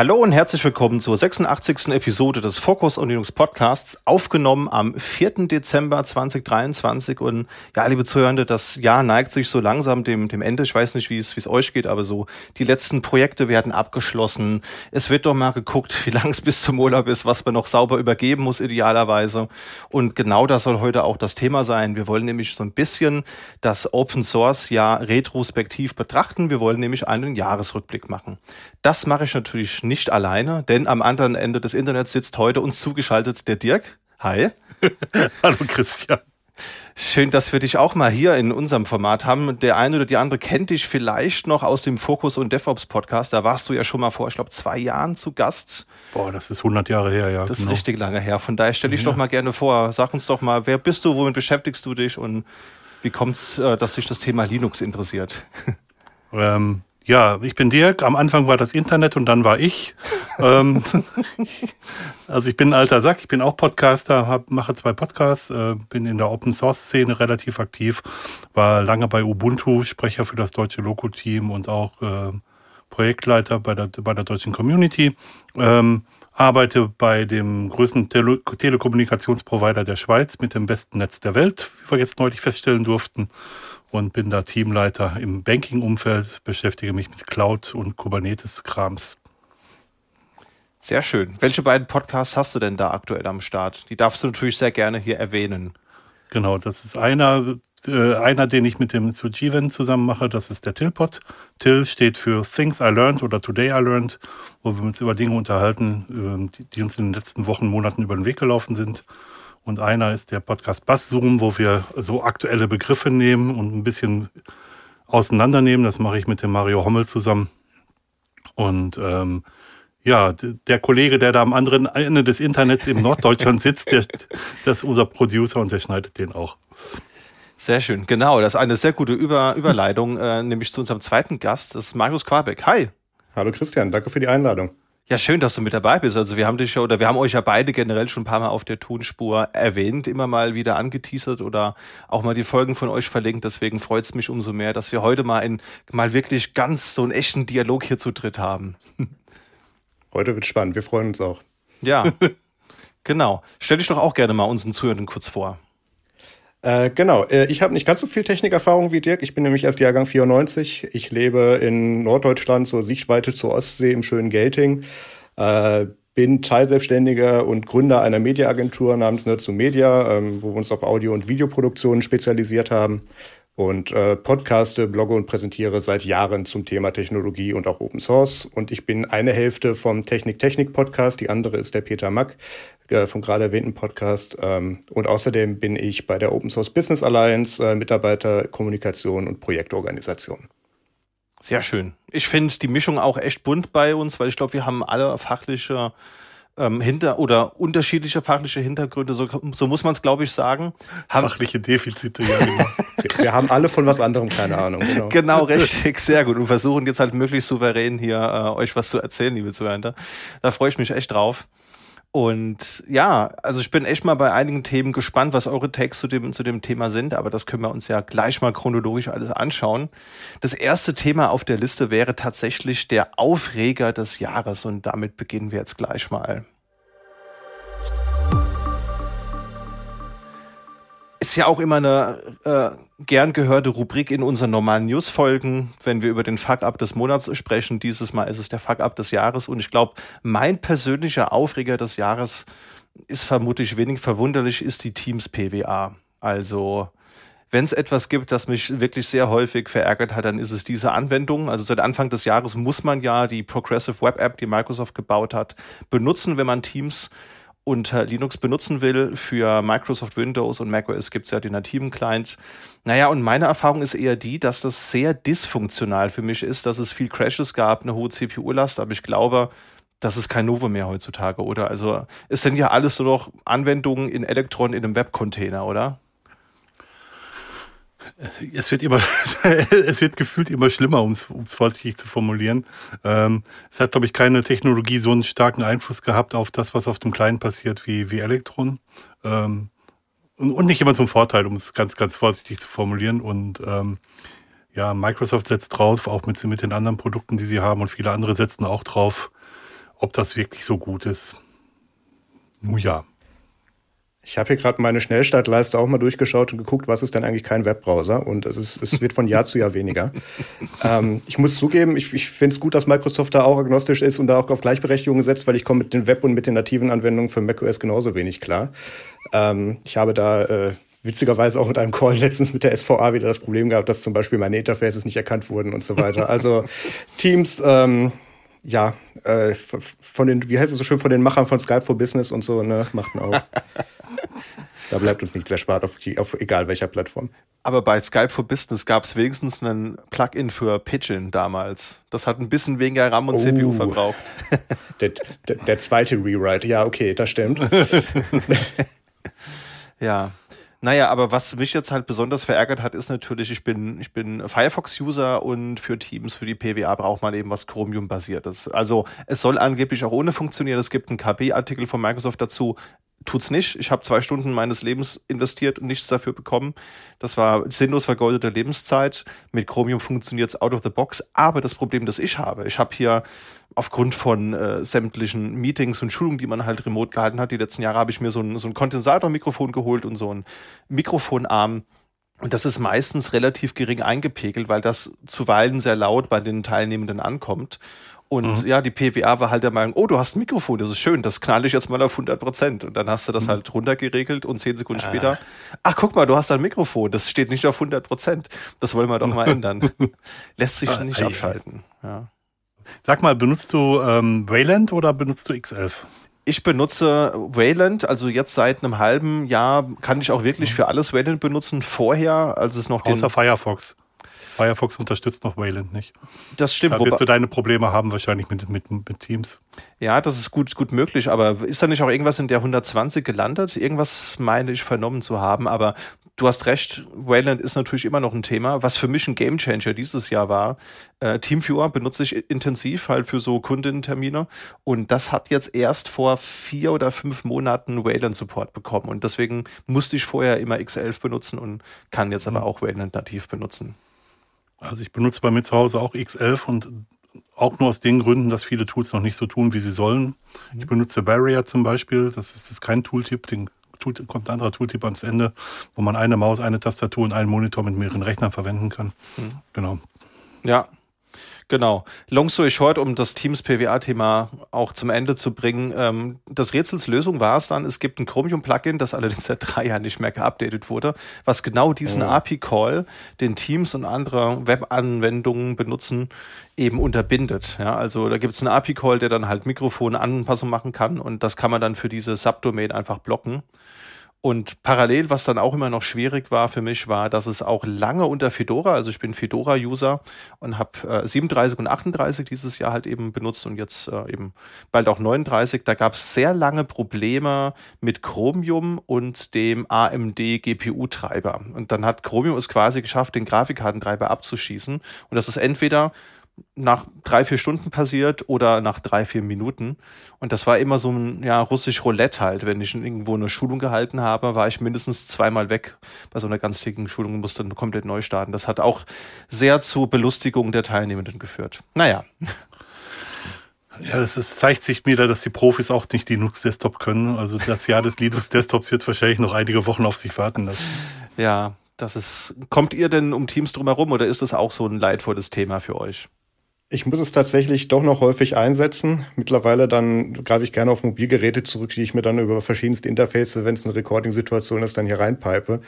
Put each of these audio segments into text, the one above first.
Hallo und herzlich willkommen zur 86. Episode des Focus on Linux Podcasts, aufgenommen am 4. Dezember 2023. Und ja, liebe Zuhörende, das Jahr neigt sich so langsam dem, dem Ende. Ich weiß nicht, wie es, wie es euch geht, aber so die letzten Projekte werden abgeschlossen. Es wird doch mal geguckt, wie lang es bis zum Urlaub ist, was man noch sauber übergeben muss, idealerweise. Und genau das soll heute auch das Thema sein. Wir wollen nämlich so ein bisschen das Open Source Jahr retrospektiv betrachten. Wir wollen nämlich einen Jahresrückblick machen. Das mache ich natürlich nicht alleine, denn am anderen Ende des Internets sitzt heute uns zugeschaltet der Dirk. Hi. Hallo Christian. Schön, dass wir dich auch mal hier in unserem Format haben. Der eine oder die andere kennt dich vielleicht noch aus dem Fokus und DevOps Podcast. Da warst du ja schon mal vor, ich glaube, zwei Jahren zu Gast. Boah, das ist 100 Jahre her, ja. Das genau. ist richtig lange her. Von daher stelle ich ja. doch mal gerne vor. Sag uns doch mal, wer bist du, womit beschäftigst du dich und wie kommt es, äh, dass sich das Thema Linux interessiert? Ähm, ja, ich bin Dirk. Am Anfang war das Internet und dann war ich. ähm, also ich bin ein alter Sack, ich bin auch Podcaster, hab, mache zwei Podcasts, äh, bin in der Open Source Szene relativ aktiv, war lange bei Ubuntu, Sprecher für das deutsche Loco-Team und auch äh, Projektleiter bei der, bei der deutschen Community. Ähm, arbeite bei dem größten Tele Telekommunikationsprovider der Schweiz mit dem besten Netz der Welt, wie wir jetzt neulich feststellen durften und bin da Teamleiter im Banking-Umfeld, beschäftige mich mit Cloud und Kubernetes-Krams. Sehr schön. Welche beiden Podcasts hast du denn da aktuell am Start? Die darfst du natürlich sehr gerne hier erwähnen. Genau, das ist einer, äh, einer, den ich mit dem Sujiven zusammen mache, das ist der Till-Pod. Till steht für Things I Learned oder Today I Learned, wo wir uns über Dinge unterhalten, äh, die, die uns in den letzten Wochen, Monaten über den Weg gelaufen sind. Und einer ist der Podcast Basszoom, wo wir so aktuelle Begriffe nehmen und ein bisschen auseinandernehmen. Das mache ich mit dem Mario Hommel zusammen. Und ähm, ja, der Kollege, der da am anderen Ende des Internets in Norddeutschland sitzt, der, das ist unser Producer und der schneidet den auch. Sehr schön, genau. Das ist eine sehr gute Über Überleitung, äh, nämlich zu unserem zweiten Gast, das ist Marius Quabeck. Hi. Hallo Christian, danke für die Einladung. Ja, schön, dass du mit dabei bist. Also wir haben dich oder wir haben euch ja beide generell schon ein paar Mal auf der Tonspur erwähnt, immer mal wieder angeteasert oder auch mal die Folgen von euch verlinkt. Deswegen freut es mich umso mehr, dass wir heute mal ein, mal wirklich ganz so einen echten Dialog hier zu dritt haben. Heute wird spannend. Wir freuen uns auch. Ja, genau. Stell dich doch auch gerne mal unseren Zuhörern kurz vor. Äh, genau, äh, ich habe nicht ganz so viel Technikerfahrung wie Dirk. Ich bin nämlich erst Jahrgang 94. Ich lebe in Norddeutschland, zur Sichtweite zur Ostsee im schönen Gelting. Äh, bin Teilselbstständiger und Gründer einer Mediaagentur namens Nerds Media, ähm, wo wir uns auf Audio- und Videoproduktionen spezialisiert haben und äh, podcaste, blogge und präsentiere seit Jahren zum Thema Technologie und auch Open Source. Und ich bin eine Hälfte vom Technik-Technik-Podcast, die andere ist der Peter Mack äh, vom gerade erwähnten Podcast. Ähm, und außerdem bin ich bei der Open Source Business Alliance äh, Mitarbeiter Kommunikation und Projektorganisation. Sehr schön. Ich finde die Mischung auch echt bunt bei uns, weil ich glaube, wir haben alle fachliche ähm, hinter oder unterschiedliche fachliche Hintergründe, so, so muss man es, glaube ich, sagen. Haben, Fachliche Defizite, ja, genau. wir, haben alle von was anderem keine Ahnung. Genau. genau, richtig, sehr gut. Und versuchen jetzt halt möglichst souverän hier äh, euch was zu erzählen, liebe Zuhörer. Da freue ich mich echt drauf. Und ja, also ich bin echt mal bei einigen Themen gespannt, was eure Takes zu dem, zu dem Thema sind, aber das können wir uns ja gleich mal chronologisch alles anschauen. Das erste Thema auf der Liste wäre tatsächlich der Aufreger des Jahres und damit beginnen wir jetzt gleich mal. Ist ja auch immer eine äh, gern gehörte Rubrik in unseren normalen Newsfolgen, wenn wir über den Fuck-Up des Monats sprechen. Dieses Mal ist es der Fuck-Up des Jahres. Und ich glaube, mein persönlicher Aufreger des Jahres ist vermutlich wenig verwunderlich, ist die Teams PWA. Also, wenn es etwas gibt, das mich wirklich sehr häufig verärgert hat, dann ist es diese Anwendung. Also seit Anfang des Jahres muss man ja die Progressive Web App, die Microsoft gebaut hat, benutzen, wenn man Teams unter Linux benutzen will. Für Microsoft Windows und macOS gibt es ja die nativen Clients. Naja, und meine Erfahrung ist eher die, dass das sehr dysfunktional für mich ist, dass es viel Crashes gab, eine hohe CPU-Last, aber ich glaube, das ist kein Novum mehr heutzutage, oder? Also es sind ja alles so noch Anwendungen in Electron in einem Webcontainer, oder? Es wird immer, es wird gefühlt immer schlimmer, um es vorsichtig zu formulieren. Ähm, es hat, glaube ich, keine Technologie so einen starken Einfluss gehabt auf das, was auf dem Kleinen passiert, wie, wie Elektron. Ähm, und, und, nicht immer zum Vorteil, um es ganz, ganz vorsichtig zu formulieren. Und ähm, ja, Microsoft setzt drauf, auch mit, mit den anderen Produkten, die sie haben, und viele andere setzen auch drauf. ob das wirklich so gut ist. Nun ja. Ich habe hier gerade meine Schnellstartleiste auch mal durchgeschaut und geguckt, was ist denn eigentlich kein Webbrowser? Und es, ist, es wird von Jahr zu Jahr weniger. ähm, ich muss zugeben, ich, ich finde es gut, dass Microsoft da auch agnostisch ist und da auch auf Gleichberechtigung setzt, weil ich komme mit den Web- und mit den nativen Anwendungen für macOS genauso wenig klar. Ähm, ich habe da äh, witzigerweise auch mit einem Call letztens mit der SVA wieder das Problem gehabt, dass zum Beispiel meine Interfaces nicht erkannt wurden und so weiter. Also Teams, ähm, ja, äh, von den, wie heißt es so schön, von den Machern von Skype for Business und so, ne, machten auch. da bleibt uns nichts erspart, auf, die, auf egal welcher Plattform. Aber bei Skype for Business gab es wenigstens einen Plugin für Pigeon damals. Das hat ein bisschen weniger RAM und oh. CPU verbraucht. Der, der, der zweite Rewrite, ja, okay, das stimmt. ja. Naja, aber was mich jetzt halt besonders verärgert hat, ist natürlich, ich bin, ich bin Firefox-User und für Teams, für die PWA braucht man eben was Chromium-basiertes. Also es soll angeblich auch ohne funktionieren. Es gibt einen KB-Artikel von Microsoft dazu tut's nicht. Ich habe zwei Stunden meines Lebens investiert und nichts dafür bekommen. Das war sinnlos vergeudete Lebenszeit. Mit Chromium funktioniert's out of the box. Aber das Problem, das ich habe, ich habe hier aufgrund von äh, sämtlichen Meetings und Schulungen, die man halt remote gehalten hat, die letzten Jahre habe ich mir so ein, so ein Kondensatormikrofon geholt und so ein Mikrofonarm. Und das ist meistens relativ gering eingepegelt, weil das zuweilen sehr laut bei den Teilnehmenden ankommt. Und mhm. ja, die PWA war halt der Meinung, oh, du hast ein Mikrofon, das ist schön, das knall ich jetzt mal auf 100 Prozent. Und dann hast du das mhm. halt runtergeregelt und zehn Sekunden ah. später, ach, guck mal, du hast ein Mikrofon, das steht nicht auf 100 Prozent. Das wollen wir doch mal ändern. Lässt sich ah, nicht abschalten. Ja. Sag mal, benutzt du ähm, Wayland oder benutzt du X11? Ich benutze Wayland, also jetzt seit einem halben Jahr kann ich auch wirklich mhm. für alles Wayland benutzen. Vorher, als es noch Außer den Firefox. Firefox unterstützt noch Wayland nicht. Das stimmt. Da wirst du deine Probleme haben wahrscheinlich mit, mit, mit Teams. Ja, das ist gut, gut möglich, aber ist da nicht auch irgendwas in der 120 gelandet? Irgendwas meine ich vernommen zu haben, aber du hast recht, Wayland ist natürlich immer noch ein Thema. Was für mich ein Gamechanger dieses Jahr war, äh, Teamviewer benutze ich intensiv halt für so Kundentermine und das hat jetzt erst vor vier oder fünf Monaten Wayland-Support bekommen und deswegen musste ich vorher immer X11 benutzen und kann jetzt aber mhm. auch Wayland nativ benutzen. Also ich benutze bei mir zu Hause auch X11 und auch nur aus den Gründen, dass viele Tools noch nicht so tun, wie sie sollen. Ich benutze Barrier zum Beispiel, das ist, das ist kein Tooltip, den Tool, kommt ein anderer Tooltip ans Ende, wo man eine Maus, eine Tastatur und einen Monitor mit mehreren Rechnern verwenden kann. Mhm. Genau. Ja, Genau. Long story short, um das Teams PWA-Thema auch zum Ende zu bringen. Ähm, das Rätsels Lösung war es dann, es gibt ein Chromium-Plugin, das allerdings seit drei Jahren nicht mehr geupdatet wurde, was genau diesen oh. API-Call, den Teams und andere Web-Anwendungen benutzen, eben unterbindet. Ja, also da gibt es einen API-Call, der dann halt Mikrofon-Anpassung machen kann und das kann man dann für diese Subdomain einfach blocken. Und parallel, was dann auch immer noch schwierig war für mich, war, dass es auch lange unter Fedora, also ich bin Fedora-User und habe äh, 37 und 38 dieses Jahr halt eben benutzt und jetzt äh, eben bald auch 39. Da gab es sehr lange Probleme mit Chromium und dem AMD GPU-Treiber. Und dann hat Chromium es quasi geschafft, den Grafikkartentreiber abzuschießen. Und das ist entweder nach drei, vier Stunden passiert oder nach drei, vier Minuten. Und das war immer so ein ja, russisch Roulette halt. Wenn ich irgendwo eine Schulung gehalten habe, war ich mindestens zweimal weg bei so einer ganztägigen Schulung und musste komplett neu starten. Das hat auch sehr zu Belustigung der Teilnehmenden geführt. Naja. Ja, das ist, zeigt sich wieder, dass die Profis auch nicht Linux Desktop können. Also das Jahr des Linux Desktops wird wahrscheinlich noch einige Wochen auf sich warten lassen. Ja, das ist. Kommt ihr denn um Teams drumherum oder ist das auch so ein leidvolles Thema für euch? Ich muss es tatsächlich doch noch häufig einsetzen. Mittlerweile dann greife ich gerne auf Mobilgeräte zurück, die ich mir dann über verschiedenste Interfaces, wenn es eine Recording-Situation ist, dann hier reinpipe,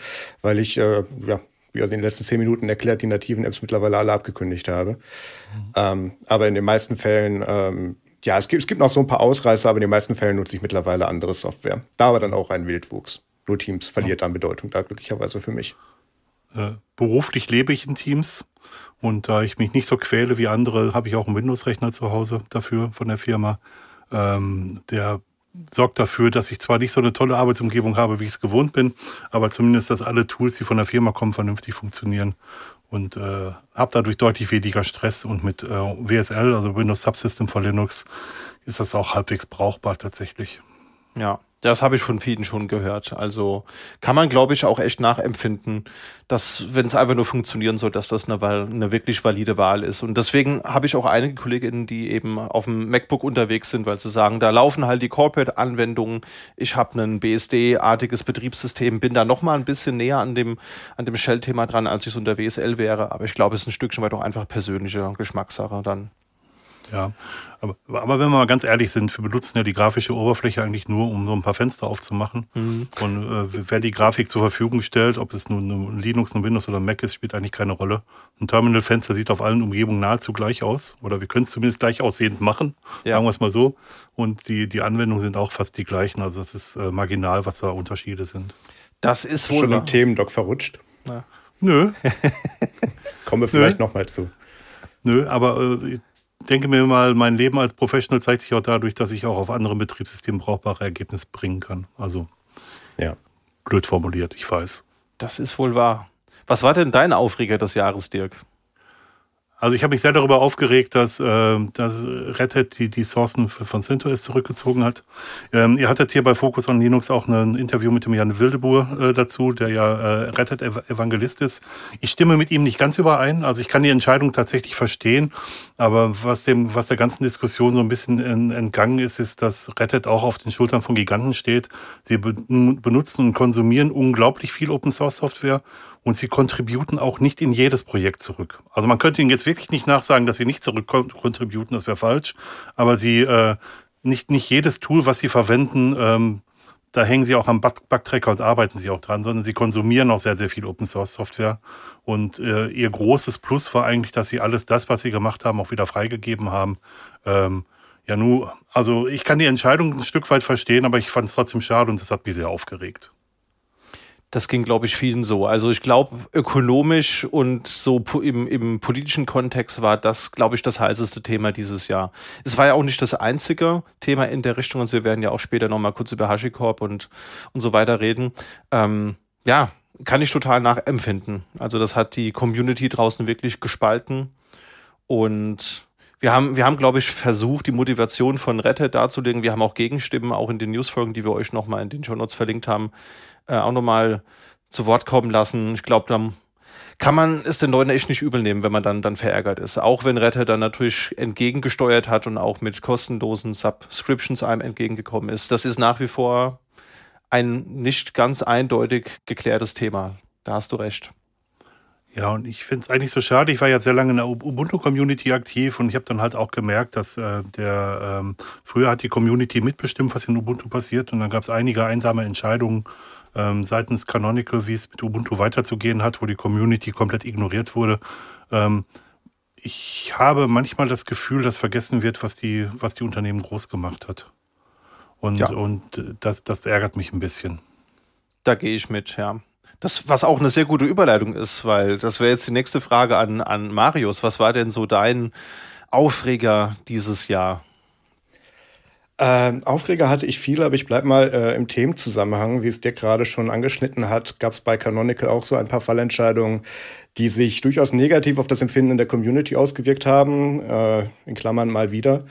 weil ich, äh, ja, wie in den letzten zehn Minuten erklärt, die nativen Apps mittlerweile alle abgekündigt habe. Mhm. Ähm, aber in den meisten Fällen, ähm, ja, es gibt, es gibt noch so ein paar Ausreißer, aber in den meisten Fällen nutze ich mittlerweile andere Software. Da aber dann auch ein Wildwuchs. Nur Teams verliert an Bedeutung da glücklicherweise für mich. Äh, beruflich lebe ich in Teams und da ich mich nicht so quäle wie andere, habe ich auch einen Windows-Rechner zu Hause dafür von der Firma. Ähm, der sorgt dafür, dass ich zwar nicht so eine tolle Arbeitsumgebung habe, wie ich es gewohnt bin, aber zumindest, dass alle Tools, die von der Firma kommen, vernünftig funktionieren. Und äh, habe dadurch deutlich weniger Stress. Und mit äh, WSL, also Windows Subsystem for Linux, ist das auch halbwegs brauchbar tatsächlich. Ja, Das habe ich von vielen schon gehört. Also kann man, glaube ich, auch echt nachempfinden, dass, wenn es einfach nur funktionieren soll, dass das eine, eine wirklich valide Wahl ist. Und deswegen habe ich auch einige Kolleginnen, die eben auf dem MacBook unterwegs sind, weil sie sagen, da laufen halt die Corporate-Anwendungen. Ich habe ein BSD-artiges Betriebssystem, bin da noch mal ein bisschen näher an dem, an dem Shell-Thema dran, als ich es unter WSL wäre. Aber ich glaube, es ist ein Stückchen weit auch einfach persönliche Geschmackssache dann. Ja, aber, aber wenn wir mal ganz ehrlich sind, wir benutzen ja die grafische Oberfläche eigentlich nur, um so ein paar Fenster aufzumachen. Mhm. Und äh, wer die Grafik zur Verfügung stellt, ob es nun ein Linux, ein Windows oder ein Mac ist, spielt eigentlich keine Rolle. Ein Terminalfenster sieht auf allen Umgebungen nahezu gleich aus. Oder wir können es zumindest gleich aussehend machen, ja. sagen wir es mal so. Und die, die Anwendungen sind auch fast die gleichen. Also es ist äh, marginal, was da Unterschiede sind. Das ist wohl schon im Themendoc verrutscht. Ja. Nö. Kommen wir vielleicht nochmal zu. Nö, aber äh, denke mir mal, mein Leben als Professional zeigt sich auch dadurch, dass ich auch auf anderen Betriebssystemen brauchbare Ergebnisse bringen kann. Also, ja. blöd formuliert, ich weiß. Das ist wohl wahr. Was war denn dein Aufreger des Jahres, Dirk? Also ich habe mich sehr darüber aufgeregt, dass, äh, dass Red Hat die, die Sourcen von CentOS zurückgezogen hat. Ähm, ihr hattet hier bei Focus on Linux auch ein Interview mit dem Jan Wildeboer äh, dazu, der ja äh, Red Hat Evangelist ist. Ich stimme mit ihm nicht ganz überein. Also ich kann die Entscheidung tatsächlich verstehen. Aber was dem, was der ganzen Diskussion so ein bisschen entgangen ist, ist, dass Red Hat auch auf den Schultern von Giganten steht. Sie benutzen und konsumieren unglaublich viel Open Source Software und sie kontributen auch nicht in jedes Projekt zurück. Also man könnte ihnen jetzt wirklich nicht nachsagen, dass sie nicht zurück kontributen, das wäre falsch, aber sie äh, nicht, nicht jedes Tool, was sie verwenden, ähm, da hängen sie auch am Bugtracker und arbeiten sie auch dran, sondern sie konsumieren auch sehr, sehr viel Open Source Software. Und äh, ihr großes Plus war eigentlich, dass sie alles das, was sie gemacht haben, auch wieder freigegeben haben. Ähm, ja, nu, also ich kann die Entscheidung ein Stück weit verstehen, aber ich fand es trotzdem schade und das hat mich sehr aufgeregt. Das ging, glaube ich, vielen so. Also ich glaube, ökonomisch und so im, im politischen Kontext war das, glaube ich, das heißeste Thema dieses Jahr. Es war ja auch nicht das einzige Thema in der Richtung. Also wir werden ja auch später nochmal kurz über HashiCorp und, und so weiter reden. Ähm, ja, kann ich total nachempfinden. Also das hat die Community draußen wirklich gespalten. Und wir haben, wir haben, glaube ich, versucht, die Motivation von Rette darzulegen. Wir haben auch Gegenstimmen, auch in den Newsfolgen, die wir euch nochmal in den Show Notes verlinkt haben, äh, auch nochmal zu Wort kommen lassen. Ich glaube, dann kann man es den Leuten echt nicht übel nehmen, wenn man dann, dann verärgert ist. Auch wenn Hat dann natürlich entgegengesteuert hat und auch mit kostenlosen Subscriptions einem entgegengekommen ist. Das ist nach wie vor ein nicht ganz eindeutig geklärtes Thema. Da hast du recht. Ja, und ich finde es eigentlich so schade. Ich war ja sehr lange in der Ubuntu-Community aktiv und ich habe dann halt auch gemerkt, dass äh, der ähm, früher hat die Community mitbestimmt, was in Ubuntu passiert und dann gab es einige einsame Entscheidungen ähm, seitens Canonical, wie es mit Ubuntu weiterzugehen hat, wo die Community komplett ignoriert wurde. Ähm, ich habe manchmal das Gefühl, dass vergessen wird, was die, was die Unternehmen groß gemacht hat. Und, ja. und das, das ärgert mich ein bisschen. Da gehe ich mit, ja. Das, was auch eine sehr gute Überleitung ist, weil das wäre jetzt die nächste Frage an, an Marius. Was war denn so dein Aufreger dieses Jahr? Ähm, Aufreger hatte ich viele, aber ich bleibe mal äh, im Themenzusammenhang. Wie es dir gerade schon angeschnitten hat, gab es bei Canonical auch so ein paar Fallentscheidungen, die sich durchaus negativ auf das Empfinden in der Community ausgewirkt haben. Äh, in Klammern mal wieder.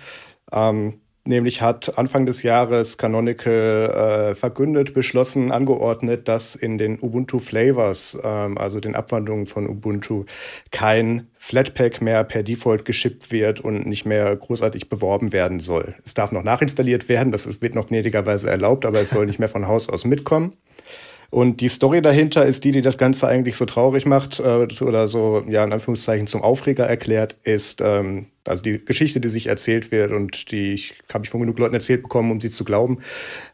Ähm, Nämlich hat Anfang des Jahres Canonical äh, verkündet, beschlossen, angeordnet, dass in den Ubuntu Flavors, ähm, also den Abwandlungen von Ubuntu, kein Flatpak mehr per Default geschippt wird und nicht mehr großartig beworben werden soll. Es darf noch nachinstalliert werden, das wird noch gnädigerweise erlaubt, aber es soll nicht mehr von Haus aus mitkommen. Und die Story dahinter ist die, die das Ganze eigentlich so traurig macht äh, oder so, ja, in Anführungszeichen zum Aufreger erklärt, ist, ähm, also die Geschichte, die sich erzählt wird und die ich, habe ich von genug Leuten erzählt bekommen, um sie zu glauben,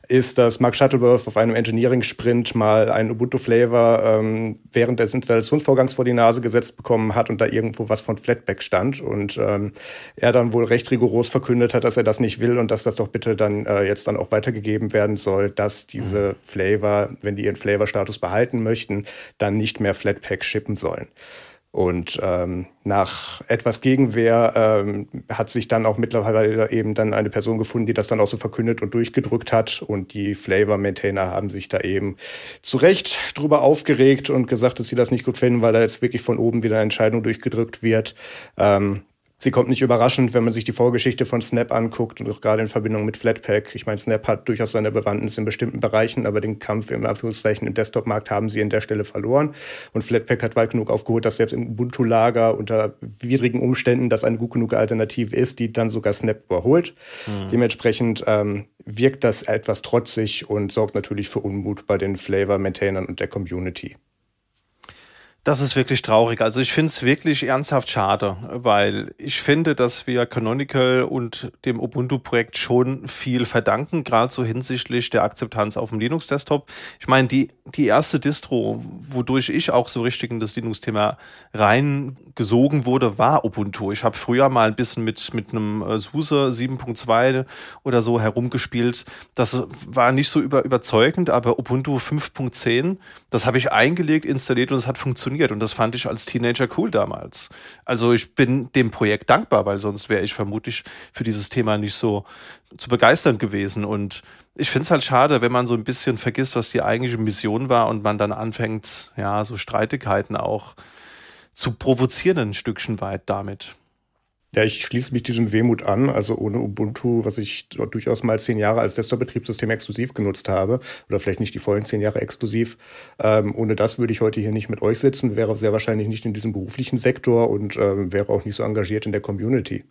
ist, dass Mark Shuttleworth auf einem Engineering-Sprint mal einen Ubuntu-Flavor ähm, während des Installationsvorgangs vor die Nase gesetzt bekommen hat und da irgendwo was von Flatpak stand und ähm, er dann wohl recht rigoros verkündet hat, dass er das nicht will und dass das doch bitte dann äh, jetzt dann auch weitergegeben werden soll, dass diese Flavor, wenn die ihren Flavor-Status behalten möchten, dann nicht mehr Flatpak shippen sollen. Und ähm, nach etwas Gegenwehr ähm, hat sich dann auch mittlerweile eben dann eine Person gefunden, die das dann auch so verkündet und durchgedrückt hat. Und die Flavor-Maintainer haben sich da eben zu Recht drüber aufgeregt und gesagt, dass sie das nicht gut finden, weil da jetzt wirklich von oben wieder eine Entscheidung durchgedrückt wird. Ähm, Sie kommt nicht überraschend, wenn man sich die Vorgeschichte von Snap anguckt und auch gerade in Verbindung mit Flatpak. Ich meine, Snap hat durchaus seine Bewandtnis in bestimmten Bereichen, aber den Kampf im Anführungszeichen im Desktop-Markt haben sie an der Stelle verloren. Und Flatpak hat weit genug aufgeholt, dass selbst im Ubuntu-Lager unter widrigen Umständen das eine gut genug Alternative ist, die dann sogar Snap überholt. Mhm. Dementsprechend ähm, wirkt das etwas trotzig und sorgt natürlich für Unmut bei den Flavor-Maintainern und der Community. Das ist wirklich traurig. Also ich finde es wirklich ernsthaft schade, weil ich finde, dass wir Canonical und dem Ubuntu-Projekt schon viel verdanken, gerade so hinsichtlich der Akzeptanz auf dem Linux-Desktop. Ich meine, die, die erste Distro, wodurch ich auch so richtig in das Linux-Thema reingesogen wurde, war Ubuntu. Ich habe früher mal ein bisschen mit, mit einem äh, SUSE 7.2 oder so herumgespielt. Das war nicht so über, überzeugend, aber Ubuntu 5.10, das habe ich eingelegt, installiert und es hat funktioniert funktioniert. Und das fand ich als Teenager cool damals. Also ich bin dem Projekt dankbar, weil sonst wäre ich vermutlich für dieses Thema nicht so zu begeistern gewesen. Und ich finde es halt schade, wenn man so ein bisschen vergisst, was die eigentliche Mission war und man dann anfängt, ja, so Streitigkeiten auch zu provozieren ein Stückchen weit damit. Ja, ich schließe mich diesem Wehmut an. Also ohne Ubuntu, was ich durchaus mal zehn Jahre als Desktop-Betriebssystem exklusiv genutzt habe, oder vielleicht nicht die vollen zehn Jahre exklusiv, ähm, ohne das würde ich heute hier nicht mit euch sitzen, wäre sehr wahrscheinlich nicht in diesem beruflichen Sektor und ähm, wäre auch nicht so engagiert in der Community.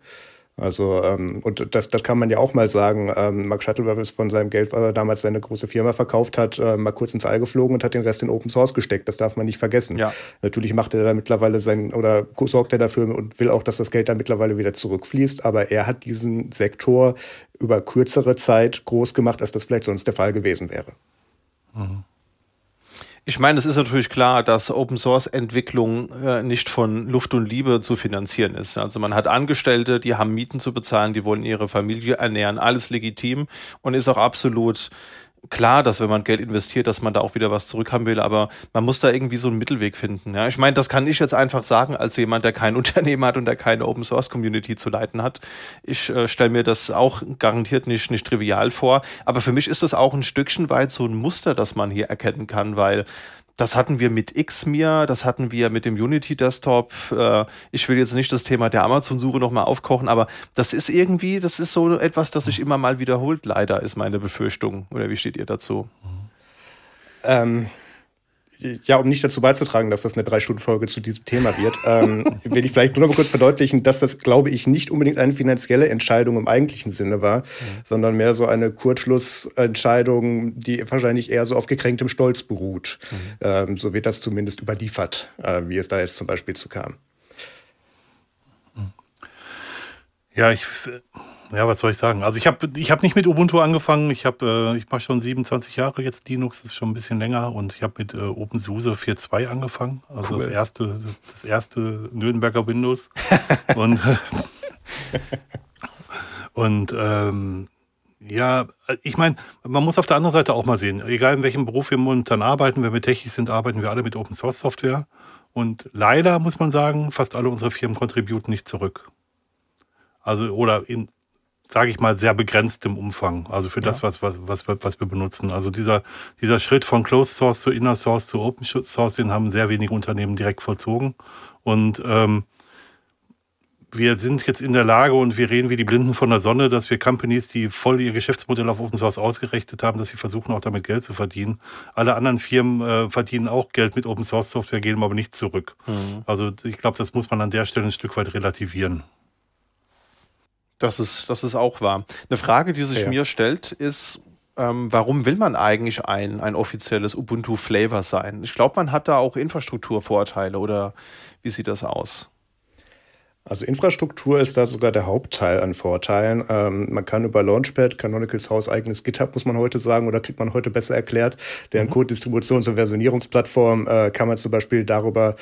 Also, ähm, und das, das kann man ja auch mal sagen. Ähm, Mark Shuttleworth ist von seinem Geld, was er damals seine große Firma verkauft hat, äh, mal kurz ins All geflogen und hat den Rest in Open Source gesteckt. Das darf man nicht vergessen. Ja. Natürlich macht er da mittlerweile sein, oder sorgt er dafür und will auch, dass das Geld da mittlerweile wieder zurückfließt. Aber er hat diesen Sektor über kürzere Zeit groß gemacht, als das vielleicht sonst der Fall gewesen wäre. Mhm. Ich meine, es ist natürlich klar, dass Open Source Entwicklung äh, nicht von Luft und Liebe zu finanzieren ist. Also man hat Angestellte, die haben Mieten zu bezahlen, die wollen ihre Familie ernähren, alles legitim und ist auch absolut klar, dass wenn man Geld investiert, dass man da auch wieder was zurückhaben will, aber man muss da irgendwie so einen Mittelweg finden. Ja, ich meine, das kann ich jetzt einfach sagen als jemand, der kein Unternehmen hat und der keine Open Source Community zu leiten hat. Ich äh, stelle mir das auch garantiert nicht, nicht trivial vor, aber für mich ist das auch ein Stückchen weit so ein Muster, das man hier erkennen kann, weil das hatten wir mit Xmir, das hatten wir mit dem Unity Desktop. Äh, ich will jetzt nicht das Thema der Amazon-Suche nochmal aufkochen, aber das ist irgendwie, das ist so etwas, das sich immer mal wiederholt, leider, ist meine Befürchtung. Oder wie steht ihr dazu? Ähm, ja, um nicht dazu beizutragen, dass das eine Drei-Stunden-Folge zu diesem Thema wird, ähm, will ich vielleicht nur noch mal kurz verdeutlichen, dass das, glaube ich, nicht unbedingt eine finanzielle Entscheidung im eigentlichen Sinne war, mhm. sondern mehr so eine Kurzschlussentscheidung, die wahrscheinlich eher so auf gekränktem Stolz beruht. Mhm. Ähm, so wird das zumindest überliefert, äh, wie es da jetzt zum Beispiel zu kam. Ja, ich ja, was soll ich sagen? Also ich habe ich hab nicht mit Ubuntu angefangen. Ich habe äh, ich mache schon 27 Jahre jetzt Linux, das ist schon ein bisschen länger und ich habe mit äh, OpenSUSE 4.2 angefangen, also cool. das erste das erste Nürnberger Windows und und ähm, ja, ich meine, man muss auf der anderen Seite auch mal sehen, egal in welchem Beruf wir momentan arbeiten, wenn wir technisch sind, arbeiten wir alle mit Open Source Software. Und leider muss man sagen, fast alle unsere Firmen contributen nicht zurück. Also, oder in sage ich mal, sehr begrenztem Umfang. Also für das, was, was, was, was wir benutzen. Also dieser, dieser Schritt von Closed Source zu Inner Source zu Open Source, den haben sehr wenige Unternehmen direkt vollzogen. Und ähm, wir sind jetzt in der Lage und wir reden wie die Blinden von der Sonne, dass wir Companies, die voll ihr Geschäftsmodell auf Open Source ausgerichtet haben, dass sie versuchen auch damit Geld zu verdienen. Alle anderen Firmen äh, verdienen auch Geld mit Open Source Software, gehen aber nicht zurück. Mhm. Also ich glaube, das muss man an der Stelle ein Stück weit relativieren. Das ist, das ist auch wahr. Eine Frage, die sich ja. mir stellt, ist, ähm, warum will man eigentlich ein, ein offizielles Ubuntu-Flavor sein? Ich glaube, man hat da auch Infrastrukturvorteile oder wie sieht das aus? Also Infrastruktur ist da sogar der Hauptteil an Vorteilen. Ähm, man kann über Launchpad, Canonicals Haus eigenes GitHub, muss man heute sagen, oder kriegt man heute besser erklärt, deren mhm. Code-Distributions- und Versionierungsplattform äh, kann man zum Beispiel darüber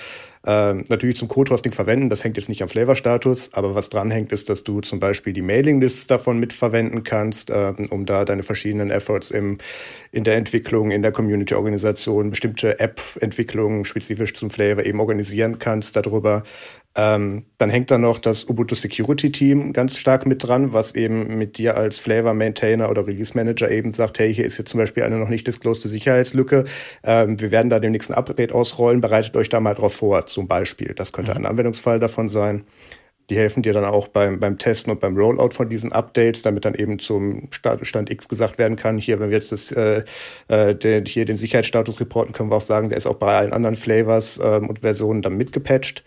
äh, natürlich zum Code-Hosting verwenden. Das hängt jetzt nicht am Flavor-Status, aber was dran hängt, ist, dass du zum Beispiel die Mailing-Lists davon mitverwenden kannst, äh, um da deine verschiedenen Efforts im, in der Entwicklung, in der Community-Organisation, bestimmte App-Entwicklungen spezifisch zum Flavor eben organisieren kannst darüber. Ähm, dann hängt da noch das Ubuntu Security Team ganz stark mit dran, was eben mit dir als Flavor Maintainer oder Release Manager eben sagt, hey, hier ist jetzt zum Beispiel eine noch nicht disclosed Sicherheitslücke. Ähm, wir werden da den nächsten Update ausrollen, bereitet euch da mal drauf vor, zum Beispiel. Das könnte mhm. ein Anwendungsfall davon sein. Die helfen dir dann auch beim, beim Testen und beim Rollout von diesen Updates, damit dann eben zum Stand X gesagt werden kann, hier, wenn wir jetzt das, äh, äh, den, hier den Sicherheitsstatus reporten, können wir auch sagen, der ist auch bei allen anderen Flavors ähm, und Versionen dann mitgepatcht.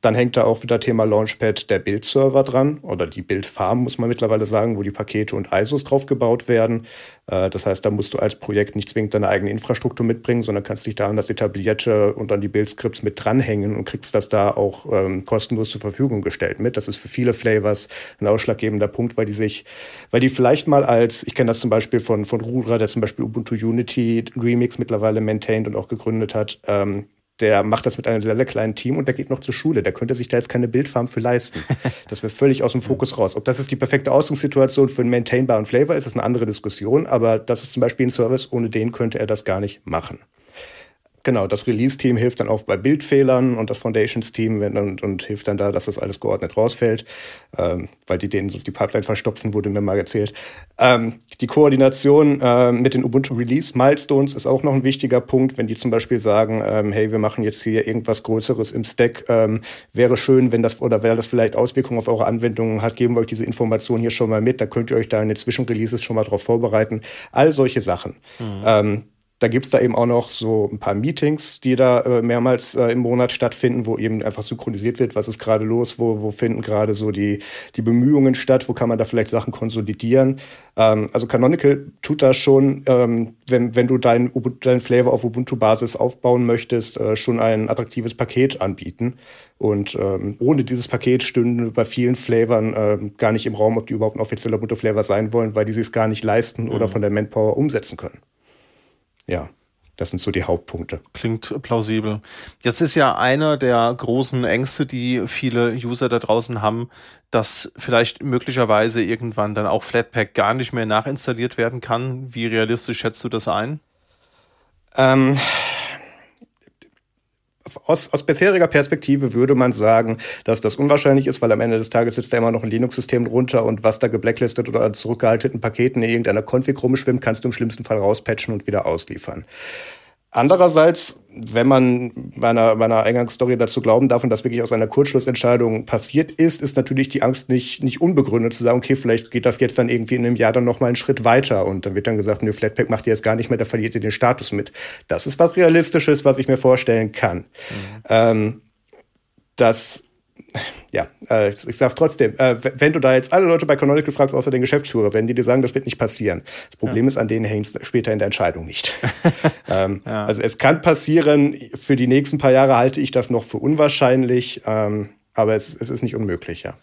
Dann hängt da auch wieder Thema Launchpad der Bildserver dran oder die Bildfarm, muss man mittlerweile sagen, wo die Pakete und ISOs drauf gebaut werden. Äh, das heißt, da musst du als Projekt nicht zwingend deine eigene Infrastruktur mitbringen, sondern kannst dich da an das etablierte und an die Bildscripts mit dranhängen und kriegst das da auch ähm, kostenlos zur Verfügung gestellt mit. Das ist für viele Flavors ein ausschlaggebender Punkt, weil die sich, weil die vielleicht mal als, ich kenne das zum Beispiel von, von Rudra, der zum Beispiel Ubuntu Unity Remix mittlerweile maintained und auch gegründet hat, ähm, der macht das mit einem sehr, sehr kleinen Team und der geht noch zur Schule. Der könnte sich da jetzt keine Bildfarm für leisten. Das wäre völlig aus dem Fokus raus. Ob das ist die perfekte Ausgangssituation für einen maintainbaren Flavor ist, ist eine andere Diskussion, aber das ist zum Beispiel ein Service, ohne den könnte er das gar nicht machen. Genau, das Release-Team hilft dann auch bei Bildfehlern und das Foundations-Team und, und, hilft dann da, dass das alles geordnet rausfällt, ähm, weil die denen sonst die Pipeline verstopfen, wurde mir mal erzählt. Ähm, die Koordination äh, mit den Ubuntu Release Milestones ist auch noch ein wichtiger Punkt, wenn die zum Beispiel sagen, ähm, hey, wir machen jetzt hier irgendwas Größeres im Stack, ähm, wäre schön, wenn das oder wäre das vielleicht Auswirkungen auf eure Anwendungen hat, geben wir euch diese Informationen hier schon mal mit, da könnt ihr euch da in den Zwischenreleases schon mal drauf vorbereiten. All solche Sachen. Mhm. Ähm, da gibt's da eben auch noch so ein paar Meetings, die da äh, mehrmals äh, im Monat stattfinden, wo eben einfach synchronisiert wird, was ist gerade los, wo, wo finden gerade so die, die Bemühungen statt, wo kann man da vielleicht Sachen konsolidieren. Ähm, also Canonical tut da schon, ähm, wenn, wenn du dein, dein Flavor auf Ubuntu-Basis aufbauen möchtest, äh, schon ein attraktives Paket anbieten. Und ähm, ohne dieses Paket stünden bei vielen Flavern äh, gar nicht im Raum, ob die überhaupt ein offizieller Ubuntu-Flavor sein wollen, weil die sich gar nicht leisten mhm. oder von der Manpower umsetzen können ja, das sind so die Hauptpunkte. Klingt plausibel. Jetzt ist ja einer der großen Ängste, die viele User da draußen haben, dass vielleicht möglicherweise irgendwann dann auch Flatpak gar nicht mehr nachinstalliert werden kann. Wie realistisch schätzt du das ein? Ähm, aus, aus bisheriger Perspektive würde man sagen, dass das unwahrscheinlich ist, weil am Ende des Tages sitzt da immer noch ein Linux-System drunter und was da geblacklistet oder an zurückgehaltenen Paketen in irgendeiner Config rumschwimmt, kannst du im schlimmsten Fall rauspatchen und wieder ausliefern. Andererseits, wenn man meiner, meiner Eingangsstory dazu glauben darf und das wirklich aus einer Kurzschlussentscheidung passiert ist, ist natürlich die Angst nicht, nicht unbegründet zu sagen, okay, vielleicht geht das jetzt dann irgendwie in einem Jahr dann nochmal einen Schritt weiter und dann wird dann gesagt, nö, Flatpak macht ihr jetzt gar nicht mehr, da verliert ihr den Status mit. Das ist was Realistisches, was ich mir vorstellen kann. Mhm. Ähm, das ja, äh, ich sag's trotzdem, äh, wenn du da jetzt alle Leute bei Canonical fragst, außer den Geschäftsführer, wenn die dir sagen, das wird nicht passieren. Das Problem ja. ist, an denen hängt später in der Entscheidung nicht. ähm, ja. Also es kann passieren, für die nächsten paar Jahre halte ich das noch für unwahrscheinlich, ähm, aber es, es ist nicht unmöglich, ja.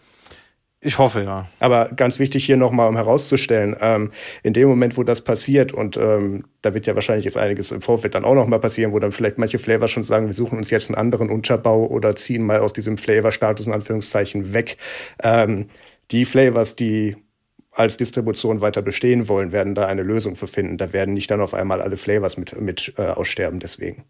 Ich hoffe, ja. Aber ganz wichtig hier nochmal, um herauszustellen, ähm, in dem Moment, wo das passiert, und ähm, da wird ja wahrscheinlich jetzt einiges im Vorfeld dann auch nochmal passieren, wo dann vielleicht manche Flavors schon sagen, wir suchen uns jetzt einen anderen Unterbau oder ziehen mal aus diesem Flavor-Status in Anführungszeichen weg. Ähm, die Flavors, die als Distribution weiter bestehen wollen, werden da eine Lösung für finden. Da werden nicht dann auf einmal alle Flavors mit, mit äh, aussterben deswegen.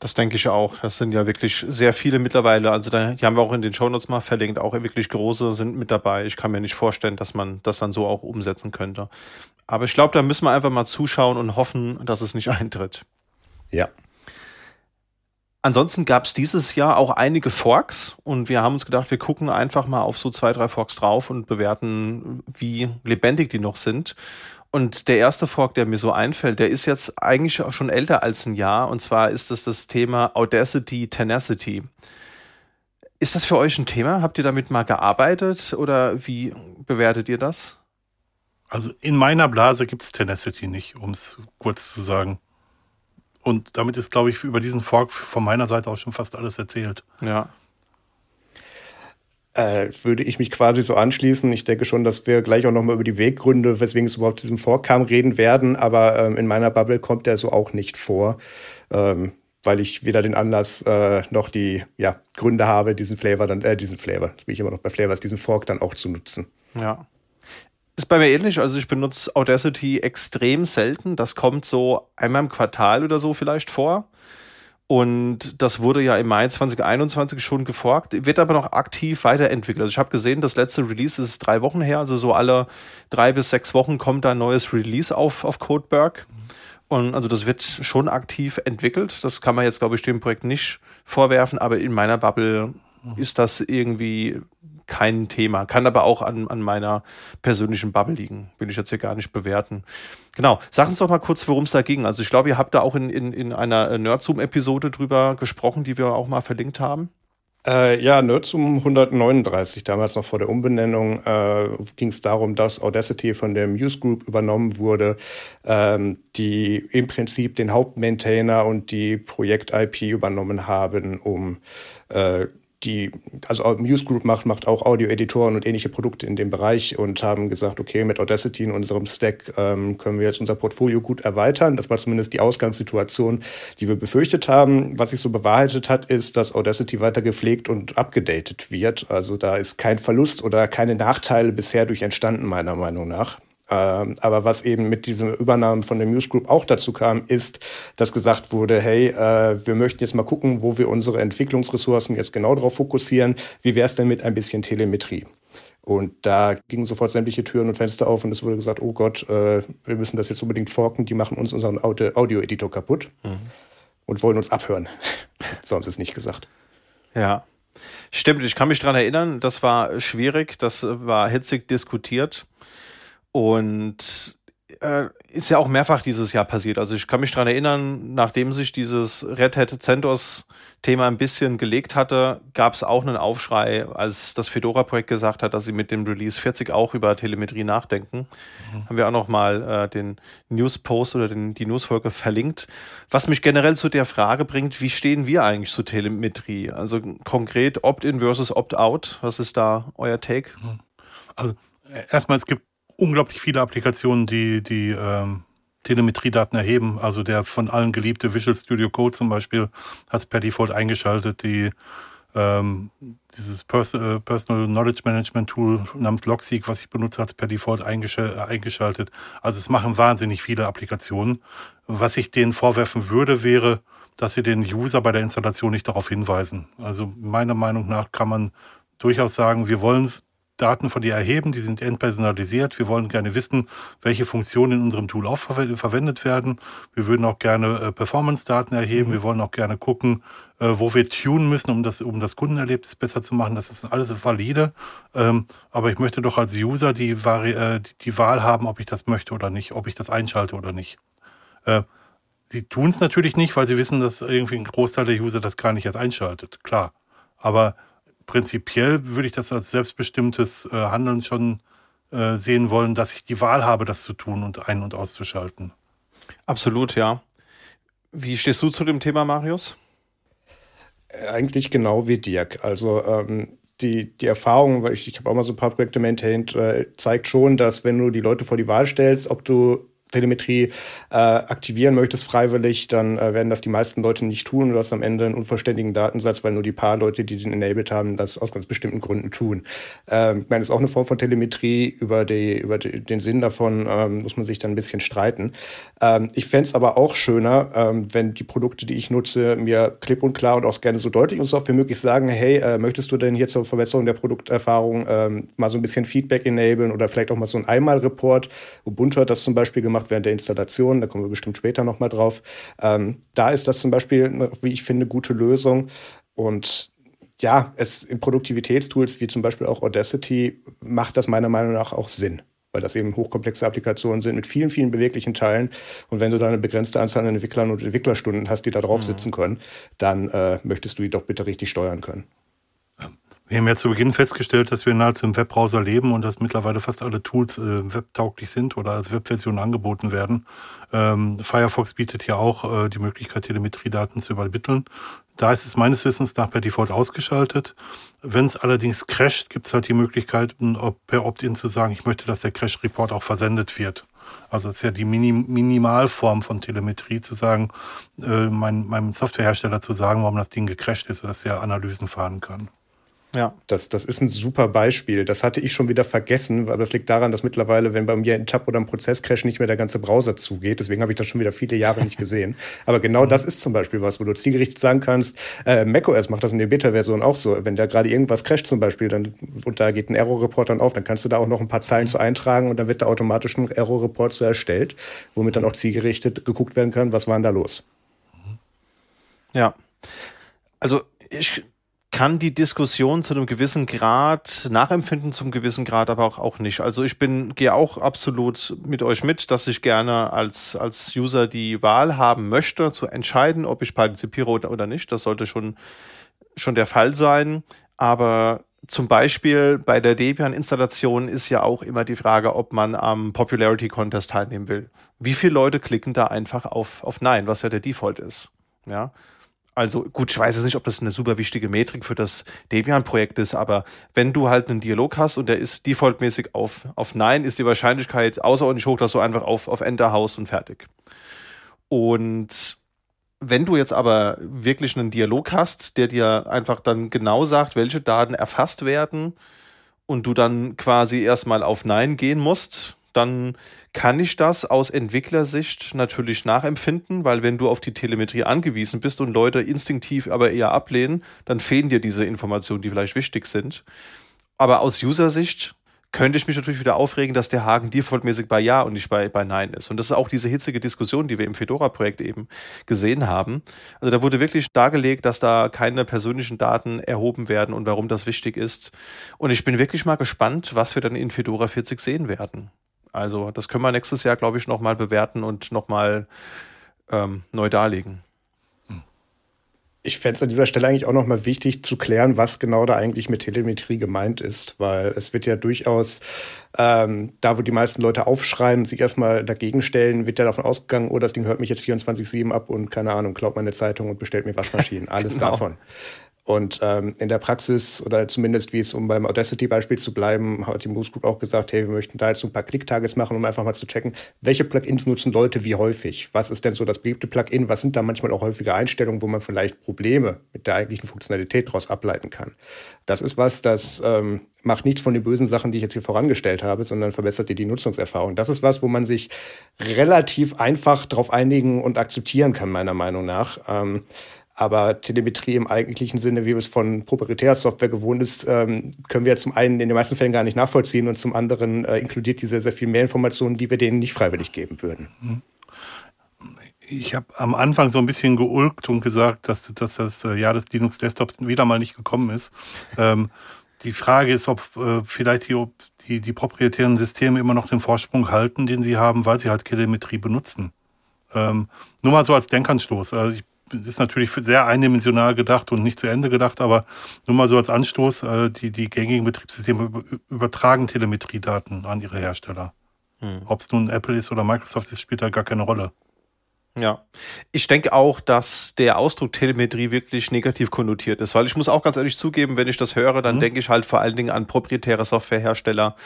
Das denke ich auch. Das sind ja wirklich sehr viele mittlerweile. Also da, die haben wir auch in den Shownotes mal verlinkt. Auch wirklich große sind mit dabei. Ich kann mir nicht vorstellen, dass man das dann so auch umsetzen könnte. Aber ich glaube, da müssen wir einfach mal zuschauen und hoffen, dass es nicht eintritt. Ja. Ansonsten gab es dieses Jahr auch einige Forks und wir haben uns gedacht, wir gucken einfach mal auf so zwei, drei Forks drauf und bewerten, wie lebendig die noch sind. Und der erste Fork, der mir so einfällt, der ist jetzt eigentlich auch schon älter als ein Jahr. Und zwar ist das das Thema Audacity Tenacity. Ist das für euch ein Thema? Habt ihr damit mal gearbeitet oder wie bewertet ihr das? Also in meiner Blase gibt es Tenacity nicht, um es kurz zu sagen. Und damit ist, glaube ich, über diesen Fork von meiner Seite auch schon fast alles erzählt. Ja äh, würde ich mich quasi so anschließen. Ich denke schon, dass wir gleich auch nochmal über die Weggründe, weswegen es überhaupt diesem vorkam, reden werden. Aber ähm, in meiner Bubble kommt der so auch nicht vor, ähm, weil ich weder den Anlass äh, noch die ja, Gründe habe, diesen Flavor dann, äh, diesen Flavor, jetzt bin ich immer noch bei Flavors, diesen Fork dann auch zu nutzen. Ja. Ist bei mir ähnlich. Also ich benutze Audacity extrem selten. Das kommt so einmal im Quartal oder so vielleicht vor. Und das wurde ja im Mai 2021 schon geforkt, wird aber noch aktiv weiterentwickelt. Also ich habe gesehen, das letzte Release ist drei Wochen her, also so alle drei bis sechs Wochen kommt da ein neues Release auf, auf Codeberg. Und also das wird schon aktiv entwickelt. Das kann man jetzt, glaube ich, dem Projekt nicht vorwerfen, aber in meiner Bubble ist das irgendwie kein Thema. Kann aber auch an, an meiner persönlichen Bubble liegen. Will ich jetzt hier gar nicht bewerten. Genau. Sag uns doch mal kurz, worum es da ging. Also ich glaube, ihr habt da auch in, in, in einer Nerdzoom-Episode drüber gesprochen, die wir auch mal verlinkt haben. Äh, ja, Nerdzoom 139, damals noch vor der Umbenennung, äh, ging es darum, dass Audacity von der Muse Group übernommen wurde, ähm, die im Prinzip den Hauptmaintainer und die Projekt-IP übernommen haben, um äh, die, also Muse Group macht, macht auch Audio-Editoren und ähnliche Produkte in dem Bereich und haben gesagt, okay, mit Audacity in unserem Stack ähm, können wir jetzt unser Portfolio gut erweitern. Das war zumindest die Ausgangssituation, die wir befürchtet haben. Was sich so bewahrheitet hat, ist, dass Audacity weiter gepflegt und abgedatet wird. Also da ist kein Verlust oder keine Nachteile bisher durch entstanden, meiner Meinung nach. Ähm, aber was eben mit diesem Übernahmen von der Muse Group auch dazu kam, ist, dass gesagt wurde, hey, äh, wir möchten jetzt mal gucken, wo wir unsere Entwicklungsressourcen jetzt genau darauf fokussieren. Wie wäre es denn mit ein bisschen Telemetrie? Und da gingen sofort sämtliche Türen und Fenster auf und es wurde gesagt, oh Gott, äh, wir müssen das jetzt unbedingt forken, die machen uns unseren Audio-Editor kaputt mhm. und wollen uns abhören. so haben sie es nicht gesagt. Ja. Stimmt, ich kann mich daran erinnern, das war schwierig, das war hitzig diskutiert. Und äh, ist ja auch mehrfach dieses Jahr passiert. Also ich kann mich daran erinnern, nachdem sich dieses Red Hat CentOS Thema ein bisschen gelegt hatte, gab es auch einen Aufschrei, als das Fedora-Projekt gesagt hat, dass sie mit dem Release 40 auch über Telemetrie nachdenken. Mhm. Haben wir auch noch mal äh, den News-Post oder den, die Newsfolge verlinkt. Was mich generell zu der Frage bringt, wie stehen wir eigentlich zu Telemetrie? Also konkret Opt-in versus Opt-out. Was ist da euer Take? Mhm. Also erstmal, es gibt unglaublich viele Applikationen, die, die ähm, Telemetriedaten erheben. Also der von allen geliebte Visual Studio Code zum Beispiel hat es per Default eingeschaltet. Die, ähm, dieses Pers äh, Personal Knowledge Management Tool namens Logseek, was ich benutze, hat es per Default eingeschal äh, eingeschaltet. Also es machen wahnsinnig viele Applikationen. Was ich denen vorwerfen würde, wäre, dass sie den User bei der Installation nicht darauf hinweisen. Also meiner Meinung nach kann man durchaus sagen, wir wollen Daten von dir erheben, die sind entpersonalisiert. Wir wollen gerne wissen, welche Funktionen in unserem Tool auch verwendet werden. Wir würden auch gerne äh, Performance-Daten erheben. Mhm. Wir wollen auch gerne gucken, äh, wo wir tunen müssen, um das, um das Kundenerlebnis besser zu machen. Das ist alles valide. Ähm, aber ich möchte doch als User die, äh, die Wahl haben, ob ich das möchte oder nicht, ob ich das einschalte oder nicht. Äh, sie tun es natürlich nicht, weil sie wissen, dass irgendwie ein Großteil der User das gar nicht erst einschaltet. Klar. Aber prinzipiell würde ich das als selbstbestimmtes äh, Handeln schon äh, sehen wollen, dass ich die Wahl habe, das zu tun und ein- und auszuschalten. Absolut, ja. Wie stehst du zu dem Thema, Marius? Äh, eigentlich genau wie Dirk. Also ähm, die, die Erfahrung, weil ich, ich habe auch mal so ein paar Projekte maintained, äh, zeigt schon, dass wenn du die Leute vor die Wahl stellst, ob du Telemetrie äh, aktivieren möchtest freiwillig, dann äh, werden das die meisten Leute nicht tun. Du hast am Ende einen unvollständigen Datensatz, weil nur die paar Leute, die den enabled haben, das aus ganz bestimmten Gründen tun. Ähm, ich meine, das ist auch eine Form von Telemetrie. Über, die, über die, den Sinn davon ähm, muss man sich dann ein bisschen streiten. Ähm, ich fände es aber auch schöner, ähm, wenn die Produkte, die ich nutze, mir klipp und klar und auch gerne so deutlich und so oft wie möglich sagen, hey, äh, möchtest du denn hier zur Verbesserung der Produkterfahrung ähm, mal so ein bisschen Feedback enablen oder vielleicht auch mal so ein Einmalreport. Ubuntu hat das zum Beispiel gemacht gemacht während der Installation. Da kommen wir bestimmt später nochmal drauf. Ähm, da ist das zum Beispiel, eine, wie ich finde, gute Lösung. Und ja, es in Produktivitätstools wie zum Beispiel auch Audacity macht das meiner Meinung nach auch Sinn weil das eben hochkomplexe Applikationen sind mit vielen, vielen beweglichen Teilen. Und wenn du da eine begrenzte Anzahl an Entwicklern und Entwicklerstunden hast, die da drauf mhm. sitzen können, dann äh, möchtest du die doch bitte richtig steuern können. Wir haben ja zu Beginn festgestellt, dass wir nahezu im Webbrowser leben und dass mittlerweile fast alle Tools äh, webtauglich sind oder als Webversion angeboten werden. Ähm, Firefox bietet ja auch äh, die Möglichkeit, Telemetriedaten zu übermitteln. Da ist es meines Wissens nach per Default ausgeschaltet. Wenn es allerdings crasht, gibt es halt die Möglichkeit, per Opt-in zu sagen, ich möchte, dass der Crash-Report auch versendet wird. Also es ist ja die Minim Minimalform von Telemetrie zu sagen, äh, mein, meinem Softwarehersteller zu sagen, warum das Ding gecrasht ist, dass er Analysen fahren kann. Ja. Das, das ist ein super Beispiel. Das hatte ich schon wieder vergessen, aber das liegt daran, dass mittlerweile, wenn bei mir ein Tab oder ein Prozesscrash nicht mehr der ganze Browser zugeht, deswegen habe ich das schon wieder viele Jahre nicht gesehen. Aber genau das ist zum Beispiel was, wo du zielgerichtet sagen kannst, äh, macOS macht das in der Beta-Version auch so. Wenn da gerade irgendwas crasht zum Beispiel, dann, und da geht ein Error-Report dann auf, dann kannst du da auch noch ein paar Zeilen zu eintragen und dann wird da automatisch ein Error-Report so erstellt, womit dann auch zielgerichtet geguckt werden kann, was war denn da los. Ja. Also ich kann die Diskussion zu einem gewissen Grad nachempfinden, zum gewissen Grad aber auch, auch nicht. Also ich bin, gehe auch absolut mit euch mit, dass ich gerne als, als User die Wahl haben möchte, zu entscheiden, ob ich partizipiere oder, oder nicht. Das sollte schon, schon der Fall sein. Aber zum Beispiel bei der Debian-Installation ist ja auch immer die Frage, ob man am Popularity Contest teilnehmen will. Wie viele Leute klicken da einfach auf, auf Nein, was ja der Default ist? Ja. Also gut, ich weiß jetzt nicht, ob das eine super wichtige Metrik für das Debian-Projekt ist, aber wenn du halt einen Dialog hast und der ist defaultmäßig auf, auf Nein, ist die Wahrscheinlichkeit außerordentlich hoch, dass du einfach auf, auf Enter haust und fertig. Und wenn du jetzt aber wirklich einen Dialog hast, der dir einfach dann genau sagt, welche Daten erfasst werden und du dann quasi erstmal auf Nein gehen musst, dann kann ich das aus Entwicklersicht natürlich nachempfinden, weil wenn du auf die Telemetrie angewiesen bist und Leute instinktiv aber eher ablehnen, dann fehlen dir diese Informationen, die vielleicht wichtig sind. Aber aus User-Sicht könnte ich mich natürlich wieder aufregen, dass der Haken defaultmäßig bei Ja und nicht bei, bei Nein ist. Und das ist auch diese hitzige Diskussion, die wir im Fedora-Projekt eben gesehen haben. Also da wurde wirklich dargelegt, dass da keine persönlichen Daten erhoben werden und warum das wichtig ist. Und ich bin wirklich mal gespannt, was wir dann in Fedora 40 sehen werden. Also das können wir nächstes Jahr, glaube ich, nochmal bewerten und nochmal ähm, neu darlegen. Ich fände es an dieser Stelle eigentlich auch nochmal wichtig zu klären, was genau da eigentlich mit Telemetrie gemeint ist, weil es wird ja durchaus, ähm, da wo die meisten Leute aufschreien, sich erstmal dagegen stellen, wird ja davon ausgegangen, oh, das Ding hört mich jetzt 24-7 ab und keine Ahnung, klaut meine Zeitung und bestellt mir Waschmaschinen. Alles genau. davon. Und ähm, in der Praxis, oder zumindest wie es, um beim Audacity-Beispiel zu bleiben, hat die Moose Group auch gesagt, hey, wir möchten da jetzt ein paar Klick-Targets machen, um einfach mal zu checken, welche Plugins nutzen Leute wie häufig? Was ist denn so das beliebte Plugin? Was sind da manchmal auch häufige Einstellungen, wo man vielleicht Probleme mit der eigentlichen Funktionalität daraus ableiten kann? Das ist was, das ähm, macht nichts von den bösen Sachen, die ich jetzt hier vorangestellt habe, sondern verbessert dir die Nutzungserfahrung. Das ist was, wo man sich relativ einfach darauf einigen und akzeptieren kann, meiner Meinung nach. Ähm, aber Telemetrie im eigentlichen Sinne, wie wir es von proprietärer Software gewohnt ist, ähm, können wir zum einen in den meisten Fällen gar nicht nachvollziehen und zum anderen äh, inkludiert diese sehr viel mehr Informationen, die wir denen nicht freiwillig geben würden. Ich habe am Anfang so ein bisschen geulgt und gesagt, dass, dass das äh, Jahr des Linux Desktops wieder mal nicht gekommen ist. ähm, die Frage ist, ob äh, vielleicht die, die, die proprietären Systeme immer noch den Vorsprung halten, den sie haben, weil sie halt Telemetrie benutzen. Ähm, nur mal so als Denkanstoß. Also ich ist natürlich sehr eindimensional gedacht und nicht zu Ende gedacht, aber nur mal so als Anstoß, äh, die, die gängigen Betriebssysteme übertragen Telemetriedaten an ihre Hersteller. Hm. Ob es nun Apple ist oder Microsoft ist, spielt da gar keine Rolle. Ja, ich denke auch, dass der Ausdruck Telemetrie wirklich negativ konnotiert ist, weil ich muss auch ganz ehrlich zugeben, wenn ich das höre, dann mhm. denke ich halt vor allen Dingen an proprietäre Softwarehersteller,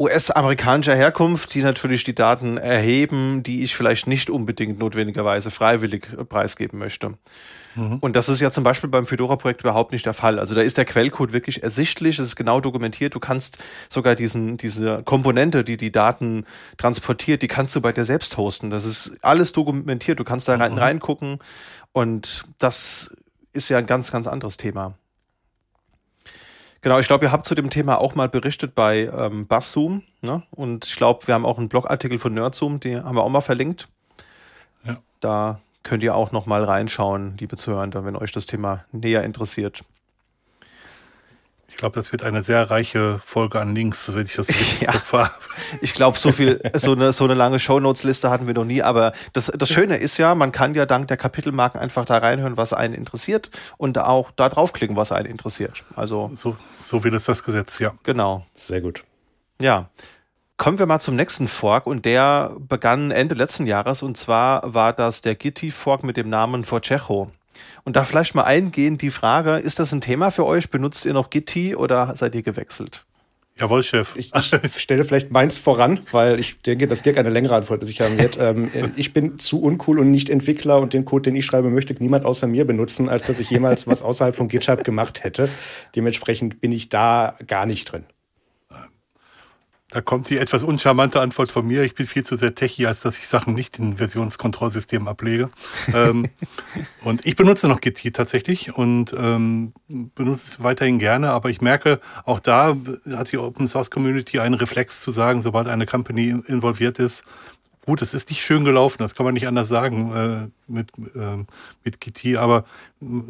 US-amerikanischer Herkunft, die natürlich die Daten erheben, die ich vielleicht nicht unbedingt notwendigerweise freiwillig preisgeben möchte. Mhm. Und das ist ja zum Beispiel beim Fedora-Projekt überhaupt nicht der Fall. Also da ist der Quellcode wirklich ersichtlich, es ist genau dokumentiert. Du kannst sogar diesen, diese Komponente, die die Daten transportiert, die kannst du bei dir selbst hosten. Das ist alles dokumentiert. Du kannst da rein, mhm. reingucken. Und das ist ja ein ganz, ganz anderes Thema. Genau, ich glaube, ihr habt zu dem Thema auch mal berichtet bei ähm, Basszoom. Ne? Und ich glaube, wir haben auch einen Blogartikel von Nerdzoom, den haben wir auch mal verlinkt. Ja. Da könnt ihr auch noch mal reinschauen, liebe Zuhörer, wenn euch das Thema näher interessiert. Ich glaube, das wird eine sehr reiche Folge an Links, wenn ich das richtig ja. habe. Ich glaube, so viel, so eine, so eine lange Shownotes-Liste hatten wir noch nie. Aber das, das Schöne ist ja, man kann ja dank der Kapitelmarken einfach da reinhören, was einen interessiert und auch da draufklicken, was einen interessiert. Also. So, so will es das Gesetz, ja. Genau. Sehr gut. Ja. Kommen wir mal zum nächsten Fork und der begann Ende letzten Jahres und zwar war das der Gitti-Fork mit dem Namen Forcejo. Und da vielleicht mal eingehend die Frage, ist das ein Thema für euch? Benutzt ihr noch Gitti oder seid ihr gewechselt? Jawohl, Chef. Ich, ich, stelle vielleicht meins voran, weil ich denke, dass Dirk eine längere Antwort sich haben wird. Ähm, ich bin zu uncool und nicht Entwickler und den Code, den ich schreibe, möchte niemand außer mir benutzen, als dass ich jemals was außerhalb von GitHub gemacht hätte. Dementsprechend bin ich da gar nicht drin. Da kommt die etwas uncharmante Antwort von mir. Ich bin viel zu sehr techy, als dass ich Sachen nicht in Versionskontrollsystemen ablege. ähm, und ich benutze noch Git tatsächlich und ähm, benutze es weiterhin gerne, aber ich merke, auch da hat die Open Source Community einen Reflex zu sagen, sobald eine Company involviert ist, gut, es ist nicht schön gelaufen, das kann man nicht anders sagen äh, mit, äh, mit GT, aber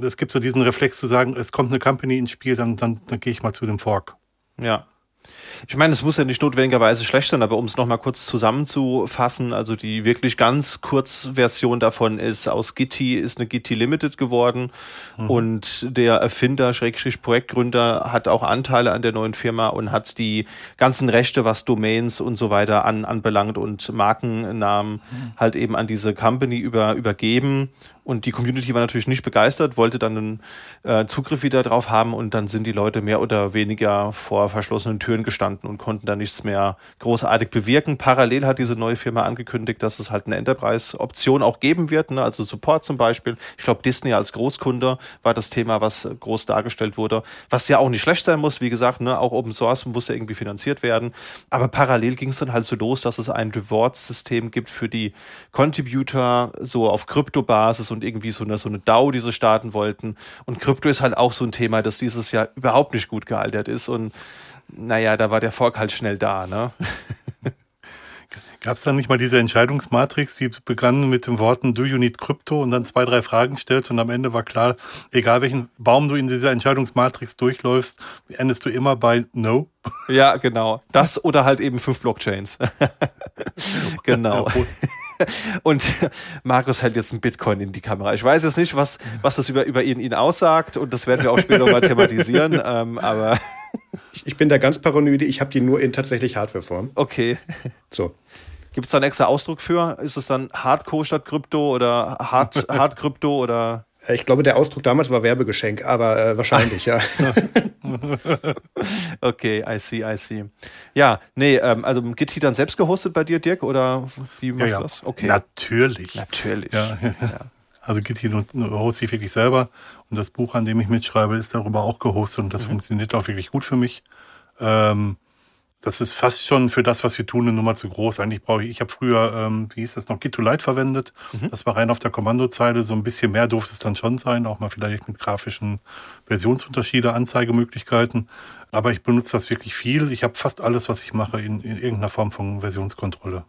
es gibt so diesen Reflex zu sagen, es kommt eine Company ins Spiel, dann, dann, dann gehe ich mal zu dem Fork. Ja. Ich meine, es muss ja nicht notwendigerweise schlecht sein, aber um es nochmal kurz zusammenzufassen, also die wirklich ganz kurz Version davon ist, aus Gitti ist eine Gitti Limited geworden mhm. und der Erfinder, Schrägstrich Projektgründer, hat auch Anteile an der neuen Firma und hat die ganzen Rechte, was Domains und so weiter an, anbelangt und Markennamen mhm. halt eben an diese Company über, übergeben und die Community war natürlich nicht begeistert, wollte dann einen äh, Zugriff wieder drauf haben und dann sind die Leute mehr oder weniger vor verschlossenen Türen gestanden und konnten da nichts mehr großartig bewirken. Parallel hat diese neue Firma angekündigt, dass es halt eine Enterprise-Option auch geben wird, ne? also Support zum Beispiel. Ich glaube, Disney als Großkunde war das Thema, was groß dargestellt wurde, was ja auch nicht schlecht sein muss. Wie gesagt, ne? auch Open Source muss ja irgendwie finanziert werden. Aber parallel ging es dann halt so los, dass es ein Reward-System gibt für die Contributor, so auf Kryptobasis und und irgendwie so eine, so eine DAO, die sie starten wollten. Und Krypto ist halt auch so ein Thema, das dieses Jahr überhaupt nicht gut gealtert ist. Und naja, da war der Fork halt schnell da. Ne? Gab es dann nicht mal diese Entscheidungsmatrix, die begann mit den Worten Do you need Crypto und dann zwei, drei Fragen stellt und am Ende war klar, egal welchen Baum du in dieser Entscheidungsmatrix durchläufst, endest du immer bei No? Ja, genau. Das oder halt eben fünf Blockchains. genau. Und Markus hält jetzt ein Bitcoin in die Kamera. Ich weiß jetzt nicht, was, was das über, über ihn, ihn aussagt und das werden wir auch später mal thematisieren, ähm, aber. Ich bin da ganz paranoide, ich habe die nur in tatsächlich Hardwareform. Okay. So. Gibt es da einen extra Ausdruck für? Ist es dann Hardcore statt Krypto oder Hard, Hard Krypto oder? Ich glaube, der Ausdruck damals war Werbegeschenk, aber äh, wahrscheinlich, ja. okay, I see, I see. Ja, nee, ähm, also Gitti dann selbst gehostet bei dir, Dirk, oder wie machst ja, ja. du das? Okay. Natürlich. Natürlich. Ja. Also Gitti hoste ich wirklich selber und das Buch, an dem ich mitschreibe, ist darüber auch gehostet und das mhm. funktioniert auch wirklich gut für mich. Ähm, das ist fast schon für das, was wir tun, eine Nummer zu groß. Eigentlich brauche ich, ich habe früher, ähm, wie hieß das noch, Git2Lite verwendet. Mhm. Das war rein auf der Kommandozeile. So ein bisschen mehr durfte es dann schon sein, auch mal vielleicht mit grafischen Versionsunterschiede, Anzeigemöglichkeiten. Aber ich benutze das wirklich viel. Ich habe fast alles, was ich mache, in, in irgendeiner Form von Versionskontrolle.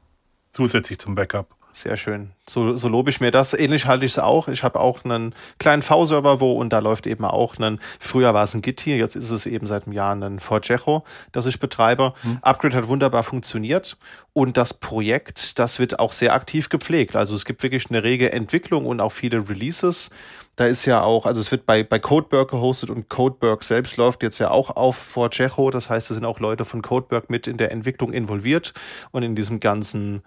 Zusätzlich zum Backup. Sehr schön. So, so lobe ich mir das. Ähnlich halte ich es auch. Ich habe auch einen kleinen V-Server, wo und da läuft eben auch ein, früher war es ein Git hier, jetzt ist es eben seit einem Jahr ein Forgejo, das ich betreibe. Mhm. Upgrade hat wunderbar funktioniert und das Projekt, das wird auch sehr aktiv gepflegt. Also es gibt wirklich eine rege Entwicklung und auch viele Releases. Da ist ja auch, also es wird bei, bei Codeberg gehostet und Codeberg selbst läuft jetzt ja auch auf Forgejo. Das heißt, es sind auch Leute von Codeberg mit in der Entwicklung involviert und in diesem ganzen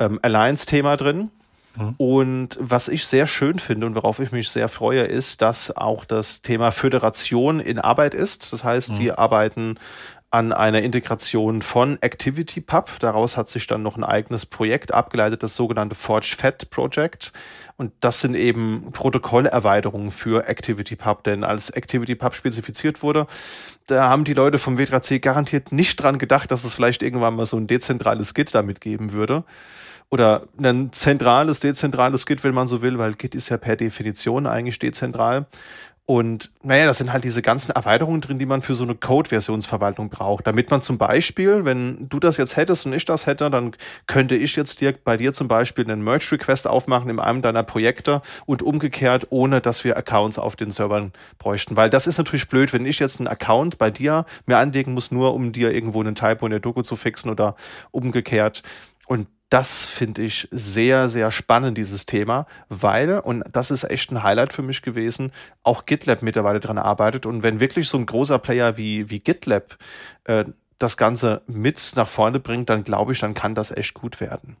ähm, Alliance-Thema drin. Mhm. Und was ich sehr schön finde und worauf ich mich sehr freue, ist, dass auch das Thema Föderation in Arbeit ist. Das heißt, mhm. die arbeiten an einer Integration von ActivityPub. Daraus hat sich dann noch ein eigenes Projekt abgeleitet, das sogenannte Forge Fed Project. Und das sind eben Protokollerweiterungen für ActivityPub, denn als ActivityPub spezifiziert wurde, da haben die Leute vom W3C garantiert nicht dran gedacht, dass es vielleicht irgendwann mal so ein dezentrales Git damit geben würde oder ein zentrales, dezentrales Git, wenn man so will, weil Git ist ja per Definition eigentlich dezentral. Und naja, das sind halt diese ganzen Erweiterungen drin, die man für so eine Code-Versionsverwaltung braucht. Damit man zum Beispiel, wenn du das jetzt hättest und ich das hätte, dann könnte ich jetzt dir bei dir zum Beispiel einen Merge-Request aufmachen in einem deiner Projekte und umgekehrt, ohne dass wir Accounts auf den Servern bräuchten. Weil das ist natürlich blöd, wenn ich jetzt einen Account bei dir mir anlegen muss, nur um dir irgendwo einen Typo in der Doku zu fixen oder umgekehrt. Und das finde ich sehr, sehr spannend, dieses Thema, weil, und das ist echt ein Highlight für mich gewesen, auch GitLab mittlerweile dran arbeitet. Und wenn wirklich so ein großer Player wie, wie GitLab äh, das Ganze mit nach vorne bringt, dann glaube ich, dann kann das echt gut werden.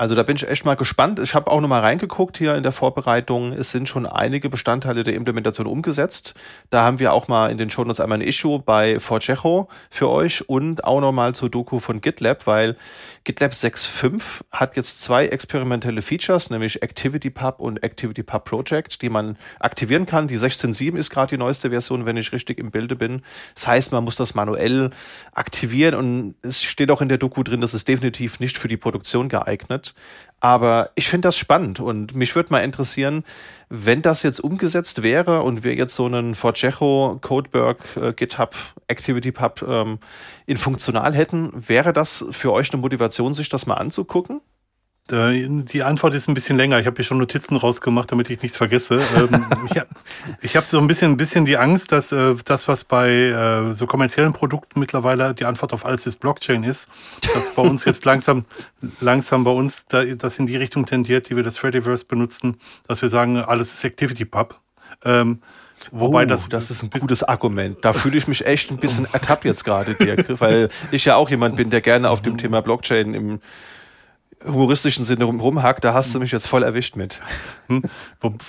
Also da bin ich echt mal gespannt. Ich habe auch noch mal reingeguckt hier in der Vorbereitung. Es sind schon einige Bestandteile der Implementation umgesetzt. Da haben wir auch mal in den Shownotes einmal ein Issue bei Forgejo für euch und auch noch mal zur Doku von GitLab, weil GitLab 6.5 hat jetzt zwei experimentelle Features, nämlich ActivityPub und ActivityPub Project, die man aktivieren kann. Die 16.7 ist gerade die neueste Version, wenn ich richtig im Bilde bin. Das heißt, man muss das manuell aktivieren und es steht auch in der Doku drin, das ist definitiv nicht für die Produktion geeignet. Aber ich finde das spannend und mich würde mal interessieren, wenn das jetzt umgesetzt wäre und wir jetzt so einen Forgejo Codeberg äh, GitHub Activity Pub ähm, in funktional hätten, wäre das für euch eine Motivation, sich das mal anzugucken? Äh, die Antwort ist ein bisschen länger. Ich habe hier schon Notizen rausgemacht, damit ich nichts vergesse. Ähm, ich habe hab so ein bisschen, ein bisschen die Angst, dass äh, das, was bei äh, so kommerziellen Produkten mittlerweile die Antwort auf alles ist Blockchain ist, dass bei uns jetzt langsam, langsam bei uns da, das in die Richtung tendiert, die wir das Freddyverse benutzen, dass wir sagen, alles ist ActivityPub. Ähm, Wobei oh, das, das ist ein gutes Argument. Da fühle ich mich echt ein bisschen ertappt jetzt gerade, Dirk, weil ich ja auch jemand bin, der gerne auf dem Thema Blockchain im humoristischen Sinne rumhackt, da hast du mich jetzt voll erwischt mit. Hm.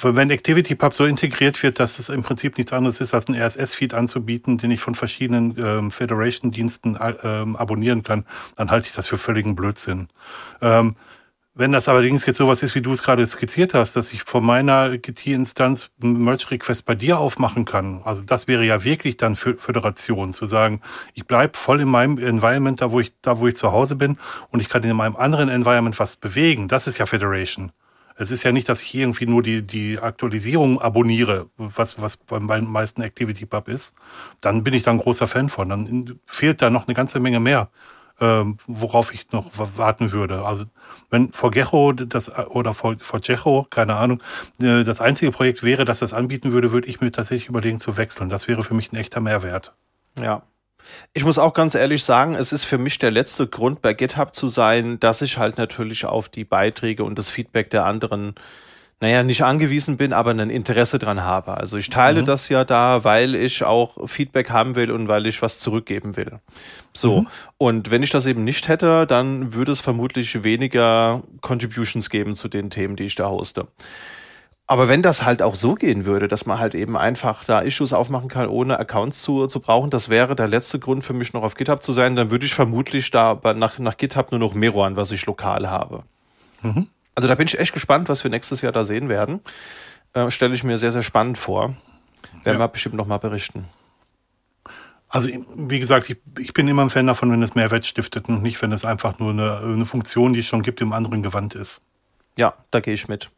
Wenn ActivityPub so integriert wird, dass es im Prinzip nichts anderes ist, als einen RSS-Feed anzubieten, den ich von verschiedenen ähm, Federation-Diensten äh, ähm, abonnieren kann, dann halte ich das für völligen Blödsinn. Ähm, wenn das allerdings jetzt sowas ist, wie du es gerade skizziert hast, dass ich von meiner GT-Instanz Merge-Request bei dir aufmachen kann, also das wäre ja wirklich dann Föderation, zu sagen, ich bleibe voll in meinem Environment, da wo ich, da wo ich zu Hause bin und ich kann in meinem anderen Environment was bewegen. Das ist ja Federation. Es ist ja nicht, dass ich irgendwie nur die, die Aktualisierung abonniere, was, was beim meisten ActivityPub ist. Dann bin ich da ein großer Fan von. Dann fehlt da noch eine ganze Menge mehr, äh, worauf ich noch warten würde. Also wenn Forgejo das oder Forgejo, keine Ahnung, äh, das einzige Projekt wäre, das das anbieten würde, würde ich mir tatsächlich überlegen zu wechseln. Das wäre für mich ein echter Mehrwert. Ja. Ich muss auch ganz ehrlich sagen, es ist für mich der letzte Grund, bei GitHub zu sein, dass ich halt natürlich auf die Beiträge und das Feedback der anderen naja, nicht angewiesen bin, aber ein Interesse dran habe. Also ich teile mhm. das ja da, weil ich auch Feedback haben will und weil ich was zurückgeben will. So. Mhm. Und wenn ich das eben nicht hätte, dann würde es vermutlich weniger Contributions geben zu den Themen, die ich da hoste. Aber wenn das halt auch so gehen würde, dass man halt eben einfach da Issues aufmachen kann, ohne Accounts zu, zu brauchen, das wäre der letzte Grund für mich noch auf GitHub zu sein, dann würde ich vermutlich da nach, nach GitHub nur noch Meruan, was ich lokal habe. Mhm. Also da bin ich echt gespannt, was wir nächstes Jahr da sehen werden. Äh, Stelle ich mir sehr, sehr spannend vor. Werden ja. wir bestimmt noch mal berichten. Also wie gesagt, ich, ich, bin immer ein Fan davon, wenn es Mehrwert stiftet und nicht, wenn es einfach nur eine, eine Funktion, die es schon gibt, im anderen Gewand ist. Ja, da gehe ich mit.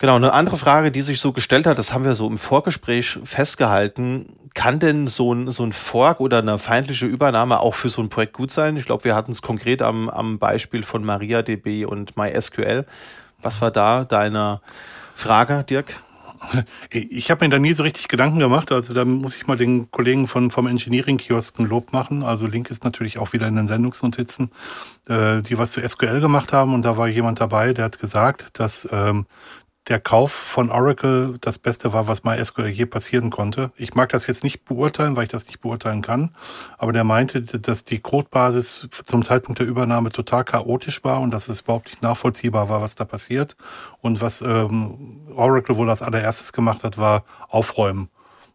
Genau, eine andere Frage, die sich so gestellt hat, das haben wir so im Vorgespräch festgehalten. Kann denn so ein, so ein Fork oder eine feindliche Übernahme auch für so ein Projekt gut sein? Ich glaube, wir hatten es konkret am, am Beispiel von MariaDB und MySQL. Was war da deine Frage, Dirk? Ich habe mir da nie so richtig Gedanken gemacht. Also da muss ich mal den Kollegen von, vom Engineering-Kiosk ein Lob machen. Also Link ist natürlich auch wieder in den Sendungsnotizen, äh, die was zu SQL gemacht haben. Und da war jemand dabei, der hat gesagt, dass ähm, der Kauf von Oracle das Beste war, was MySQL je passieren konnte. Ich mag das jetzt nicht beurteilen, weil ich das nicht beurteilen kann. Aber der meinte, dass die Codebasis zum Zeitpunkt der Übernahme total chaotisch war und dass es überhaupt nicht nachvollziehbar war, was da passiert. Und was ähm, Oracle wohl als allererstes gemacht hat, war aufräumen.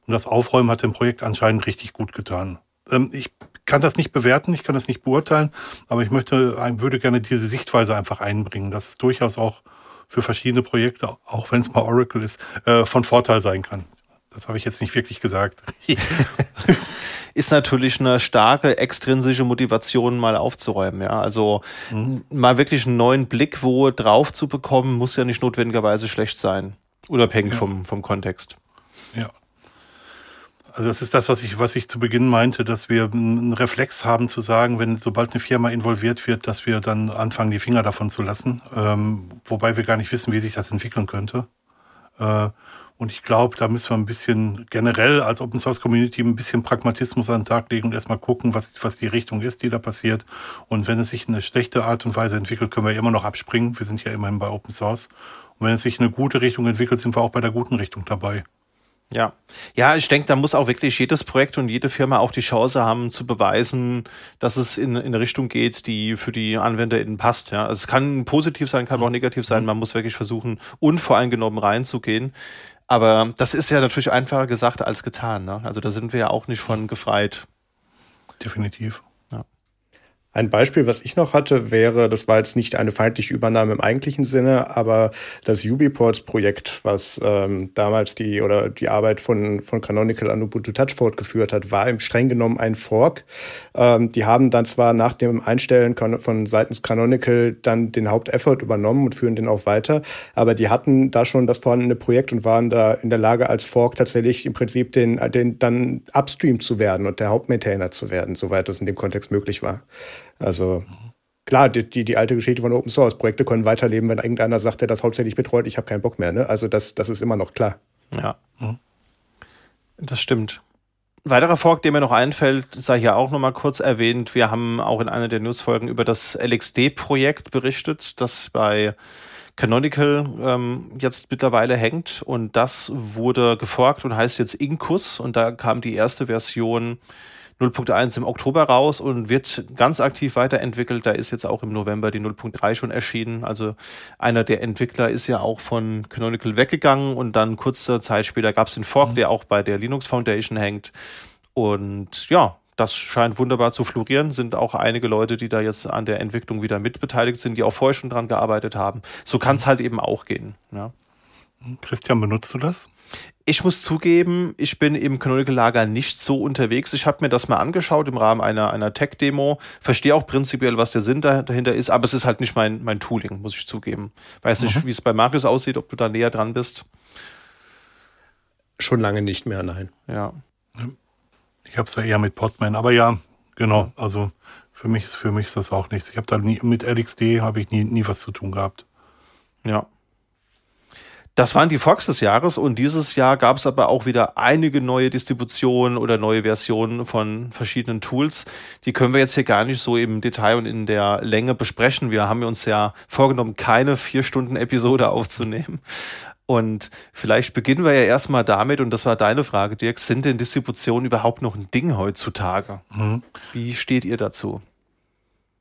Und das Aufräumen hat dem Projekt anscheinend richtig gut getan. Ähm, ich kann das nicht bewerten, ich kann das nicht beurteilen, aber ich möchte, würde gerne diese Sichtweise einfach einbringen, dass es durchaus auch für verschiedene Projekte, auch wenn es mal Oracle ist, äh, von Vorteil sein kann. Das habe ich jetzt nicht wirklich gesagt. ist natürlich eine starke extrinsische Motivation, mal aufzuräumen. Ja, also mhm. mal wirklich einen neuen Blick wo drauf zu bekommen, muss ja nicht notwendigerweise schlecht sein, unabhängig ja. vom, vom Kontext. Ja. Also das ist das, was ich, was ich zu Beginn meinte, dass wir einen Reflex haben zu sagen, wenn sobald eine Firma involviert wird, dass wir dann anfangen, die Finger davon zu lassen, ähm, wobei wir gar nicht wissen, wie sich das entwickeln könnte. Äh, und ich glaube, da müssen wir ein bisschen generell als Open Source Community ein bisschen Pragmatismus an den Tag legen und erstmal gucken, was, was die Richtung ist, die da passiert. Und wenn es sich in eine schlechte Art und Weise entwickelt, können wir immer noch abspringen. Wir sind ja immerhin bei Open Source. Und wenn es sich in eine gute Richtung entwickelt, sind wir auch bei der guten Richtung dabei. Ja, ja, ich denke, da muss auch wirklich jedes Projekt und jede Firma auch die Chance haben zu beweisen, dass es in, in eine Richtung geht, die für die AnwenderInnen passt. Ja, also es kann positiv sein, kann aber auch negativ sein. Man muss wirklich versuchen, unvoreingenommen reinzugehen. Aber das ist ja natürlich einfacher gesagt als getan. Ne? Also da sind wir ja auch nicht von gefreit. Definitiv. Ein Beispiel, was ich noch hatte, wäre, das war jetzt nicht eine feindliche Übernahme im eigentlichen Sinne, aber das Ubiports-Projekt, was ähm, damals die oder die Arbeit von, von Canonical an Ubuntu Touch fortgeführt hat, war im streng genommen ein Fork. Ähm, die haben dann zwar nach dem Einstellen von seitens Canonical dann den Haupteffort übernommen und führen den auch weiter, aber die hatten da schon das vorhandene Projekt und waren da in der Lage, als Fork tatsächlich im Prinzip den, den dann upstream zu werden und der Hauptmaintainer zu werden, soweit das in dem Kontext möglich war. Also klar, die, die, die, alte Geschichte von Open Source. Projekte können weiterleben, wenn irgendeiner sagt, der das hauptsächlich betreut, ich habe keinen Bock mehr. Ne? Also das, das ist immer noch klar. Ja. Mhm. Das stimmt. Ein weiterer Fork, der mir noch einfällt, sei hier auch nochmal kurz erwähnt. Wir haben auch in einer der Newsfolgen über das LXD-Projekt berichtet, das bei Canonical ähm, jetzt mittlerweile hängt. Und das wurde geforkt und heißt jetzt Incus. Und da kam die erste Version 0.1 im Oktober raus und wird ganz aktiv weiterentwickelt. Da ist jetzt auch im November die 0.3 schon erschienen. Also einer der Entwickler ist ja auch von Canonical weggegangen und dann kurze Zeit später gab es den Fork, mhm. der auch bei der Linux Foundation hängt. Und ja, das scheint wunderbar zu florieren. Sind auch einige Leute, die da jetzt an der Entwicklung wieder mitbeteiligt sind, die auch vorher schon dran gearbeitet haben. So kann es halt eben auch gehen. Ja. Christian, benutzt du das? Ich muss zugeben, ich bin im Canonical Lager nicht so unterwegs. Ich habe mir das mal angeschaut im Rahmen einer, einer Tech-Demo. Verstehe auch prinzipiell, was der Sinn dahinter ist, aber es ist halt nicht mein, mein Tooling, muss ich zugeben. Weiß nicht, mhm. wie es bei Markus aussieht, ob du da näher dran bist. Schon lange nicht mehr, nein. Ja. Ich habe es ja eher mit Podman, aber ja, genau. Also für mich ist für mich ist das auch nichts. Ich habe da nie mit LXD habe ich nie, nie was zu tun gehabt. Ja. Das waren die Forks des Jahres und dieses Jahr gab es aber auch wieder einige neue Distributionen oder neue Versionen von verschiedenen Tools. Die können wir jetzt hier gar nicht so im Detail und in der Länge besprechen. Wir haben uns ja vorgenommen, keine vier Stunden Episode aufzunehmen. Und vielleicht beginnen wir ja erstmal damit, und das war deine Frage, Dirk, sind denn Distributionen überhaupt noch ein Ding heutzutage? Mhm. Wie steht ihr dazu?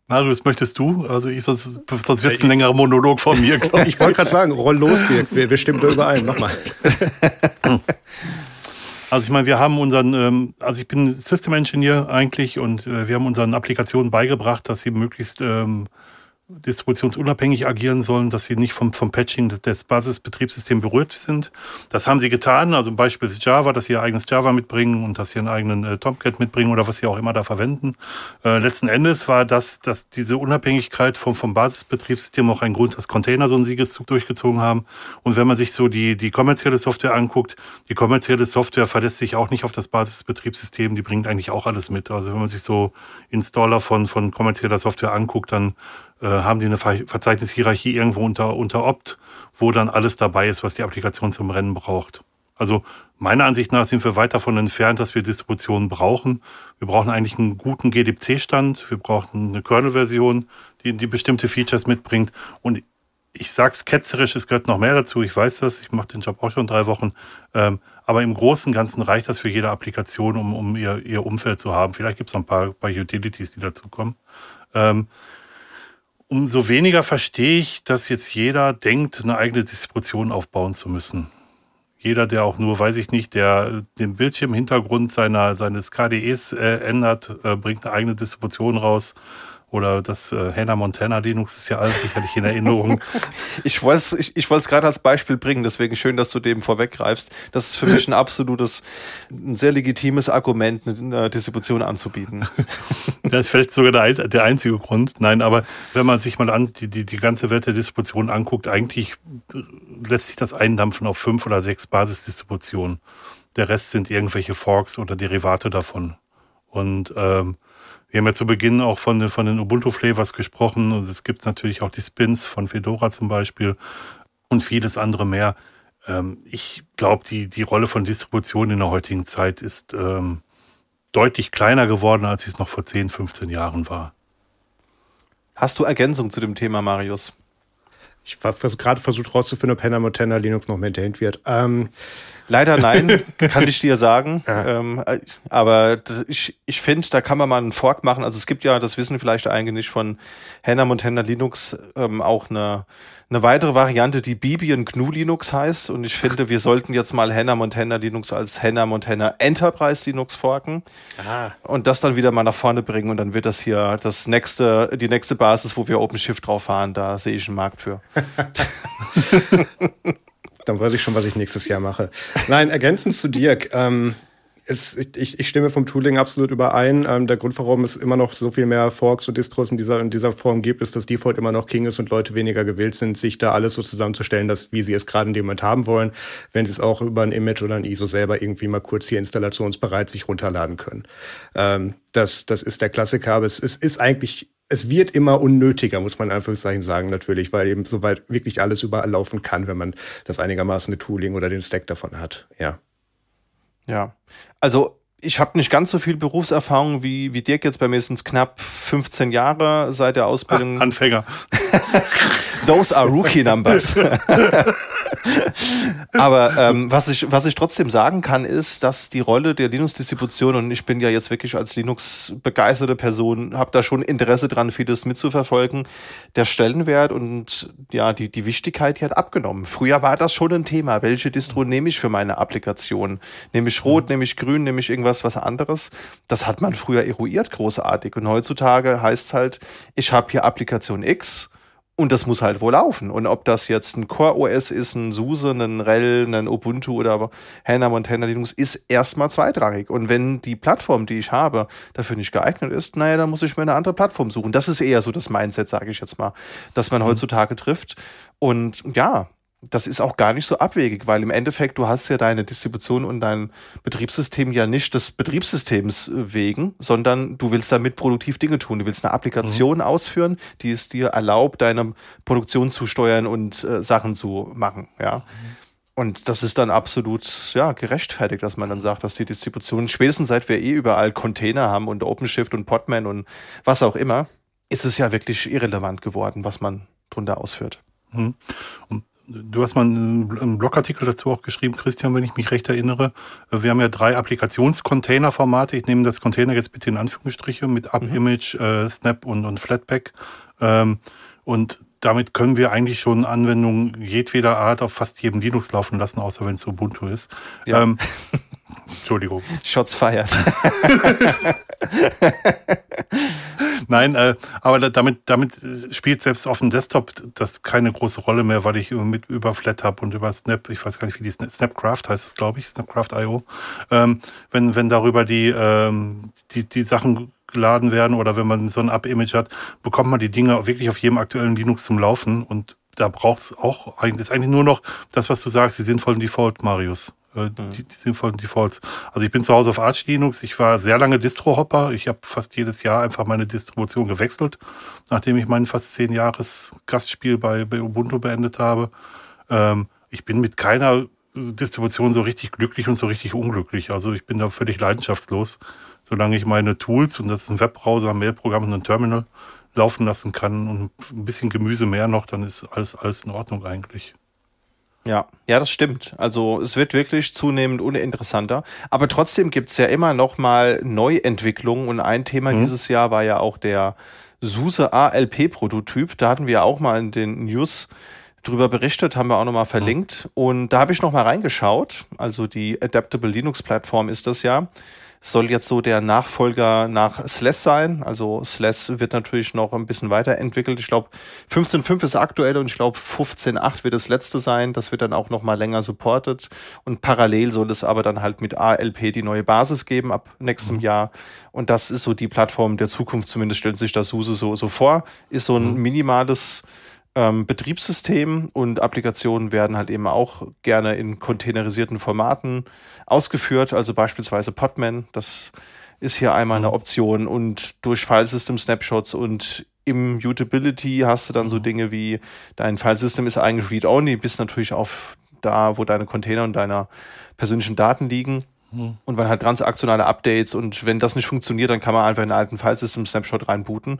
Marius, möchtest du? Also ich, sonst, sonst wird es ein längerer Monolog von mir. Ich, ich wollte gerade sagen, roll los, Dirk. Wir, wir stimmen da überein. Mach mal. Also ich meine, wir haben unseren, ähm, also ich bin System Engineer eigentlich und äh, wir haben unseren Applikationen beigebracht, dass sie möglichst ähm, distributionsunabhängig agieren sollen, dass sie nicht vom, vom Patching des, des Basisbetriebssystems berührt sind. Das haben sie getan, also beispielsweise Java, dass sie ihr eigenes Java mitbringen und dass sie ihren eigenen äh, Tomcat mitbringen oder was sie auch immer da verwenden. Äh, letzten Endes war das, dass diese Unabhängigkeit vom, vom Basisbetriebssystem auch ein Grund, dass Container so einen Siegeszug durchgezogen haben. Und wenn man sich so die, die kommerzielle Software anguckt, die kommerzielle Software verlässt sich auch nicht auf das Basisbetriebssystem, die bringt eigentlich auch alles mit. Also wenn man sich so Installer von, von kommerzieller Software anguckt, dann äh, haben die eine Verzeichnis-Hierarchie irgendwo unter, unter Opt, wo dann alles dabei ist, was die Applikation zum Rennen braucht. Also meiner Ansicht nach sind wir weit davon entfernt, dass wir Distributionen brauchen. Wir brauchen eigentlich einen guten GDC-Stand, wir brauchen eine Kernel-Version, die, die bestimmte Features mitbringt. Und ich sag's ketzerisch, es gehört noch mehr dazu. Ich weiß das, ich mache den Job auch schon drei Wochen. Ähm, aber im Großen und Ganzen reicht das für jede Applikation, um, um ihr, ihr Umfeld zu haben. Vielleicht gibt es noch ein paar, paar Utilities, die dazukommen. Ähm, umso weniger verstehe ich, dass jetzt jeder denkt, eine eigene Distribution aufbauen zu müssen. Jeder, der auch nur, weiß ich nicht, der den Bildschirmhintergrund seiner, seines KDEs äh, ändert, äh, bringt eine eigene Distribution raus oder das äh, Hannah Montana Linux ist ja alles sicherlich in Erinnerung. ich wollte es ich, ich gerade als Beispiel bringen, deswegen schön, dass du dem vorweggreifst. Das ist für mich ein absolutes, ein sehr legitimes Argument, eine Distribution anzubieten. das ist vielleicht sogar der, der einzige Grund. Nein, aber wenn man sich mal an die, die, die ganze Welt der Distribution anguckt, eigentlich lässt sich das eindampfen auf fünf oder sechs Basisdistributionen. Der Rest sind irgendwelche Forks oder Derivate davon. Und ähm, wir haben ja zu Beginn auch von, von den Ubuntu-Flavors gesprochen und es gibt natürlich auch die Spins von Fedora zum Beispiel und vieles andere mehr. Ähm, ich glaube, die, die Rolle von Distribution in der heutigen Zeit ist ähm, deutlich kleiner geworden, als es noch vor 10, 15 Jahren war. Hast du Ergänzung zu dem Thema, Marius? Ich habe gerade versucht rauszufinden, ob Hannah Montana Linux noch maintained wird. Ähm, Leider nein, kann ich dir sagen. Ähm, aber das, ich, ich finde, da kann man mal einen Fork machen. Also es gibt ja, das wissen vielleicht einige nicht, von Hannah Montana Linux ähm, auch eine, eine weitere Variante, die Bibian GNU Linux heißt. Und ich finde, wir sollten jetzt mal Hannah Montana Linux als Hannah Montana Enterprise Linux forken. Aha. Und das dann wieder mal nach vorne bringen. Und dann wird das hier das nächste, die nächste Basis, wo wir OpenShift drauf fahren. Da sehe ich einen Markt für. Dann weiß ich schon, was ich nächstes Jahr mache. Nein, ergänzend zu Dirk. Ähm, es, ich, ich, stimme vom Tooling absolut überein. Ähm, der Grund, warum es immer noch so viel mehr Forks und Distros in dieser, in dieser Form gibt, ist, dass Default immer noch King ist und Leute weniger gewillt sind, sich da alles so zusammenzustellen, dass, wie sie es gerade in dem Moment haben wollen, wenn sie es auch über ein Image oder ein ISO selber irgendwie mal kurz hier installationsbereit sich runterladen können. Ähm, das, das ist der Klassiker, aber es, es ist eigentlich es wird immer unnötiger, muss man in Anführungszeichen sagen, natürlich, weil eben soweit wirklich alles überall laufen kann, wenn man das einigermaßen eine Tooling oder den Stack davon hat. Ja. Ja. Also ich habe nicht ganz so viel Berufserfahrung wie, wie Dirk jetzt bei mir sind es knapp 15 Jahre seit der Ausbildung. Ah, Anfänger. Those are rookie numbers. Aber ähm, was, ich, was ich trotzdem sagen kann, ist, dass die Rolle der Linux-Distribution, und ich bin ja jetzt wirklich als Linux-begeisterte Person, habe da schon Interesse dran, vieles mitzuverfolgen, der Stellenwert und ja, die, die Wichtigkeit, die hat abgenommen. Früher war das schon ein Thema. Welche Distro nehme ich für meine Applikation? Nehme ich rot, nehme ich grün, nehme ich irgendwas was anderes? Das hat man früher eruiert, großartig. Und heutzutage heißt es halt, ich habe hier Applikation X und das muss halt wohl laufen. Und ob das jetzt ein Core OS ist, ein SUSE, ein RHEL, ein Ubuntu oder Hannah Montana Linux, ist erstmal zweitrangig. Und wenn die Plattform, die ich habe, dafür nicht geeignet ist, naja, dann muss ich mir eine andere Plattform suchen. Das ist eher so das Mindset, sage ich jetzt mal, das man mhm. heutzutage trifft. Und ja, das ist auch gar nicht so abwegig, weil im Endeffekt du hast ja deine Distribution und dein Betriebssystem ja nicht des Betriebssystems wegen, sondern du willst damit produktiv Dinge tun. Du willst eine Applikation mhm. ausführen, die es dir erlaubt, deine Produktion zu steuern und äh, Sachen zu machen. Ja. Mhm. Und das ist dann absolut ja, gerechtfertigt, dass man dann sagt, dass die Distribution, spätestens seit wir eh überall Container haben und OpenShift und Podman und was auch immer, ist es ja wirklich irrelevant geworden, was man drunter ausführt. Mhm. Und Du hast mal einen Blogartikel dazu auch geschrieben, Christian, wenn ich mich recht erinnere. Wir haben ja drei Applikationscontainer-Formate. Ich nehme das Container jetzt bitte in Anführungsstriche mit Up-Image, mhm. äh, Snap und, und Flatpak. Ähm, und damit können wir eigentlich schon Anwendungen jedweder Art auf fast jedem Linux laufen lassen, außer wenn es Ubuntu ist. Ja. Ähm, Entschuldigung. Shots feiert. Nein, äh, aber damit, damit spielt selbst auf dem Desktop das keine große Rolle mehr, weil ich mit über Flat habe und über Snap, ich weiß gar nicht, wie die Snapcraft heißt es, glaube ich, Snapcraft.io. Ähm, wenn, wenn darüber die, ähm, die, die Sachen geladen werden oder wenn man so ein Up-Image hat, bekommt man die Dinge wirklich auf jedem aktuellen Linux zum Laufen und da braucht es auch eigentlich, ist eigentlich nur noch das, was du sagst, die sinnvollen Default, Marius. Äh, mhm. die, die sinnvollen Defaults. Also ich bin zu Hause auf Arch Linux. Ich war sehr lange Distro-Hopper. Ich habe fast jedes Jahr einfach meine Distribution gewechselt, nachdem ich mein fast zehn Jahres Gastspiel bei, bei Ubuntu beendet habe. Ähm, ich bin mit keiner Distribution so richtig glücklich und so richtig unglücklich. Also ich bin da völlig leidenschaftslos. Solange ich meine Tools, und das ist ein Webbrowser, ein Mailprogramm und ein Terminal, laufen lassen kann und ein bisschen Gemüse mehr noch, dann ist alles, alles in Ordnung eigentlich. Ja, ja, das stimmt. Also es wird wirklich zunehmend uninteressanter. Aber trotzdem gibt's ja immer noch mal Neuentwicklungen. Und ein Thema mhm. dieses Jahr war ja auch der SUSE ALP-Prototyp. Da hatten wir auch mal in den News drüber berichtet, haben wir auch nochmal verlinkt. Mhm. Und da habe ich nochmal reingeschaut. Also die Adaptable Linux-Plattform ist das ja soll jetzt so der Nachfolger nach SLES sein. Also SLES wird natürlich noch ein bisschen weiterentwickelt. Ich glaube, 15.5 ist aktuell und ich glaube, 15.8 wird das letzte sein. Das wird dann auch noch mal länger supported. Und parallel soll es aber dann halt mit ALP die neue Basis geben ab nächstem mhm. Jahr. Und das ist so die Plattform der Zukunft. Zumindest stellt sich das SUSE so, so vor. Ist so ein mhm. minimales ähm, Betriebssystem und Applikationen werden halt eben auch gerne in containerisierten Formaten ausgeführt, also beispielsweise Podman, das ist hier einmal eine mhm. Option und durch Filesystem Snapshots und Immutability hast du dann so mhm. Dinge wie dein Filesystem ist eigentlich read-only, bis natürlich auf da, wo deine Container und deine persönlichen Daten liegen. hm. Und man hat transaktionale Updates und wenn das nicht funktioniert, dann kann man einfach in einen alten Filesystem Snapshot reinbooten.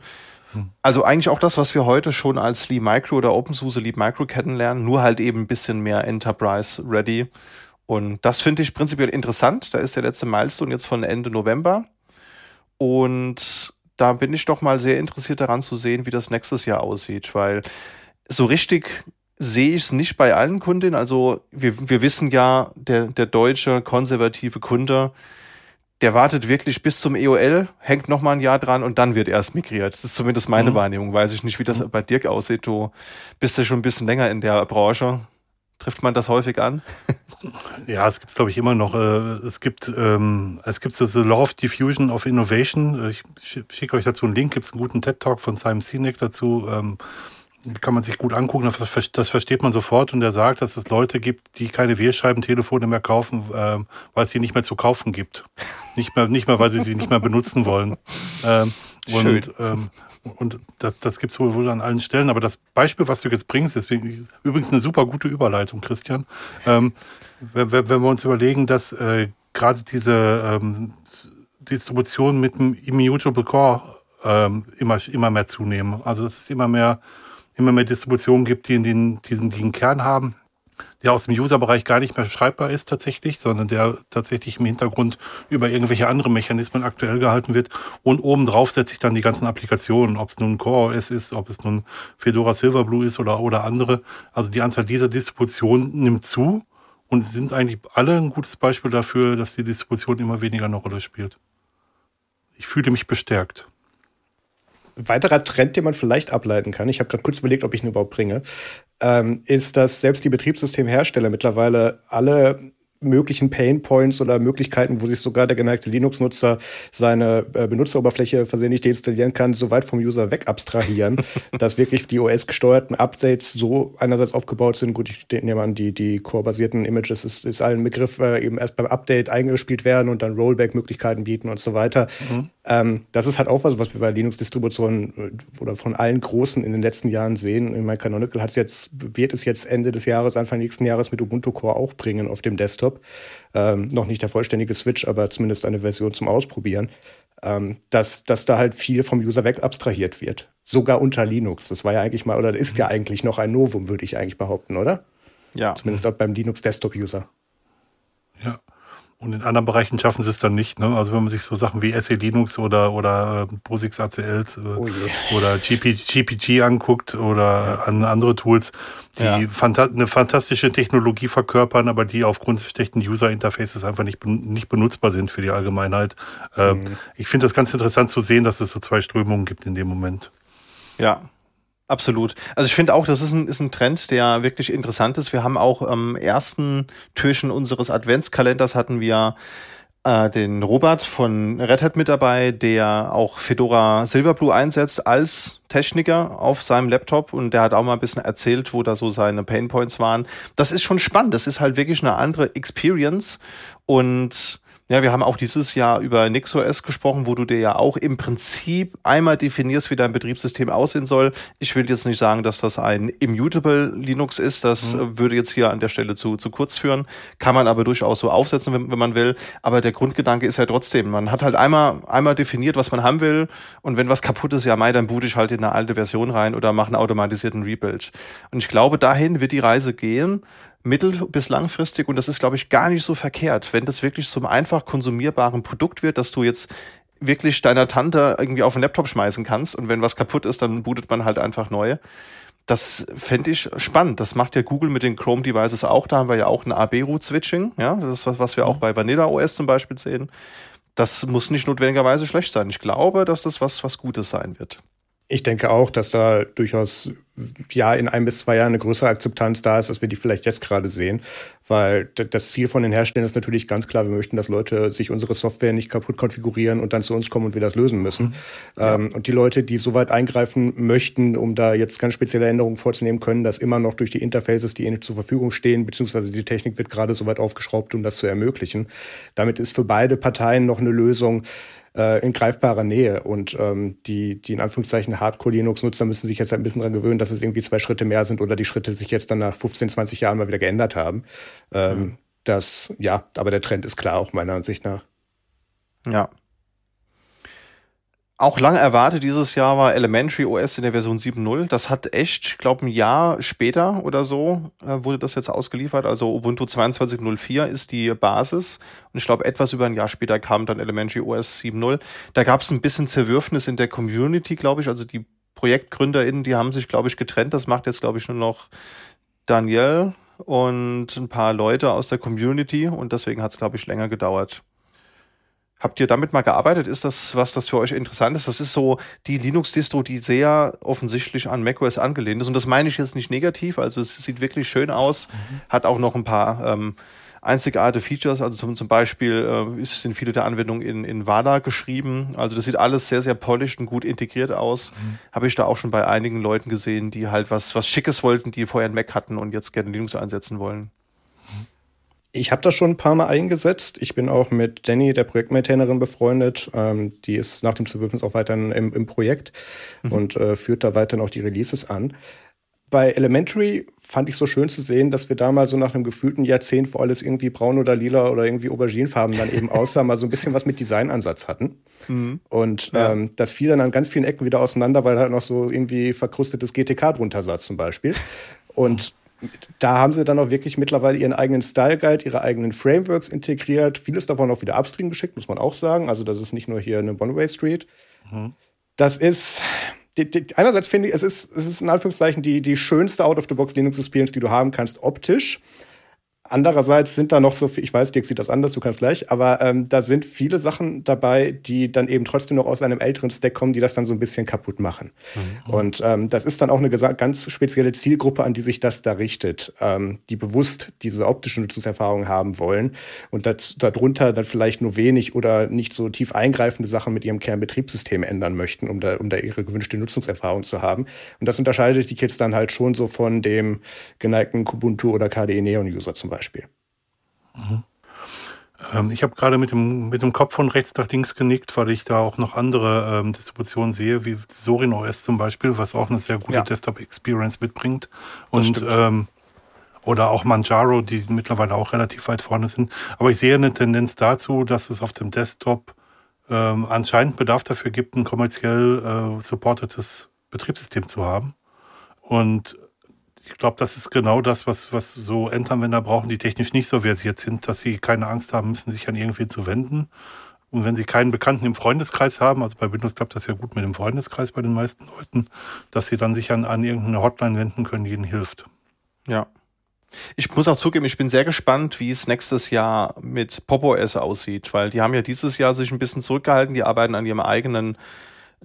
Also eigentlich auch das, was wir heute schon als Leap Micro oder OpenSUSE Leap Micro kennenlernen, nur halt eben ein bisschen mehr Enterprise ready. Und das finde ich prinzipiell interessant. Da ist der letzte Milestone jetzt von Ende November. Und da bin ich doch mal sehr interessiert daran zu sehen, wie das nächstes Jahr aussieht, weil so richtig sehe ich es nicht bei allen Kundinnen. Also wir, wir wissen ja, der, der deutsche konservative Kunde, der wartet wirklich bis zum EOL, hängt noch mal ein Jahr dran und dann wird erst migriert. Das ist zumindest meine mhm. Wahrnehmung. Weiß ich nicht, wie das mhm. bei Dirk aussieht. Du bist ja schon ein bisschen länger in der Branche. Trifft man das häufig an? Ja, es gibt es, glaube ich, immer noch. Äh, es gibt, ähm, es gibt so The Law of Diffusion of Innovation. Äh, ich schicke euch dazu einen Link. Gibt es einen guten TED-Talk von Simon Sinek dazu. Ähm, kann man sich gut angucken, das versteht man sofort. Und er sagt, dass es Leute gibt, die keine Wählscheibentelefone mehr kaufen, ähm, weil es sie nicht mehr zu kaufen gibt. Nicht mehr, nicht mehr, weil sie sie nicht mehr benutzen wollen. Ähm, und, ähm, und das, das gibt es wohl an allen Stellen. Aber das Beispiel, was du jetzt bringst, ist übrigens eine super gute Überleitung, Christian. Ähm, wenn, wenn, wir uns überlegen, dass äh, gerade diese ähm, Distribution mit dem Immutable Core ähm, immer, immer mehr zunehmen. Also es ist immer mehr immer mehr Distributionen gibt, die in den, diesen, diesen Kern haben, der aus dem User-Bereich gar nicht mehr schreibbar ist tatsächlich, sondern der tatsächlich im Hintergrund über irgendwelche andere Mechanismen aktuell gehalten wird. Und obendrauf setze ich dann die ganzen Applikationen, ob es nun Core OS ist, ob es nun Fedora Silverblue ist oder, oder andere. Also die Anzahl dieser Distributionen nimmt zu und sind eigentlich alle ein gutes Beispiel dafür, dass die Distribution immer weniger eine Rolle spielt. Ich fühle mich bestärkt weiterer Trend, den man vielleicht ableiten kann, ich habe gerade kurz überlegt, ob ich ihn überhaupt bringe, ähm, ist, dass selbst die Betriebssystemhersteller mittlerweile alle möglichen Pain Points oder Möglichkeiten, wo sich sogar der geneigte Linux-Nutzer seine äh, Benutzeroberfläche versehentlich deinstallieren kann, so weit vom User weg abstrahieren, dass wirklich die OS-gesteuerten Updates so einerseits aufgebaut sind. Gut, ich nehme an, die, die core-basierten Images ist, ist allen Begriff, äh, eben erst beim Update eingespielt werden und dann Rollback-Möglichkeiten bieten und so weiter. Mhm. Ähm, das ist halt auch was, was wir bei Linux-Distributionen äh, oder von allen Großen in den letzten Jahren sehen. Ich meine, Canonical hat's jetzt, wird es jetzt Ende des Jahres, Anfang nächsten Jahres mit Ubuntu Core auch bringen auf dem Desktop. Ähm, noch nicht der vollständige Switch, aber zumindest eine Version zum Ausprobieren. Ähm, dass, dass da halt viel vom User weg abstrahiert wird. Sogar unter Linux. Das war ja eigentlich mal, oder ist ja eigentlich noch ein Novum, würde ich eigentlich behaupten, oder? Ja. Zumindest auch beim Linux Desktop-User. Ja. Und in anderen Bereichen schaffen sie es dann nicht. Ne? Also wenn man sich so Sachen wie SE Linux oder, oder äh, POSIX ACL äh, oh oder GP, GPG anguckt oder ja. andere Tools, die ja. fanta eine fantastische Technologie verkörpern, aber die aufgrund des schlechten User-Interfaces einfach nicht, nicht benutzbar sind für die Allgemeinheit. Ähm, mhm. Ich finde das ganz interessant zu sehen, dass es so zwei Strömungen gibt in dem Moment. Ja, Absolut. Also ich finde auch, das ist ein, ist ein Trend, der wirklich interessant ist. Wir haben auch am ersten Türchen unseres Adventskalenders hatten wir äh, den Robert von Red Hat mit dabei, der auch Fedora Silverblue einsetzt als Techniker auf seinem Laptop und der hat auch mal ein bisschen erzählt, wo da so seine Painpoints waren. Das ist schon spannend. Das ist halt wirklich eine andere Experience und ja, wir haben auch dieses Jahr über NixOS gesprochen, wo du dir ja auch im Prinzip einmal definierst, wie dein Betriebssystem aussehen soll. Ich will jetzt nicht sagen, dass das ein immutable Linux ist. Das mhm. würde jetzt hier an der Stelle zu, zu kurz führen. Kann man aber durchaus so aufsetzen, wenn, wenn man will. Aber der Grundgedanke ist ja trotzdem, man hat halt einmal, einmal definiert, was man haben will. Und wenn was kaputt ist, ja, mai, dann boot ich halt in eine alte Version rein oder mache einen automatisierten Rebuild. Und ich glaube, dahin wird die Reise gehen mittel- bis langfristig und das ist, glaube ich, gar nicht so verkehrt, wenn das wirklich zum einfach konsumierbaren Produkt wird, dass du jetzt wirklich deiner Tante irgendwie auf den Laptop schmeißen kannst und wenn was kaputt ist, dann bootet man halt einfach neu. Das fände ich spannend. Das macht ja Google mit den Chrome-Devices auch. Da haben wir ja auch ein AB-Root-Switching. Ja, das ist was, was wir auch bei Vanilla OS zum Beispiel sehen. Das muss nicht notwendigerweise schlecht sein. Ich glaube, dass das was, was Gutes sein wird. Ich denke auch, dass da durchaus ja in ein bis zwei Jahren eine größere Akzeptanz da ist, als wir die vielleicht jetzt gerade sehen. Weil das Ziel von den Herstellern ist natürlich ganz klar, wir möchten, dass Leute sich unsere Software nicht kaputt konfigurieren und dann zu uns kommen und wir das lösen müssen. Ja. Ähm, und die Leute, die so weit eingreifen möchten, um da jetzt ganz spezielle Änderungen vorzunehmen, können das immer noch durch die Interfaces, die ihnen zur Verfügung stehen, beziehungsweise die Technik wird gerade so weit aufgeschraubt, um das zu ermöglichen. Damit ist für beide Parteien noch eine Lösung, äh, in greifbarer Nähe. Und ähm, die, die in Anführungszeichen Hardcore-Linux-Nutzer müssen sich jetzt ein bisschen daran gewöhnen, dass es irgendwie zwei Schritte mehr sind oder die Schritte sich jetzt dann nach 15, 20 Jahren mal wieder geändert haben. Ähm, mhm. Das, ja, aber der Trend ist klar, auch meiner Ansicht nach. Ja. Auch lang erwartet dieses Jahr war Elementary OS in der Version 7.0. Das hat echt, ich glaube, ein Jahr später oder so äh, wurde das jetzt ausgeliefert. Also Ubuntu 22.04 ist die Basis. Und ich glaube, etwas über ein Jahr später kam dann Elementary OS 7.0. Da gab es ein bisschen Zerwürfnis in der Community, glaube ich. Also die ProjektgründerInnen, die haben sich, glaube ich, getrennt. Das macht jetzt, glaube ich, nur noch Daniel und ein paar Leute aus der Community. Und deswegen hat es, glaube ich, länger gedauert. Habt ihr damit mal gearbeitet? Ist das was, das für euch interessant ist? Das ist so die Linux-Distro, die sehr offensichtlich an macOS angelehnt ist. Und das meine ich jetzt nicht negativ. Also es sieht wirklich schön aus, mhm. hat auch noch ein paar ähm, einzigartige Features. Also zum, zum Beispiel äh, sind viele der Anwendungen in, in WADA geschrieben. Also das sieht alles sehr, sehr polished und gut integriert aus. Mhm. Habe ich da auch schon bei einigen Leuten gesehen, die halt was, was Schickes wollten, die vorher ein Mac hatten und jetzt gerne Linux einsetzen wollen. Ich habe das schon ein paar Mal eingesetzt. Ich bin auch mit Jenny, der Projektmaintainerin, befreundet. Ähm, die ist nach dem Zerwürfnis auch weiterhin im, im Projekt mhm. und äh, führt da weiterhin auch die Releases an. Bei Elementary fand ich so schön zu sehen, dass wir da mal so nach einem gefühlten Jahrzehnt, wo alles irgendwie braun oder lila oder irgendwie Auberginenfarben dann eben aussah, mal so ein bisschen was mit Designansatz hatten. Mhm. Und ja. ähm, das fiel dann an ganz vielen Ecken wieder auseinander, weil halt noch so irgendwie verkrustetes GTK drunter saß zum Beispiel. Und da haben sie dann auch wirklich mittlerweile ihren eigenen Style Guide, ihre eigenen Frameworks integriert. Vieles davon auch wieder upstream geschickt, muss man auch sagen. Also das ist nicht nur hier eine One-Way Street. Mhm. Das ist, die, die, einerseits finde ich, es ist, es ist in Anführungszeichen die, die schönste Out-of-the-Box Linux Experience, die du haben kannst, optisch. Andererseits sind da noch so viel, ich weiß, Dirk sieht das anders, du kannst gleich, aber ähm, da sind viele Sachen dabei, die dann eben trotzdem noch aus einem älteren Stack kommen, die das dann so ein bisschen kaputt machen. Mhm. Und ähm, das ist dann auch eine ganz spezielle Zielgruppe, an die sich das da richtet, ähm, die bewusst diese optische Nutzungserfahrung haben wollen und das, darunter dann vielleicht nur wenig oder nicht so tief eingreifende Sachen mit ihrem Kernbetriebssystem ändern möchten, um da, um da ihre gewünschte Nutzungserfahrung zu haben. Und das unterscheidet die Kids dann halt schon so von dem geneigten Kubuntu oder KDE Neon User zum Beispiel. Beispiel. Mhm. Ähm, ich habe gerade mit dem, mit dem Kopf von rechts nach links genickt, weil ich da auch noch andere ähm, Distributionen sehe, wie Sorin OS zum Beispiel, was auch eine sehr gute ja. Desktop-Experience mitbringt. Und ähm, oder auch Manjaro, die mittlerweile auch relativ weit vorne sind. Aber ich sehe eine Tendenz dazu, dass es auf dem Desktop ähm, anscheinend Bedarf dafür gibt, ein kommerziell äh, supportetes Betriebssystem zu haben. Und ich glaube, das ist genau das, was, was so Endanwender brauchen, die technisch nicht so versiert sind, dass sie keine Angst haben müssen, sich an irgendwen zu wenden. Und wenn sie keinen Bekannten im Freundeskreis haben, also bei Windows klappt das ja gut mit dem Freundeskreis bei den meisten Leuten, dass sie dann sich an, an irgendeine Hotline wenden können, die ihnen hilft. Ja. Ich muss auch zugeben, ich bin sehr gespannt, wie es nächstes Jahr mit Pop OS aussieht, weil die haben ja dieses Jahr sich ein bisschen zurückgehalten, die arbeiten an ihrem eigenen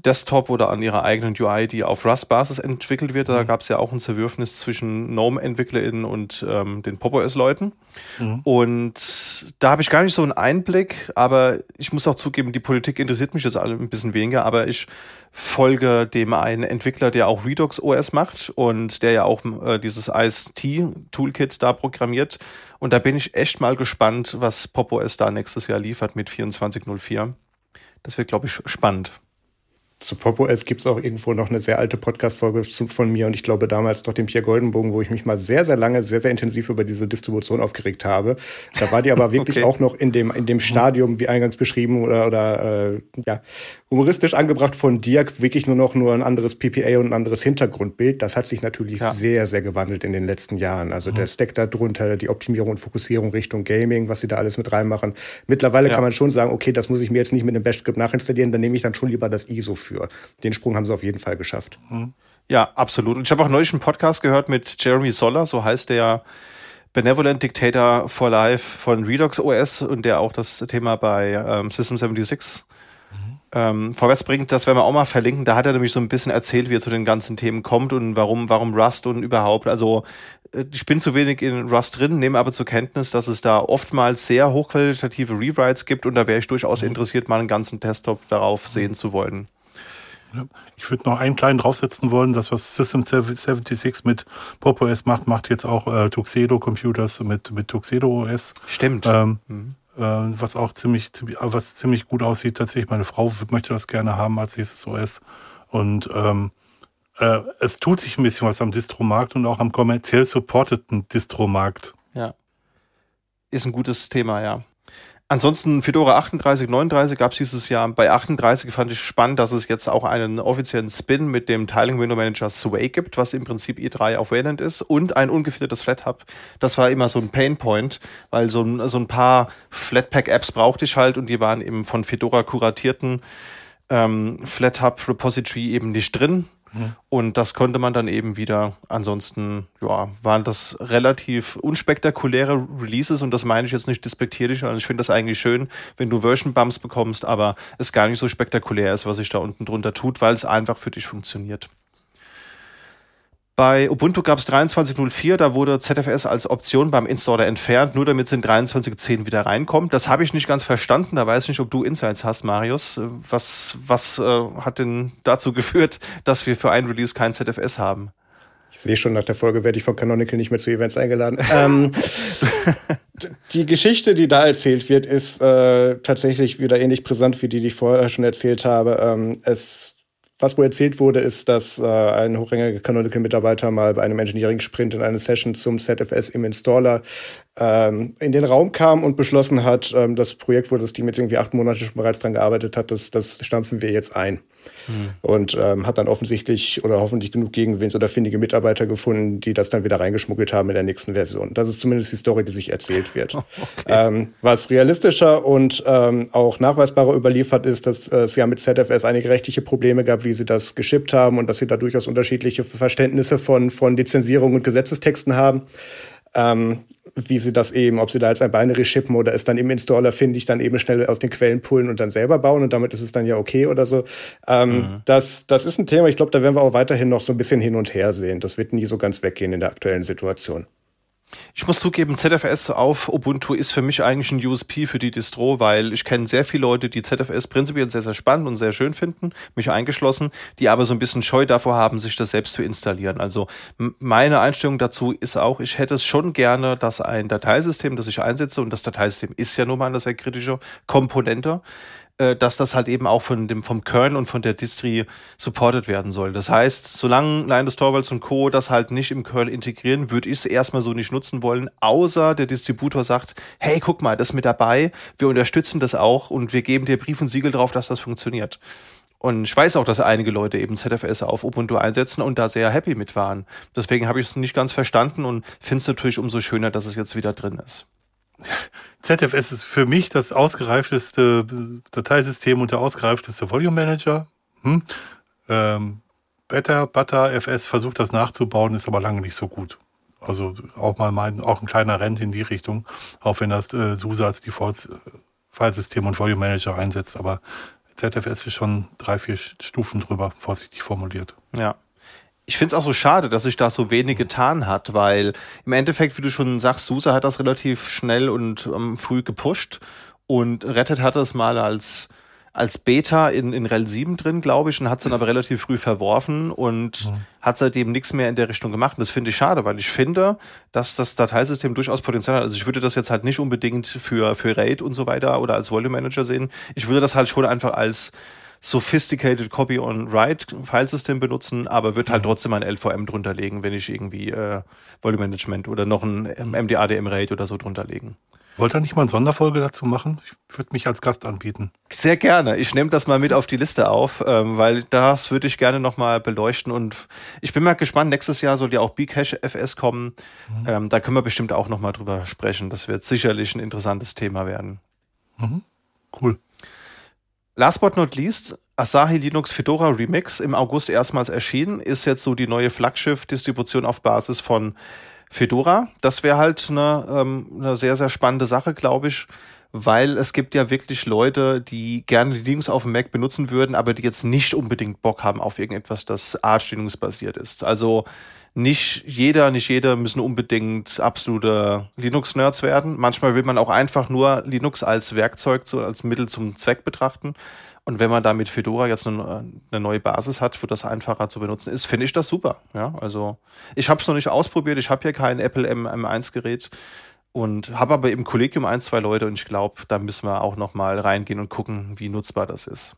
Desktop oder an ihrer eigenen UI, die auf Rust-Basis entwickelt wird. Da mhm. gab es ja auch ein Zerwürfnis zwischen GNOME-EntwicklerInnen und ähm, den PopOS-Leuten. Mhm. Und da habe ich gar nicht so einen Einblick, aber ich muss auch zugeben, die Politik interessiert mich jetzt alle ein bisschen weniger, aber ich folge dem einen Entwickler, der auch Redux OS macht und der ja auch äh, dieses IST-Toolkit da programmiert. Und da bin ich echt mal gespannt, was PopOS da nächstes Jahr liefert mit 24.04. Das wird, glaube ich, spannend zu PopOS gibt es auch irgendwo noch eine sehr alte Podcast-Folge von mir und ich glaube damals doch den Pierre Goldenbogen, wo ich mich mal sehr, sehr lange, sehr, sehr intensiv über diese Distribution aufgeregt habe. Da war die aber wirklich okay. auch noch in dem, in dem Stadium, wie eingangs beschrieben oder, oder äh, ja, humoristisch angebracht von Dirk, wirklich nur noch nur ein anderes PPA und ein anderes Hintergrundbild. Das hat sich natürlich ja. sehr, sehr gewandelt in den letzten Jahren. Also mhm. der Stack da drunter, die Optimierung und Fokussierung Richtung Gaming, was sie da alles mit reinmachen. Mittlerweile ja. kann man schon sagen, okay, das muss ich mir jetzt nicht mit dem Bash-Script nachinstallieren, dann nehme ich dann schon lieber das ISO für. Den Sprung haben sie auf jeden Fall geschafft. Mhm. Ja, absolut. Und ich habe auch neulich einen Podcast gehört mit Jeremy Soller, so heißt der Benevolent Dictator for Life von Redux OS und der auch das Thema bei ähm, System 76 ähm, vorwärts bringt, das werden wir auch mal verlinken. Da hat er nämlich so ein bisschen erzählt, wie er zu den ganzen Themen kommt und warum, warum Rust und überhaupt. Also äh, ich bin zu wenig in Rust drin, nehme aber zur Kenntnis, dass es da oftmals sehr hochqualitative Rewrites gibt und da wäre ich durchaus mhm. interessiert, mal einen ganzen Desktop darauf sehen zu wollen. Ich würde noch einen kleinen draufsetzen wollen. Das, was System 76 mit Pop OS macht, macht jetzt auch äh, Tuxedo Computers mit, mit Tuxedo OS. Stimmt. Ähm, mhm. äh, was auch ziemlich, ziemlich, was ziemlich gut aussieht. Tatsächlich, meine Frau möchte das gerne haben als nächstes OS. Und ähm, äh, es tut sich ein bisschen was am Distromarkt und auch am kommerziell supporteten Distromarkt. Ja. Ist ein gutes Thema, ja. Ansonsten Fedora 38, 39 gab es dieses Jahr. Bei 38 fand ich spannend, dass es jetzt auch einen offiziellen Spin mit dem Tiling Window Manager Sway gibt, was im Prinzip i3 auf Wayland ist und ein ungefiltertes FlatHub. Das war immer so ein Painpoint, weil so ein, so ein paar Flatpak-Apps brauchte ich halt und die waren eben von Fedora kuratierten ähm, FlatHub Repository eben nicht drin. Und das konnte man dann eben wieder. Ansonsten, ja, waren das relativ unspektakuläre Releases und das meine ich jetzt nicht despektierlich. Also ich finde das eigentlich schön, wenn du Version Bumps bekommst, aber es gar nicht so spektakulär ist, was sich da unten drunter tut, weil es einfach für dich funktioniert. Bei Ubuntu gab es 23.04, da wurde ZFS als Option beim Installer entfernt, nur damit es in 23.10 wieder reinkommt. Das habe ich nicht ganz verstanden. Da weiß ich nicht, ob du Insights hast, Marius. Was, was äh, hat denn dazu geführt, dass wir für ein Release kein ZFS haben? Ich sehe schon, nach der Folge werde ich von Canonical nicht mehr zu Events eingeladen. ähm, die Geschichte, die da erzählt wird, ist äh, tatsächlich wieder ähnlich brisant wie die, die ich vorher schon erzählt habe. Ähm, es was wo erzählt wurde, ist, dass äh, ein hochrangiger Canonical-Mitarbeiter mal bei einem Engineering-Sprint in eine Session zum ZFS im Installer ähm, in den Raum kam und beschlossen hat, ähm, das Projekt, wo das Team jetzt irgendwie acht Monate schon bereits dran gearbeitet hat, das, das stampfen wir jetzt ein. Mhm. Und ähm, hat dann offensichtlich oder hoffentlich genug Gegenwind oder findige Mitarbeiter gefunden, die das dann wieder reingeschmuggelt haben in der nächsten Version. Das ist zumindest die Story, die sich erzählt wird. okay. ähm, was realistischer und ähm, auch nachweisbarer überliefert ist, dass äh, es ja mit ZFS einige rechtliche Probleme gab, wie sie das geschippt haben und dass sie da durchaus unterschiedliche Verständnisse von, von Lizenzierung und Gesetzestexten haben. Ähm, wie sie das eben, ob sie da jetzt ein Binary shippen oder es dann im Installer finde ich dann eben schnell aus den Quellen pullen und dann selber bauen und damit ist es dann ja okay oder so. Ähm, mhm. das, das ist ein Thema, ich glaube, da werden wir auch weiterhin noch so ein bisschen hin und her sehen. Das wird nie so ganz weggehen in der aktuellen Situation. Ich muss zugeben, ZFS auf Ubuntu ist für mich eigentlich ein USP für die Distro, weil ich kenne sehr viele Leute, die ZFS prinzipiell sehr, sehr spannend und sehr schön finden, mich eingeschlossen, die aber so ein bisschen Scheu davor haben, sich das selbst zu installieren. Also meine Einstellung dazu ist auch, ich hätte es schon gerne, dass ein Dateisystem, das ich einsetze, und das Dateisystem ist ja nun mal eine sehr kritische Komponente, äh, dass das halt eben auch von dem, vom Kern und von der Distri supported werden soll. Das heißt, solange Linus Torvalds und Co. das halt nicht im Kernel integrieren, würde ich es erstmal so nicht nutzen wollen, außer der Distributor sagt, hey, guck mal, das ist mit dabei, wir unterstützen das auch und wir geben dir Brief und Siegel drauf, dass das funktioniert. Und ich weiß auch, dass einige Leute eben ZFS auf Ubuntu einsetzen und da sehr happy mit waren. Deswegen habe ich es nicht ganz verstanden und finde es natürlich umso schöner, dass es jetzt wieder drin ist. ZFS ist für mich das ausgereifteste Dateisystem und der ausgereifteste Volume Manager. Hm? Ähm, Better, Butter, FS versucht das nachzubauen, ist aber lange nicht so gut. Also auch mal mein, auch ein kleiner Rent in die Richtung, auch wenn das äh, SUSE als Default-Filesystem und Volume Manager einsetzt. Aber ZFS ist schon drei, vier Stufen drüber, vorsichtig formuliert. Ja ich finde es auch so schade, dass sich da so wenig getan hat, weil im Endeffekt, wie du schon sagst, SUSE hat das relativ schnell und ähm, früh gepusht und Rettet hat das mal als als Beta in, in RHEL 7 drin, glaube ich, und hat es dann aber relativ früh verworfen und mhm. hat seitdem nichts mehr in der Richtung gemacht. Und das finde ich schade, weil ich finde, dass das Dateisystem durchaus Potenzial hat. Also ich würde das jetzt halt nicht unbedingt für, für RAID und so weiter oder als Volume Manager sehen. Ich würde das halt schon einfach als sophisticated Copy on Write Filesystem benutzen, aber wird halt mhm. trotzdem ein LVM drunter legen, wenn ich irgendwie äh, Volume Management oder noch ein MDADM RAID oder so drunter legen. Wollt ihr nicht mal eine Sonderfolge dazu machen? Ich würde mich als Gast anbieten. Sehr gerne. Ich nehme das mal mit auf die Liste auf, ähm, weil das würde ich gerne nochmal beleuchten. Und ich bin mal gespannt, nächstes Jahr soll ja auch Bcash FS kommen. Mhm. Ähm, da können wir bestimmt auch nochmal drüber sprechen. Das wird sicherlich ein interessantes Thema werden. Mhm. Cool. Last but not least, Asahi Linux Fedora Remix im August erstmals erschienen, ist jetzt so die neue Flaggschiff-Distribution auf Basis von Fedora. Das wäre halt eine, ähm, eine sehr, sehr spannende Sache, glaube ich, weil es gibt ja wirklich Leute, die gerne Linux auf dem Mac benutzen würden, aber die jetzt nicht unbedingt Bock haben auf irgendetwas, das Arch Linux basiert ist. Also nicht jeder, nicht jeder müssen unbedingt absolute Linux-Nerds werden. Manchmal will man auch einfach nur Linux als Werkzeug, als Mittel zum Zweck betrachten. Und wenn man da mit Fedora jetzt eine, eine neue Basis hat, wo das einfacher zu benutzen ist, finde ich das super. Ja, also ich habe es noch nicht ausprobiert. Ich habe hier kein Apple M M1-Gerät und habe aber im Kollegium ein, zwei Leute und ich glaube, da müssen wir auch noch mal reingehen und gucken, wie nutzbar das ist.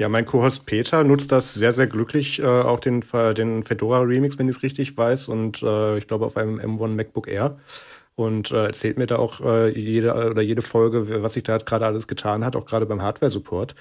Ja, mein Co-Host Peter nutzt das sehr, sehr glücklich, äh, auch den, den Fedora Remix, wenn ich es richtig weiß, und äh, ich glaube auf einem M1 MacBook Air. Und äh, erzählt mir da auch äh, jede oder jede Folge, was sich da jetzt gerade alles getan hat, auch gerade beim Hardware-Support.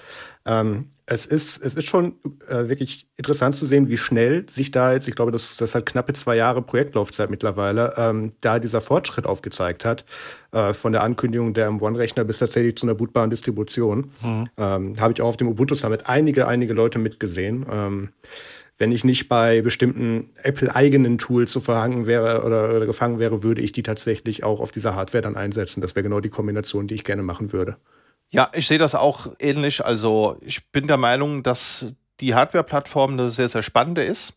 Ähm, es ist, es ist schon äh, wirklich interessant zu sehen, wie schnell sich da jetzt, ich glaube, das, das hat knappe zwei Jahre Projektlaufzeit mittlerweile, ähm, da dieser Fortschritt aufgezeigt hat, äh, von der Ankündigung der M1-Rechner bis tatsächlich zu einer bootbaren Distribution. Mhm. Ähm, Habe ich auch auf dem Ubuntu Summit einige, einige Leute mitgesehen. Ähm, wenn ich nicht bei bestimmten Apple-eigenen Tools so verhangen wäre oder, oder gefangen wäre, würde ich die tatsächlich auch auf dieser Hardware dann einsetzen. Das wäre genau die Kombination, die ich gerne machen würde. Ja, ich sehe das auch ähnlich. Also ich bin der Meinung, dass die Hardware-Plattform eine sehr, sehr spannende ist.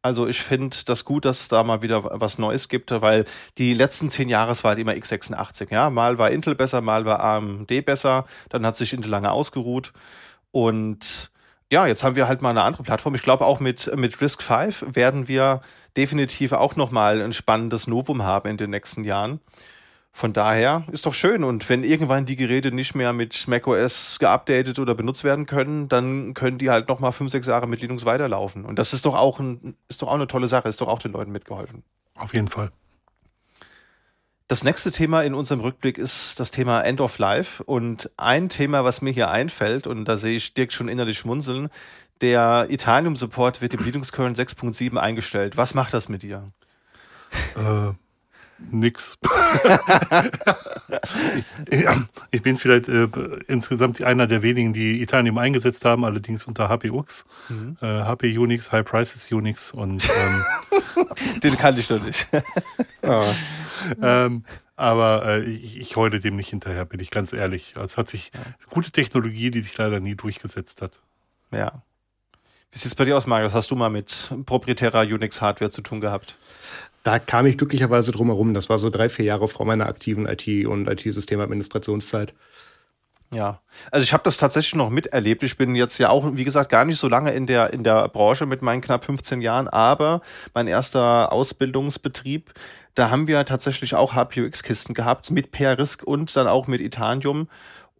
Also ich finde das gut, dass es da mal wieder was Neues gibt, weil die letzten zehn Jahre war halt immer x86. Ja, mal war Intel besser, mal war AMD besser. Dann hat sich Intel lange ausgeruht und ja, jetzt haben wir halt mal eine andere Plattform. Ich glaube, auch mit, mit Risk 5 werden wir definitiv auch nochmal ein spannendes Novum haben in den nächsten Jahren. Von daher ist doch schön. Und wenn irgendwann die Geräte nicht mehr mit macOS geupdatet oder benutzt werden können, dann können die halt nochmal fünf, sechs Jahre mit Linux weiterlaufen. Und das ist doch auch ein, ist doch auch eine tolle Sache, ist doch auch den Leuten mitgeholfen. Auf jeden Fall. Das nächste Thema in unserem Rückblick ist das Thema End of Life. Und ein Thema, was mir hier einfällt, und da sehe ich Dirk schon innerlich schmunzeln, der Itanium-Support wird im Linux-Kernel 6.7 eingestellt. Was macht das mit dir? Äh, nix. ich, ich, bin vielleicht äh, insgesamt einer der wenigen, die Itanium eingesetzt haben, allerdings unter HPUX, mhm. äh, HP Unix, High Prices Unix und ähm, den kannte ich noch nicht. ah. ähm, aber äh, ich, ich heule dem nicht hinterher, bin ich ganz ehrlich. Also es hat sich gute Technologie, die sich leider nie durchgesetzt hat. Ja. Wie sieht es bei dir aus, Marius? Hast du mal mit proprietärer Unix-Hardware zu tun gehabt? Da kam ich glücklicherweise drum herum. Das war so drei, vier Jahre vor meiner aktiven IT- und IT-Systemadministrationszeit. Ja, also ich habe das tatsächlich noch miterlebt. Ich bin jetzt ja auch, wie gesagt, gar nicht so lange in der, in der Branche mit meinen knapp 15 Jahren, aber mein erster Ausbildungsbetrieb, da haben wir tatsächlich auch HPUX-Kisten gehabt mit Per-Risk und dann auch mit Itanium.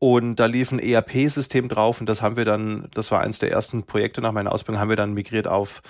Und da lief ein ERP-System drauf und das haben wir dann, das war eins der ersten Projekte nach meiner Ausbildung, haben wir dann migriert auf,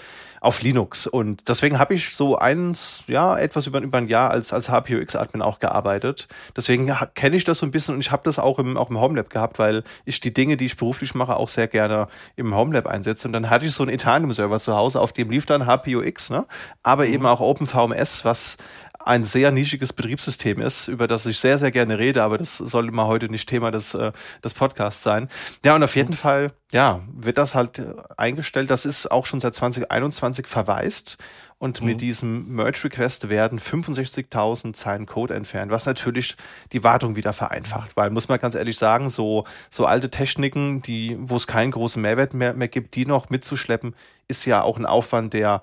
auf Linux. Und deswegen habe ich so eins, ja, etwas über, über ein Jahr als, als HPUX-Admin auch gearbeitet. Deswegen kenne ich das so ein bisschen und ich habe das auch im, auch im Homelab gehabt, weil ich die Dinge, die ich beruflich mache, auch sehr gerne im Homelab einsetze. Und dann hatte ich so einen Ethereum-Server zu Hause, auf dem lief dann HPUX, ne? aber mhm. eben auch OpenVMS, was ein sehr nischiges Betriebssystem ist, über das ich sehr, sehr gerne rede, aber das soll immer heute nicht Thema des, äh, des Podcasts sein. Ja, und auf jeden Fall, ja, wird das halt äh, eingestellt. Das ist auch schon seit 2021 verwaist. Und mhm. mit diesem Merge-Request werden 65.000 Zeilen Code entfernt, was natürlich die Wartung wieder vereinfacht. Weil, muss man ganz ehrlich sagen, so, so alte Techniken, die, wo es keinen großen Mehrwert mehr, mehr gibt, die noch mitzuschleppen, ist ja auch ein Aufwand, der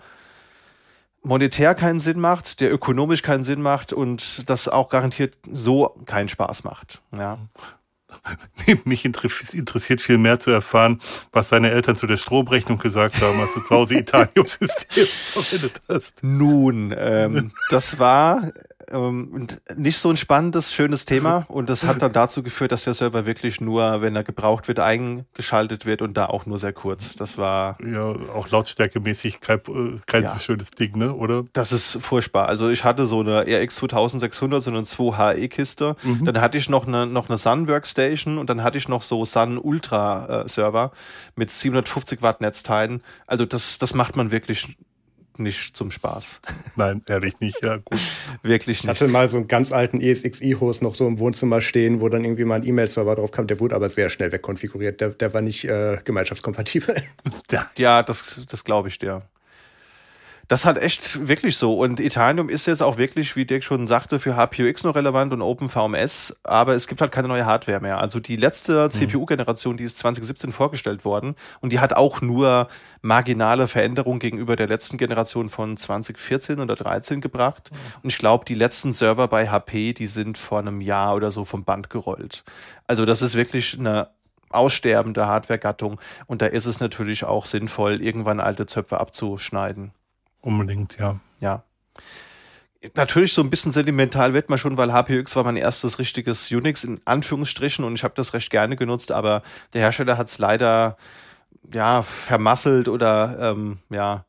monetär keinen Sinn macht, der ökonomisch keinen Sinn macht und das auch garantiert so keinen Spaß macht. Ja. Mich interessiert viel mehr zu erfahren, was deine Eltern zu der Stromrechnung gesagt haben, als du zu Hause Italium-System verwendet hast. Nun, ähm, das war ähm, nicht so ein spannendes, schönes Thema und das hat dann dazu geführt, dass der Server wirklich nur, wenn er gebraucht wird, eingeschaltet wird und da auch nur sehr kurz. Das war. Ja, auch lautstärkemäßig kein, äh, kein ja. so schönes Ding, ne, oder? Das ist furchtbar. Also ich hatte so eine RX 2600, so eine 2HE-Kiste. Mhm. Dann hatte ich noch eine, noch eine Sun Workstation und dann hatte ich noch so Sun Ultra äh, Server mit 750 Watt Netzteilen. Also das, das macht man wirklich nicht zum Spaß. Nein, ehrlich nicht, ja, gut. Wirklich nicht. Ich hatte mal so einen ganz alten ESXi-Host noch so im Wohnzimmer stehen, wo dann irgendwie mal ein E-Mail-Server drauf kam. Der wurde aber sehr schnell wegkonfiguriert. Der, der war nicht äh, gemeinschaftskompatibel. Ja, das, das glaube ich dir. Das ist halt echt wirklich so. Und Itanium ist jetzt auch wirklich, wie Dirk schon sagte, für HPUX noch relevant und OpenVMS, aber es gibt halt keine neue Hardware mehr. Also die letzte mhm. CPU-Generation, die ist 2017 vorgestellt worden und die hat auch nur marginale Veränderungen gegenüber der letzten Generation von 2014 oder 2013 gebracht. Mhm. Und ich glaube, die letzten Server bei HP, die sind vor einem Jahr oder so vom Band gerollt. Also das ist wirklich eine aussterbende Hardware-Gattung und da ist es natürlich auch sinnvoll, irgendwann alte Zöpfe abzuschneiden. Unbedingt, ja. Ja. Natürlich so ein bisschen sentimental wird man schon, weil HPX war mein erstes richtiges Unix in Anführungsstrichen und ich habe das recht gerne genutzt, aber der Hersteller hat es leider ja vermasselt oder ähm, ja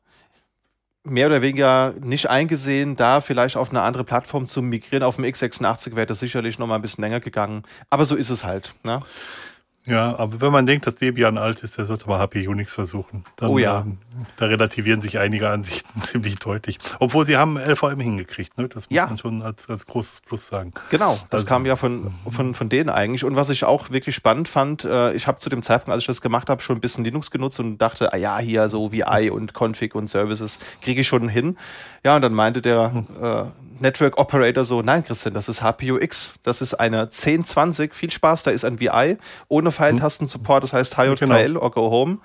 mehr oder weniger nicht eingesehen, da vielleicht auf eine andere Plattform zu migrieren. Auf dem x86 wäre das sicherlich noch mal ein bisschen länger gegangen. Aber so ist es halt. Ne? Ja, aber wenn man denkt, dass Debian alt ist, der sollte mal HP Unix versuchen. Dann, oh ja. Ähm, da relativieren sich einige Ansichten ziemlich deutlich. Obwohl sie haben LVM hingekriegt, ne? Das muss ja. man schon als, als großes Plus sagen. Genau, das also, kam ja von, von, von denen eigentlich. Und was ich auch wirklich spannend fand, äh, ich habe zu dem Zeitpunkt, als ich das gemacht habe, schon ein bisschen Linux genutzt und dachte, ah ja, hier so VI und Config und Services kriege ich schon hin. Ja, und dann meinte der äh, Network Operator so, nein, Christian, das ist HPUX. Das ist eine 1020. Viel Spaß, da ist ein VI ohne Pfeiltasten-Support, das heißt HJKL genau. or Go Home.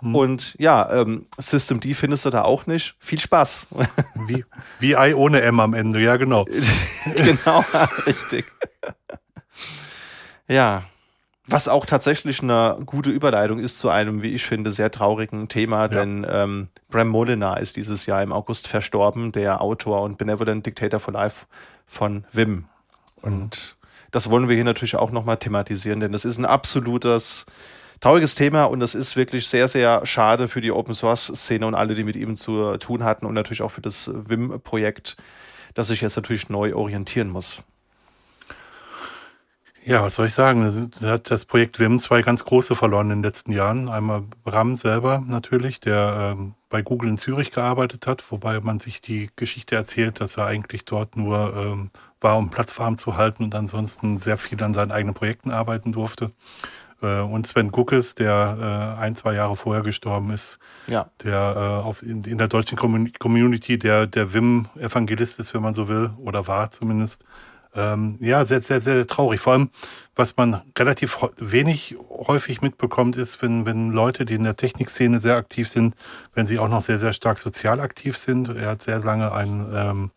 Hm. Und ja, ähm, System D findest du da auch nicht. Viel Spaß. Wie, VI ohne M am Ende, ja, genau. genau, richtig. ja. Was auch tatsächlich eine gute Überleitung ist zu einem, wie ich finde, sehr traurigen Thema, ja. denn ähm, Bram Molina ist dieses Jahr im August verstorben, der Autor und Benevolent Dictator for Life von Wim. Und mhm. das wollen wir hier natürlich auch nochmal thematisieren, denn das ist ein absolutes trauriges Thema und das ist wirklich sehr, sehr schade für die Open Source Szene und alle, die mit ihm zu tun hatten und natürlich auch für das Wim-Projekt, das sich jetzt natürlich neu orientieren muss. Ja, was soll ich sagen? Da hat das Projekt WIM zwei ganz große verloren in den letzten Jahren. Einmal Bram selber natürlich, der ähm, bei Google in Zürich gearbeitet hat, wobei man sich die Geschichte erzählt, dass er eigentlich dort nur ähm, war, um Platz warm zu halten und ansonsten sehr viel an seinen eigenen Projekten arbeiten durfte. Äh, und Sven Guckes, der äh, ein, zwei Jahre vorher gestorben ist, ja. der äh, auf, in, in der deutschen Community der, der WIM-Evangelist ist, wenn man so will, oder war zumindest ähm, ja, sehr, sehr, sehr traurig. Vor allem, was man relativ wenig häufig mitbekommt, ist, wenn, wenn Leute, die in der Technikszene sehr aktiv sind, wenn sie auch noch sehr, sehr stark sozial aktiv sind. Er hat sehr lange ein, ähm,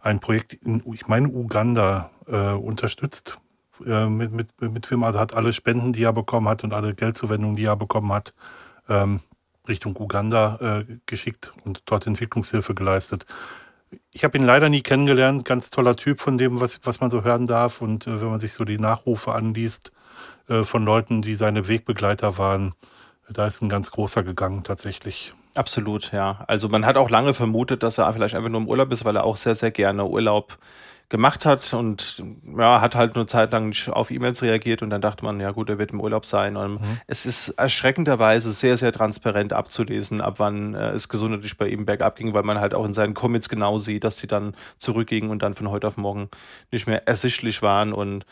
ein Projekt in, ich meine, Uganda äh, unterstützt. Äh, mit, mit, mit Firma, also hat alle Spenden, die er bekommen hat und alle Geldzuwendungen, die er bekommen hat, ähm, Richtung Uganda äh, geschickt und dort Entwicklungshilfe geleistet ich habe ihn leider nie kennengelernt. Ganz toller Typ von dem, was, was man so hören darf. Und äh, wenn man sich so die Nachrufe anliest äh, von Leuten, die seine Wegbegleiter waren, da ist ein ganz großer gegangen tatsächlich. Absolut, ja. Also man hat auch lange vermutet, dass er vielleicht einfach nur im Urlaub ist, weil er auch sehr, sehr gerne Urlaub gemacht hat und ja, hat halt eine Zeit lang nicht auf E-Mails reagiert und dann dachte man, ja gut, er wird im Urlaub sein. Und mhm. es ist erschreckenderweise sehr, sehr transparent abzulesen, ab wann äh, es gesundheitlich bei ihm bergab ging, weil man halt auch in seinen Commits genau sieht, dass sie dann zurückgingen und dann von heute auf morgen nicht mehr ersichtlich waren. Und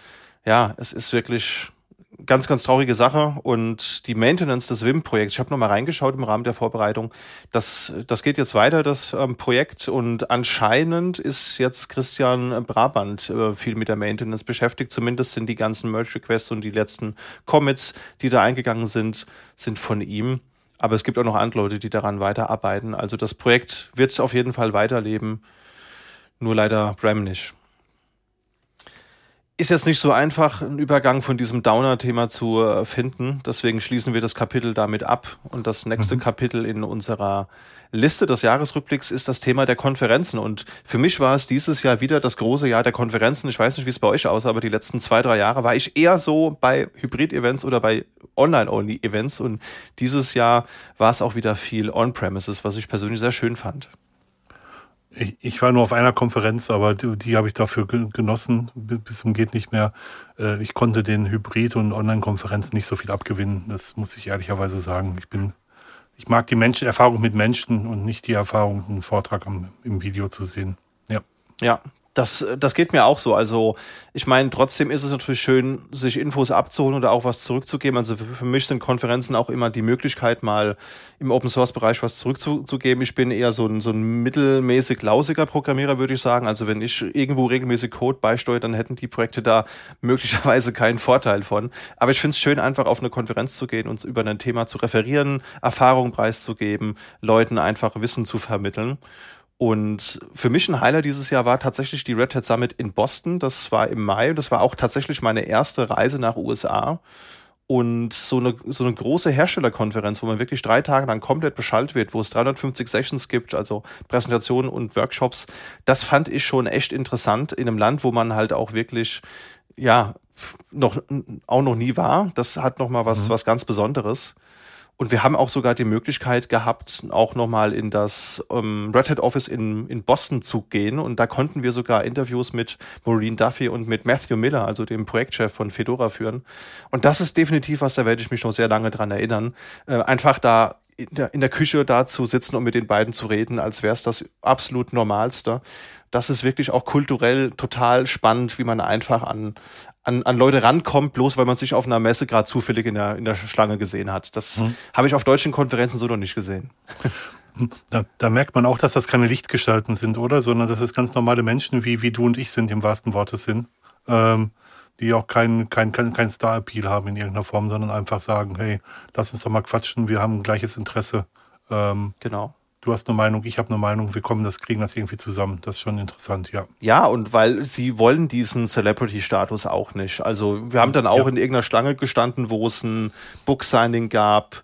ja, es ist wirklich ganz, ganz traurige Sache. Und die Maintenance des WIM-Projekts, ich habe nochmal reingeschaut im Rahmen der Vorbereitung, das, das geht jetzt weiter, das ähm, Projekt. Und anscheinend ist jetzt Christian Brabant äh, viel mit der Maintenance beschäftigt. Zumindest sind die ganzen Merge-Requests und die letzten Commits, die da eingegangen sind, sind von ihm. Aber es gibt auch noch andere Leute, die daran weiterarbeiten. Also das Projekt wird auf jeden Fall weiterleben. Nur leider Bram nicht ist jetzt nicht so einfach, einen Übergang von diesem Downer-Thema zu äh, finden. Deswegen schließen wir das Kapitel damit ab. Und das nächste mhm. Kapitel in unserer Liste des Jahresrückblicks ist das Thema der Konferenzen. Und für mich war es dieses Jahr wieder das große Jahr der Konferenzen. Ich weiß nicht, wie es bei euch aussah, aber die letzten zwei, drei Jahre war ich eher so bei Hybrid-Events oder bei Online-Only-Events. Und dieses Jahr war es auch wieder viel On-Premises, was ich persönlich sehr schön fand. Ich, ich, war nur auf einer Konferenz, aber die, die habe ich dafür genossen, bis zum geht nicht mehr. Äh, ich konnte den Hybrid- und Online-Konferenzen nicht so viel abgewinnen. Das muss ich ehrlicherweise sagen. Ich bin, ich mag die Menschen, Erfahrung mit Menschen und nicht die Erfahrung, einen Vortrag am, im Video zu sehen. Ja. Ja, das, das geht mir auch so. Also, ich meine, trotzdem ist es natürlich schön, sich Infos abzuholen oder auch was zurückzugeben. Also, für, für mich sind Konferenzen auch immer die Möglichkeit, mal im Open Source Bereich was zurückzugeben. Ich bin eher so ein, so ein mittelmäßig lausiger Programmierer, würde ich sagen. Also, wenn ich irgendwo regelmäßig Code beisteuere, dann hätten die Projekte da möglicherweise keinen Vorteil von. Aber ich finde es schön, einfach auf eine Konferenz zu gehen und über ein Thema zu referieren, Erfahrung preiszugeben, Leuten einfach Wissen zu vermitteln. Und für mich ein Highlight dieses Jahr war tatsächlich die Red Hat Summit in Boston. Das war im Mai. Das war auch tatsächlich meine erste Reise nach USA. Und so eine, so eine große Herstellerkonferenz, wo man wirklich drei Tage lang komplett beschallt wird, wo es 350 Sessions gibt, also Präsentationen und Workshops, das fand ich schon echt interessant in einem Land, wo man halt auch wirklich, ja, noch, auch noch nie war. Das hat nochmal was, mhm. was ganz Besonderes. Und wir haben auch sogar die Möglichkeit gehabt, auch nochmal in das ähm, Red Hat Office in, in Boston zu gehen. Und da konnten wir sogar Interviews mit Maureen Duffy und mit Matthew Miller, also dem Projektchef von Fedora, führen. Und das ist definitiv was, da werde ich mich noch sehr lange dran erinnern. Äh, einfach da in der, in der Küche da zu sitzen und mit den beiden zu reden, als wäre es das absolut Normalste. Das ist wirklich auch kulturell total spannend, wie man einfach an, an, an Leute rankommt, bloß weil man sich auf einer Messe gerade zufällig in der, in der Schlange gesehen hat. Das hm. habe ich auf deutschen Konferenzen so noch nicht gesehen. Da, da merkt man auch, dass das keine Lichtgestalten sind, oder? Sondern dass es ganz normale Menschen wie, wie du und ich sind, im wahrsten Worte sind. Ähm, die auch keinen kein, kein, kein Star-Appeal haben in irgendeiner Form, sondern einfach sagen, hey, lass uns doch mal quatschen, wir haben ein gleiches Interesse. Ähm, genau du hast eine Meinung, ich habe eine Meinung, wir kommen das, kriegen das irgendwie zusammen. Das ist schon interessant, ja. Ja, und weil sie wollen diesen Celebrity-Status auch nicht. Also wir haben dann auch ja. in irgendeiner Schlange gestanden, wo es ein Book-Signing gab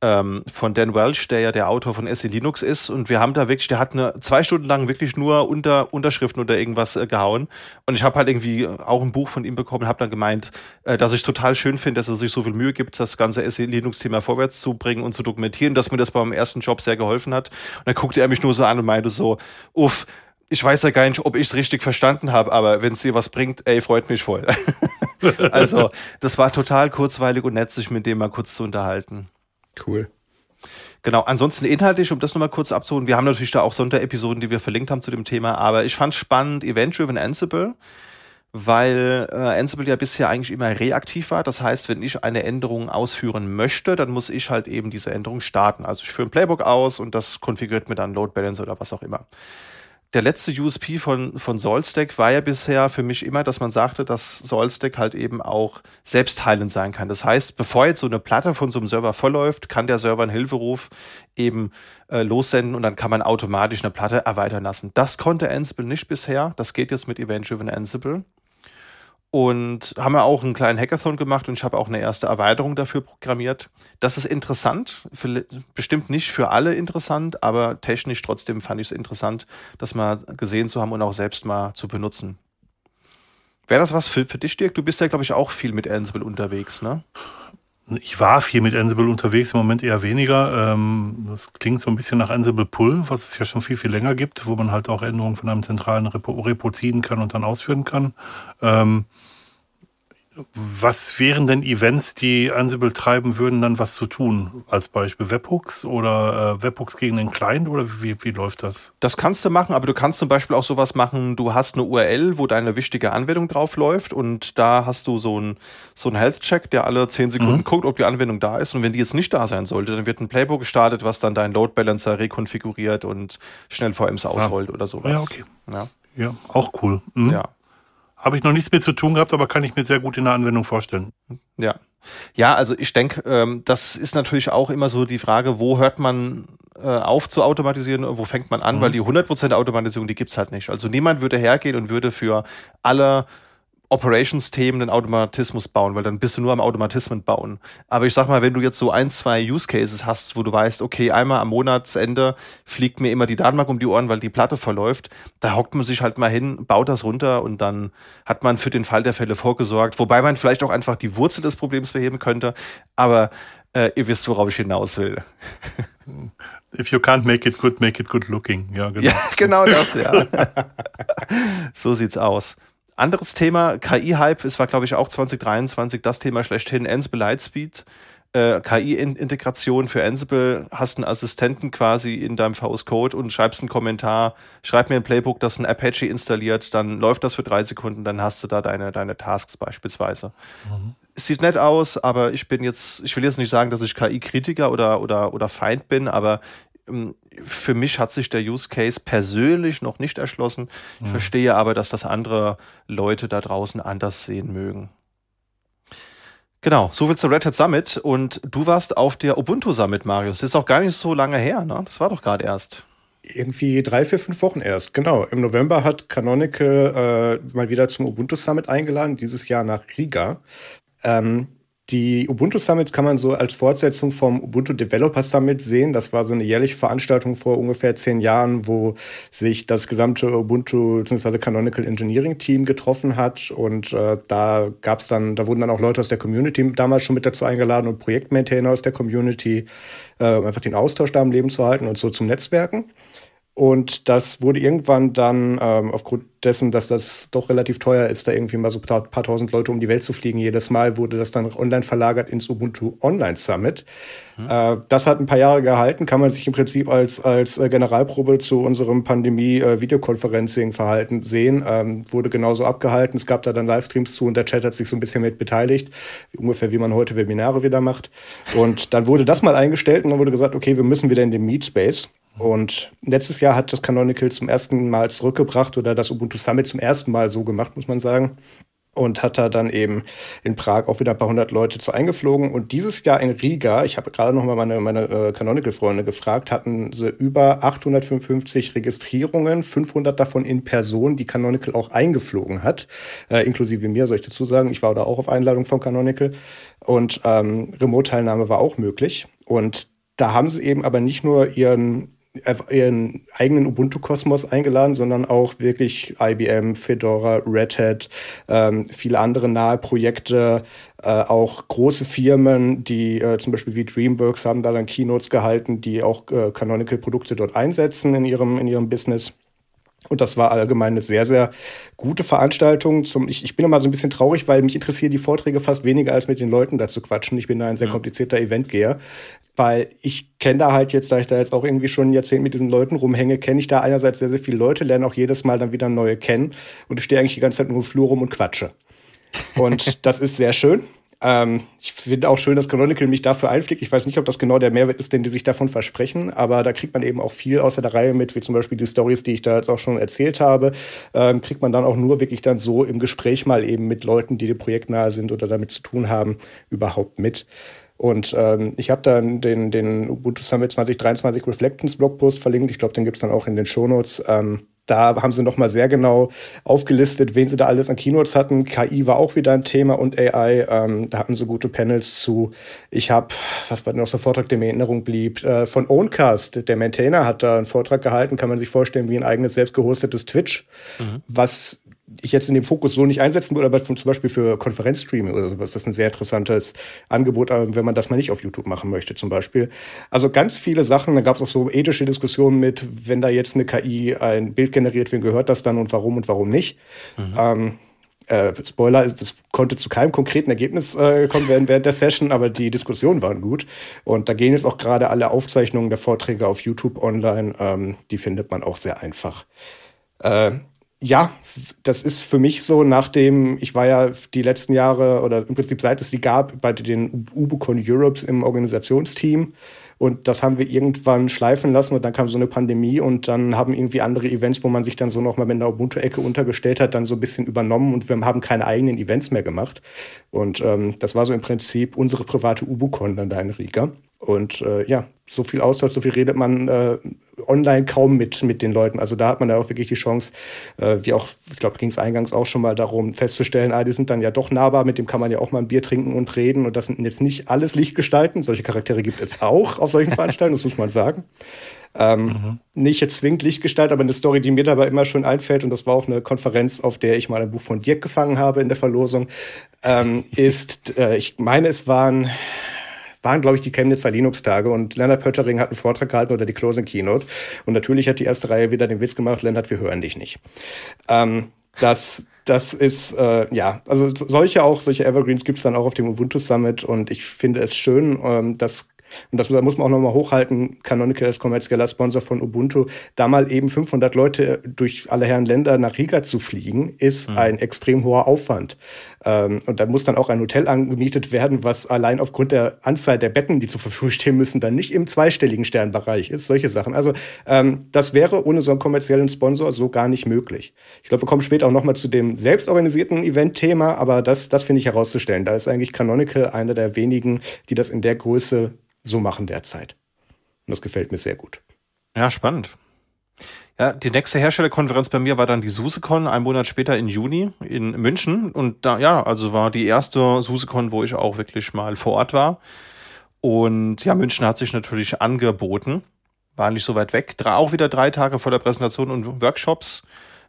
ähm, von Dan Welch, der ja der Autor von SE Linux ist. Und wir haben da wirklich, der hat eine zwei Stunden lang wirklich nur unter Unterschriften oder irgendwas äh, gehauen. Und ich habe halt irgendwie auch ein Buch von ihm bekommen, habe dann gemeint, äh, dass ich total schön finde, dass er sich so viel Mühe gibt, das ganze SE Linux-Thema vorwärts zu bringen und zu dokumentieren, dass mir das beim ersten Job sehr geholfen hat. Und dann guckte er mich nur so an und meinte so, uff, ich weiß ja gar nicht, ob ich es richtig verstanden habe, aber wenn es dir was bringt, ey, freut mich voll. also, das war total kurzweilig und nett, sich mit dem mal kurz zu unterhalten. Cool. Genau, ansonsten inhaltlich, um das nochmal kurz abzuholen, wir haben natürlich da auch Sonderepisoden, die wir verlinkt haben zu dem Thema, aber ich fand spannend Event-Driven Ansible, weil äh, Ansible ja bisher eigentlich immer reaktiv war. Das heißt, wenn ich eine Änderung ausführen möchte, dann muss ich halt eben diese Änderung starten. Also ich führe ein Playbook aus und das konfiguriert mir dann Load Balance oder was auch immer der letzte USP von, von Solstack war ja bisher für mich immer, dass man sagte, dass Solstack halt eben auch selbstheilend sein kann. Das heißt, bevor jetzt so eine Platte von so einem Server vollläuft, kann der Server einen Hilferuf eben äh, lossenden und dann kann man automatisch eine Platte erweitern lassen. Das konnte Ansible nicht bisher. Das geht jetzt mit Event-Driven Ansible und haben wir auch einen kleinen Hackathon gemacht und ich habe auch eine erste Erweiterung dafür programmiert. Das ist interessant, für, bestimmt nicht für alle interessant, aber technisch trotzdem fand ich es interessant, das mal gesehen zu haben und auch selbst mal zu benutzen. Wäre das was für, für dich, Dirk? Du bist ja, glaube ich, auch viel mit Ansible unterwegs, ne? Ich war viel mit Ansible unterwegs, im Moment eher weniger. Ähm, das klingt so ein bisschen nach Ansible Pull, was es ja schon viel, viel länger gibt, wo man halt auch Änderungen von einem zentralen Repo, Repo ziehen kann und dann ausführen kann. Was wären denn Events, die Ansible treiben würden, dann was zu tun? Als Beispiel Webhooks oder äh, Webhooks gegen den Client oder wie, wie läuft das? Das kannst du machen, aber du kannst zum Beispiel auch sowas machen, du hast eine URL, wo deine wichtige Anwendung drauf läuft und da hast du so einen so Health-Check, der alle 10 Sekunden mhm. guckt, ob die Anwendung da ist und wenn die jetzt nicht da sein sollte, dann wird ein Playbook gestartet, was dann deinen Load Balancer rekonfiguriert und schnell VMs ausrollt ja. oder sowas. Ja, okay. Ja, ja auch cool. Mhm. Ja. Habe ich noch nichts mit zu tun gehabt, aber kann ich mir sehr gut in der Anwendung vorstellen. Ja. Ja, also ich denke, ähm, das ist natürlich auch immer so die Frage, wo hört man äh, auf zu automatisieren, wo fängt man an, mhm. weil die 100% Automatisierung, die gibt's halt nicht. Also niemand würde hergehen und würde für alle Operations-Themen den Automatismus bauen, weil dann bist du nur am Automatismen bauen. Aber ich sag mal, wenn du jetzt so ein, zwei Use Cases hast, wo du weißt, okay, einmal am Monatsende fliegt mir immer die Datenbank um die Ohren, weil die Platte verläuft, da hockt man sich halt mal hin, baut das runter und dann hat man für den Fall der Fälle vorgesorgt, wobei man vielleicht auch einfach die Wurzel des Problems beheben könnte. Aber äh, ihr wisst, worauf ich hinaus will. If you can't make it good, make it good looking. Ja, genau. Ja, genau das, ja. so sieht's aus. Anderes Thema, KI-Hype, es war, glaube ich, auch 2023 das Thema schlechthin, Ansible Lightspeed. Äh, KI-Integration für Ansible, hast einen Assistenten quasi in deinem VS Code und schreibst einen Kommentar, schreib mir ein Playbook, das ein Apache installiert, dann läuft das für drei Sekunden, dann hast du da deine, deine Tasks beispielsweise. Mhm. Sieht nett aus, aber ich bin jetzt, ich will jetzt nicht sagen, dass ich KI-Kritiker oder, oder, oder Feind bin, aber für mich hat sich der Use Case persönlich noch nicht erschlossen. Ich mhm. verstehe aber, dass das andere Leute da draußen anders sehen mögen. Genau, so viel zur Red Hat Summit. Und du warst auf der Ubuntu Summit, Marius. Das ist auch gar nicht so lange her, ne? Das war doch gerade erst. Irgendwie drei, vier, fünf Wochen erst, genau. Im November hat Canonical äh, mal wieder zum Ubuntu Summit eingeladen, dieses Jahr nach Riga. Ähm, die Ubuntu Summits kann man so als Fortsetzung vom Ubuntu Developer Summit sehen. Das war so eine jährliche Veranstaltung vor ungefähr zehn Jahren, wo sich das gesamte Ubuntu bzw. Canonical Engineering Team getroffen hat. Und äh, da gab es dann, da wurden dann auch Leute aus der Community damals schon mit dazu eingeladen und Projektmaintainer aus der Community, äh, um einfach den Austausch da am Leben zu halten und so zum Netzwerken. Und das wurde irgendwann dann, ähm, aufgrund dessen, dass das doch relativ teuer ist, da irgendwie mal so ein paar, paar, tausend Leute um die Welt zu fliegen, jedes Mal wurde das dann online verlagert ins Ubuntu Online Summit. Mhm. Äh, das hat ein paar Jahre gehalten, kann man sich im Prinzip als, als äh, Generalprobe zu unserem Pandemie-Videokonferencing-Verhalten sehen. Ähm, wurde genauso abgehalten. Es gab da dann Livestreams zu und der Chat hat sich so ein bisschen mit beteiligt, ungefähr wie man heute Webinare wieder macht. Und dann wurde das mal eingestellt und dann wurde gesagt, okay, wir müssen wieder in den Meet Space. Und letztes Jahr hat das Canonical zum ersten Mal zurückgebracht oder das Ubuntu Summit zum ersten Mal so gemacht, muss man sagen. Und hat da dann eben in Prag auch wieder ein paar hundert Leute zu eingeflogen. Und dieses Jahr in Riga, ich habe gerade noch mal meine, meine äh, Canonical-Freunde gefragt, hatten sie über 855 Registrierungen, 500 davon in Person, die Canonical auch eingeflogen hat, äh, inklusive mir, soll ich dazu sagen. Ich war da auch auf Einladung von Canonical. Und ähm, Remote-Teilnahme war auch möglich. Und da haben sie eben aber nicht nur ihren ihren eigenen Ubuntu-Kosmos eingeladen, sondern auch wirklich IBM, Fedora, Red Hat, ähm, viele andere nahe Projekte, äh, auch große Firmen, die äh, zum Beispiel wie DreamWorks haben da dann Keynotes gehalten, die auch äh, Canonical-Produkte dort einsetzen in ihrem, in ihrem Business. Und das war allgemein eine sehr, sehr gute Veranstaltung. Zum, ich, ich bin immer so ein bisschen traurig, weil mich interessieren die Vorträge fast weniger als mit den Leuten dazu quatschen. Ich bin da ein sehr komplizierter Eventgeher weil ich kenne da halt jetzt, da ich da jetzt auch irgendwie schon ein Jahrzehnt mit diesen Leuten rumhänge, kenne ich da einerseits sehr, sehr viele Leute, lerne auch jedes Mal dann wieder neue kennen und ich stehe eigentlich die ganze Zeit nur im Flur rum und quatsche. Und das ist sehr schön. Ähm, ich finde auch schön, dass Canonical mich dafür einfliegt. Ich weiß nicht, ob das genau der Mehrwert ist, den die sich davon versprechen, aber da kriegt man eben auch viel außer der Reihe mit, wie zum Beispiel die Stories, die ich da jetzt auch schon erzählt habe. Ähm, kriegt man dann auch nur wirklich dann so im Gespräch mal eben mit Leuten, die dem Projekt nahe sind oder damit zu tun haben, überhaupt mit. Und ähm, ich habe dann den, den Ubuntu Summit 2023 Reflectance Blogpost verlinkt. Ich glaube, den gibt's dann auch in den Shownotes. Ähm, da haben sie nochmal sehr genau aufgelistet, wen sie da alles an Keynotes hatten. KI war auch wieder ein Thema und AI. Ähm, da hatten sie gute Panels zu. Ich habe, was war denn noch so ein Vortrag, der mir in Erinnerung blieb, äh, von Owncast. Der Maintainer hat da einen Vortrag gehalten, kann man sich vorstellen, wie ein eigenes selbst gehostetes Twitch, mhm. was ich jetzt in dem Fokus so nicht einsetzen würde, aber zum Beispiel für Konferenzstreaming oder sowas, das ist ein sehr interessantes Angebot, äh, wenn man das mal nicht auf YouTube machen möchte, zum Beispiel. Also ganz viele Sachen, da gab es auch so ethische Diskussionen mit, wenn da jetzt eine KI ein Bild generiert, wem gehört das dann und warum und warum nicht. Mhm. Ähm, äh, Spoiler, es konnte zu keinem konkreten Ergebnis äh, kommen während, während der Session, aber die Diskussionen waren gut. Und da gehen jetzt auch gerade alle Aufzeichnungen der Vorträge auf YouTube online. Ähm, die findet man auch sehr einfach. Äh, ja, das ist für mich so, nachdem ich war ja die letzten Jahre oder im Prinzip seit es sie gab bei den Ubucon Europes im Organisationsteam. Und das haben wir irgendwann schleifen lassen und dann kam so eine Pandemie und dann haben irgendwie andere Events, wo man sich dann so nochmal mit einer Ubuntu-Ecke untergestellt hat, dann so ein bisschen übernommen und wir haben keine eigenen Events mehr gemacht. Und ähm, das war so im Prinzip unsere private Ubucon dann da in Riga. Und äh, ja, so viel Austausch, so viel redet man äh, online kaum mit, mit den Leuten. Also da hat man ja auch wirklich die Chance, äh, wie auch, ich glaube, ging es eingangs auch schon mal darum, festzustellen, ah, die sind dann ja doch nahbar, mit dem kann man ja auch mal ein Bier trinken und reden. Und das sind jetzt nicht alles Lichtgestalten. Solche Charaktere gibt es auch auf solchen Veranstaltungen, das muss man sagen. Ähm, mhm. Nicht jetzt zwingend Lichtgestalt, aber eine Story, die mir dabei immer schon einfällt, und das war auch eine Konferenz, auf der ich mal ein Buch von Dirk gefangen habe in der Verlosung, ähm, ist, äh, ich meine, es waren waren, glaube ich, die Chemnitzer Linux-Tage und Lennart Pöttering hat einen Vortrag gehalten oder die Closing Keynote. Und natürlich hat die erste Reihe wieder den Witz gemacht, Lennart, wir hören dich nicht. Ähm, das, das ist, äh, ja, also solche auch, solche Evergreens gibt es dann auch auf dem Ubuntu Summit und ich finde es schön, ähm, dass und das muss man auch nochmal hochhalten, Canonical als kommerzieller Sponsor von Ubuntu, da mal eben 500 Leute durch alle Herren Länder nach Riga zu fliegen, ist mhm. ein extrem hoher Aufwand. Ähm, und da muss dann auch ein Hotel angemietet werden, was allein aufgrund der Anzahl der Betten, die zur Verfügung stehen müssen, dann nicht im zweistelligen Sternbereich ist. Solche Sachen. Also ähm, das wäre ohne so einen kommerziellen Sponsor so gar nicht möglich. Ich glaube, wir kommen später auch nochmal zu dem selbstorganisierten Event-Thema, aber das, das finde ich herauszustellen. Da ist eigentlich Canonical einer der wenigen, die das in der Größe so machen derzeit. Und das gefällt mir sehr gut. Ja, spannend. Ja, die nächste Herstellerkonferenz bei mir war dann die SuseCon, ein Monat später in Juni in München. Und da, ja, also war die erste SuseCon, wo ich auch wirklich mal vor Ort war. Und ja, München hat sich natürlich angeboten. War nicht so weit weg. Auch wieder drei Tage vor der Präsentation und Workshops.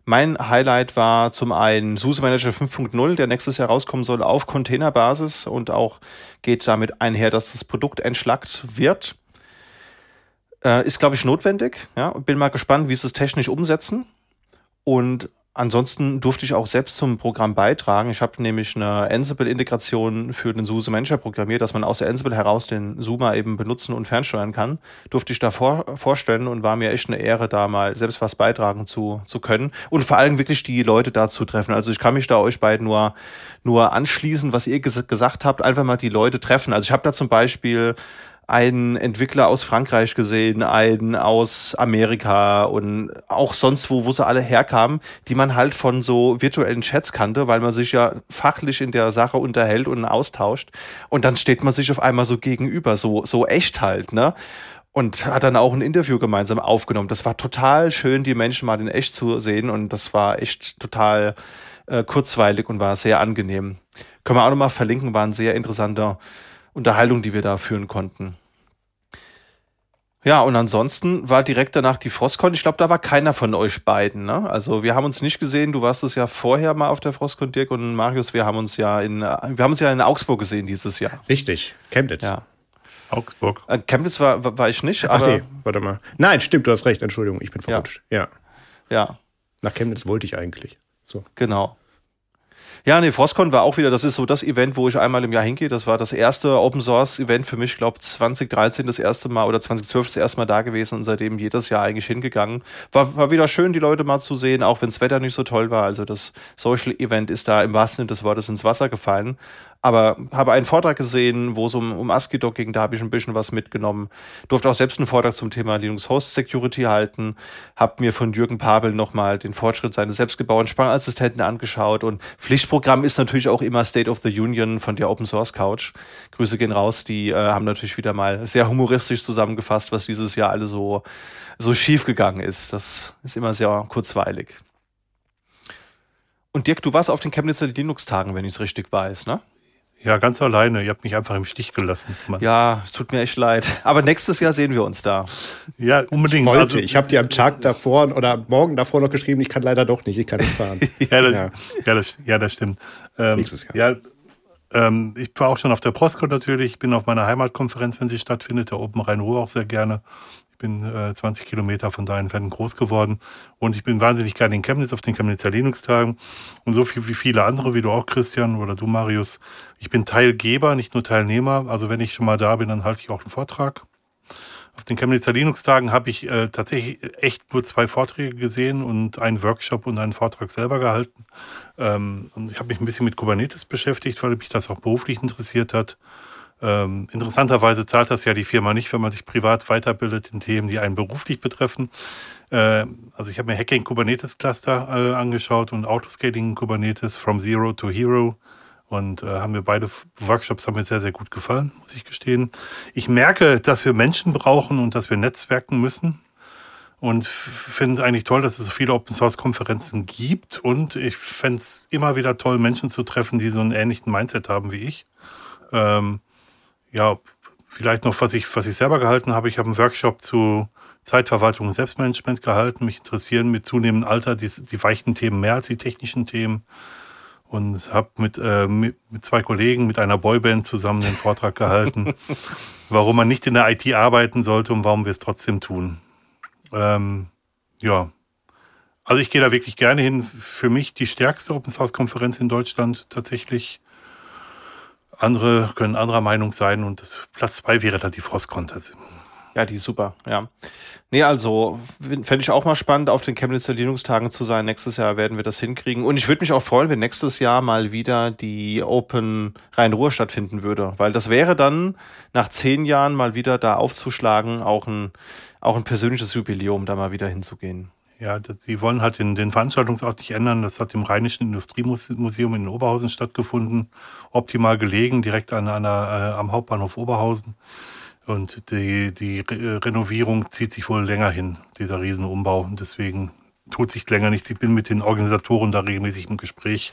Mein Highlight war zum einen SUSE Manager 5.0, der nächstes Jahr rauskommen soll auf Containerbasis und auch geht damit einher, dass das Produkt entschlackt wird. Äh, ist, glaube ich, notwendig. Ja, bin mal gespannt, wie sie es technisch umsetzen. Und ansonsten durfte ich auch selbst zum Programm beitragen. Ich habe nämlich eine Ansible-Integration für den SUSE Manager programmiert, dass man aus der Ansible heraus den Zoomer eben benutzen und fernsteuern kann. Durfte ich da vor, vorstellen und war mir echt eine Ehre, da mal selbst was beitragen zu, zu können und vor allem wirklich die Leute da zu treffen. Also ich kann mich da euch beiden nur, nur anschließen, was ihr ges gesagt habt, einfach mal die Leute treffen. Also ich habe da zum Beispiel einen Entwickler aus Frankreich gesehen, einen aus Amerika und auch sonst wo, wo sie alle herkamen, die man halt von so virtuellen Chats kannte, weil man sich ja fachlich in der Sache unterhält und austauscht. Und dann steht man sich auf einmal so gegenüber, so, so echt halt, ne? Und hat dann auch ein Interview gemeinsam aufgenommen. Das war total schön, die Menschen mal in echt zu sehen und das war echt total äh, kurzweilig und war sehr angenehm. Können wir auch nochmal verlinken, war ein sehr interessanter Unterhaltung, die wir da führen konnten. Ja, und ansonsten war direkt danach die Frostcon. Ich glaube, da war keiner von euch beiden. Ne? Also wir haben uns nicht gesehen. Du warst es ja vorher mal auf der Frostcon, Dirk und Marius. Wir haben uns ja in, wir haben uns ja in Augsburg gesehen dieses Jahr. Richtig, Chemnitz. Ja. Augsburg. Äh, Chemnitz war, war ich nicht. Ach nee, warte mal. Nein, stimmt, du hast recht. Entschuldigung, ich bin verrutscht. Ja. ja. Ja. Nach Chemnitz wollte ich eigentlich. So. Genau. Ja, nee, Frostcon war auch wieder, das ist so das Event, wo ich einmal im Jahr hingehe. Das war das erste Open Source Event für mich, glaube 2013 das erste Mal oder 2012 das erste Mal da gewesen und seitdem jedes Jahr eigentlich hingegangen. War, war wieder schön, die Leute mal zu sehen, auch wenn das Wetter nicht so toll war. Also das Social Event ist da im wahrsten Sinne des Wortes ins Wasser gefallen. Aber habe einen Vortrag gesehen, wo es um, um ASCII-Doc ging, da habe ich ein bisschen was mitgenommen. Durfte auch selbst einen Vortrag zum Thema Linux Host Security halten. Habe mir von Jürgen Pabel nochmal den Fortschritt seines selbstgebauten Sprangassistenten angeschaut. Und Pflichtprogramm ist natürlich auch immer State of the Union von der Open Source Couch. Grüße gehen raus. Die äh, haben natürlich wieder mal sehr humoristisch zusammengefasst, was dieses Jahr alle so, so schief gegangen ist. Das ist immer sehr kurzweilig. Und Dirk, du warst auf den Chemnitzer Linux-Tagen, wenn ich es richtig weiß, ne? Ja, ganz alleine. Ihr habt mich einfach im Stich gelassen. Mann. Ja, es tut mir echt leid. Aber nächstes Jahr sehen wir uns da. Ja, unbedingt. Ich, wollte. Also, ich habe dir am Tag davor oder morgen davor noch geschrieben, ich kann leider doch nicht, ich kann nicht fahren. ja, das, ja. Ja, das, ja, das stimmt. Ähm, nächstes Jahr. Ja, ähm, ich war auch schon auf der Proscon natürlich. Ich bin auf meiner Heimatkonferenz, wenn sie stattfindet, der Open Rhein-Ruhr auch sehr gerne bin äh, 20 Kilometer von da entfernt groß geworden und ich bin wahnsinnig gerne in Chemnitz auf den Chemnitzer Linux-Tagen und so viel wie viele andere, wie du auch, Christian, oder du, Marius. Ich bin Teilgeber, nicht nur Teilnehmer. Also wenn ich schon mal da bin, dann halte ich auch einen Vortrag. Auf den Chemnitzer Linux-Tagen habe ich äh, tatsächlich echt nur zwei Vorträge gesehen und einen Workshop und einen Vortrag selber gehalten. Ähm, und ich habe mich ein bisschen mit Kubernetes beschäftigt, weil mich das auch beruflich interessiert hat. Ähm, interessanterweise zahlt das ja die Firma nicht, wenn man sich privat weiterbildet in Themen, die einen beruflich betreffen. Äh, also ich habe mir Hacking Kubernetes Cluster äh, angeschaut und Autoscaling Kubernetes from Zero to Hero und äh, haben mir beide Workshops haben mir sehr sehr gut gefallen, muss ich gestehen. Ich merke, dass wir Menschen brauchen und dass wir netzwerken müssen und finde eigentlich toll, dass es so viele Open Source Konferenzen gibt und ich fände es immer wieder toll, Menschen zu treffen, die so einen ähnlichen Mindset haben wie ich. Ähm, ja, vielleicht noch, was ich, was ich selber gehalten habe. Ich habe einen Workshop zu Zeitverwaltung und Selbstmanagement gehalten. Mich interessieren mit zunehmendem Alter die, die weichen Themen mehr als die technischen Themen. Und habe mit, äh, mit, mit zwei Kollegen, mit einer Boyband zusammen den Vortrag gehalten, warum man nicht in der IT arbeiten sollte und warum wir es trotzdem tun. Ähm, ja, also ich gehe da wirklich gerne hin. Für mich die stärkste Open Source Konferenz in Deutschland tatsächlich. Andere können anderer Meinung sein und Platz zwei wäre dann die Frostcontest. Ja, die ist super, ja. Nee, also fände ich auch mal spannend, auf den Chemnitzer Linux-Tagen zu sein. Nächstes Jahr werden wir das hinkriegen. Und ich würde mich auch freuen, wenn nächstes Jahr mal wieder die Open Rhein-Ruhr stattfinden würde. Weil das wäre dann nach zehn Jahren mal wieder da aufzuschlagen, auch ein, auch ein persönliches Jubiläum, da mal wieder hinzugehen. Ja, sie wollen halt den, den Veranstaltungsort nicht ändern. Das hat im Rheinischen Industriemuseum in Oberhausen stattgefunden. Optimal gelegen, direkt an einer, äh, am Hauptbahnhof Oberhausen. Und die, die Re Renovierung zieht sich wohl länger hin, dieser Riesenumbau. Und deswegen tut sich länger nichts. Ich bin mit den Organisatoren da regelmäßig im Gespräch,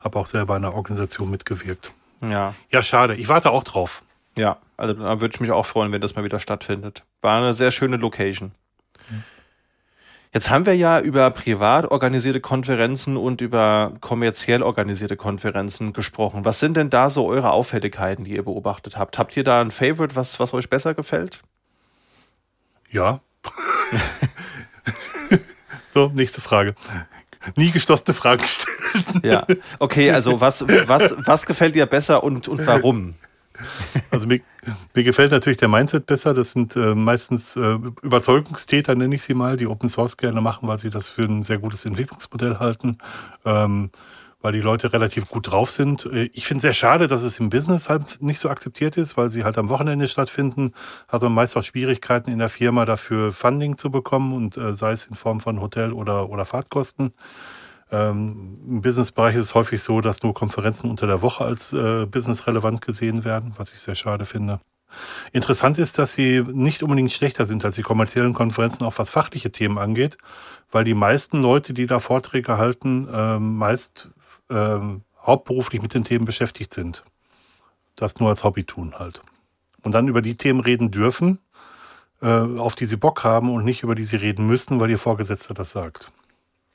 habe auch selber in der Organisation mitgewirkt. Ja. Ja, schade. Ich warte auch drauf. Ja, also da würde ich mich auch freuen, wenn das mal wieder stattfindet. War eine sehr schöne Location. Jetzt haben wir ja über privat organisierte Konferenzen und über kommerziell organisierte Konferenzen gesprochen. Was sind denn da so eure Auffälligkeiten, die ihr beobachtet habt? Habt ihr da ein Favorite, was, was euch besser gefällt? Ja. so, nächste Frage. Nie gestossene Fragen stellen. Ja, okay, also was, was, was gefällt dir besser und, und warum? Also mir, mir, gefällt natürlich der Mindset besser. Das sind äh, meistens äh, Überzeugungstäter, nenne ich sie mal, die Open Source gerne machen, weil sie das für ein sehr gutes Entwicklungsmodell halten. Ähm, weil die Leute relativ gut drauf sind. Äh, ich finde es sehr schade, dass es im Business halt nicht so akzeptiert ist, weil sie halt am Wochenende stattfinden. Hat man meist auch Schwierigkeiten in der Firma dafür Funding zu bekommen und äh, sei es in Form von Hotel oder, oder Fahrtkosten. Ähm, Im Businessbereich ist es häufig so, dass nur Konferenzen unter der Woche als äh, businessrelevant gesehen werden, was ich sehr schade finde. Interessant ist, dass sie nicht unbedingt schlechter sind als die kommerziellen Konferenzen, auch was fachliche Themen angeht, weil die meisten Leute, die da Vorträge halten, ähm, meist ähm, hauptberuflich mit den Themen beschäftigt sind. Das nur als Hobby tun halt. Und dann über die Themen reden dürfen, äh, auf die sie Bock haben und nicht über die sie reden müssen, weil ihr Vorgesetzter das sagt.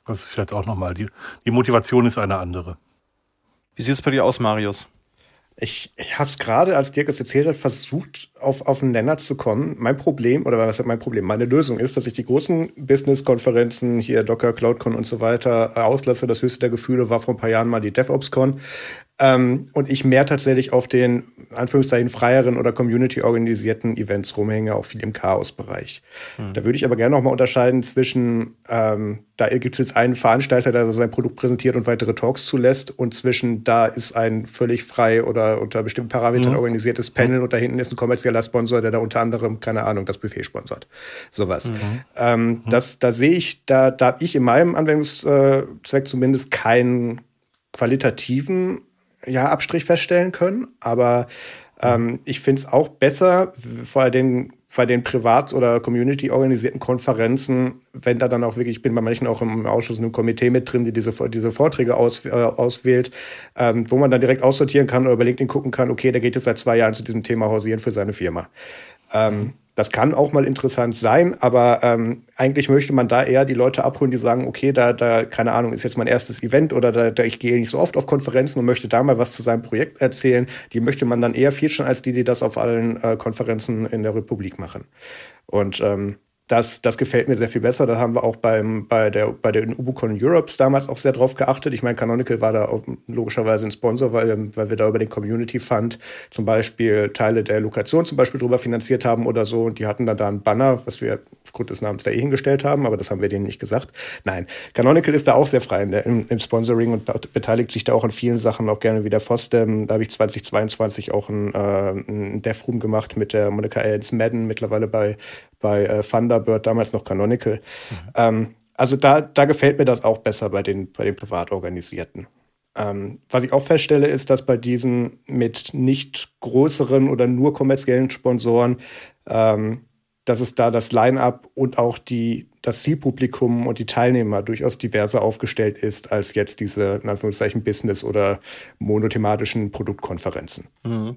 Das ist vielleicht auch nochmal, die, die Motivation ist eine andere. Wie sieht es bei dir aus, Marius? Ich, ich habe es gerade, als Dirk es erzählt hat, versucht, auf, auf einen Nenner zu kommen. Mein Problem, oder was ist mein Problem? Meine Lösung ist, dass ich die großen Business-Konferenzen, hier Docker, CloudCon und so weiter, äh, auslasse. Das höchste der Gefühle war vor ein paar Jahren mal die DevOps-Con. Ähm, und ich mehr tatsächlich auf den, Anführungszeichen, freieren oder community-organisierten Events rumhänge, auch viel im Chaos-Bereich. Hm. Da würde ich aber gerne noch mal unterscheiden zwischen, ähm, da gibt es jetzt einen Veranstalter, der sein Produkt präsentiert und weitere Talks zulässt, und zwischen, da ist ein völlig frei oder unter bestimmten Parametern hm. organisiertes Panel und da hinten ist ein kommerzieller Sponsor, der da unter anderem, keine Ahnung, das Buffet sponsert. Sowas. Mhm. Ähm, mhm. Das, da sehe ich, da, da habe ich in meinem Anwendungszweck zumindest keinen qualitativen ja, Abstrich feststellen können. Aber ähm, ich finde es auch besser, vor den, bei den privat- oder community-organisierten Konferenzen, wenn da dann auch wirklich, ich bin bei manchen auch im Ausschuss, in einem Komitee mit drin, die diese, diese Vorträge aus, äh, auswählt, ähm, wo man dann direkt aussortieren kann oder überlegt LinkedIn gucken kann, okay, der geht jetzt seit zwei Jahren zu diesem Thema hausieren für seine Firma. Ähm, das kann auch mal interessant sein, aber ähm, eigentlich möchte man da eher die Leute abholen, die sagen, okay, da, da, keine Ahnung, ist jetzt mein erstes Event oder da, da ich gehe nicht so oft auf Konferenzen und möchte da mal was zu seinem Projekt erzählen. Die möchte man dann eher featuren als die, die das auf allen äh, Konferenzen in der Republik machen. Und ähm, das, das gefällt mir sehr viel besser. Da haben wir auch beim, bei der, bei den Ubucon Europes damals auch sehr drauf geachtet. Ich meine, Canonical war da auch logischerweise ein Sponsor, weil, weil wir da über den Community Fund zum Beispiel Teile der Lokation zum Beispiel drüber finanziert haben oder so. Und die hatten dann da ein Banner, was wir aufgrund des Namens da eh hingestellt haben, aber das haben wir denen nicht gesagt. Nein, Canonical ist da auch sehr frei der, im, im, Sponsoring und beteiligt sich da auch an vielen Sachen, auch gerne wie der FOSDEM. Da habe ich 2022 auch ein, äh, ein Dev Room gemacht mit der Monica Ellens Madden, mittlerweile bei bei äh, Thunderbird, damals noch Canonical. Mhm. Ähm, also da, da gefällt mir das auch besser bei den, bei den privat organisierten. Ähm, was ich auch feststelle, ist, dass bei diesen mit nicht größeren oder nur kommerziellen Sponsoren, ähm, dass es da das Line-up und auch die, das Zielpublikum und die Teilnehmer durchaus diverser aufgestellt ist als jetzt diese, in Anführungszeichen, Business- oder monothematischen Produktkonferenzen. Mhm.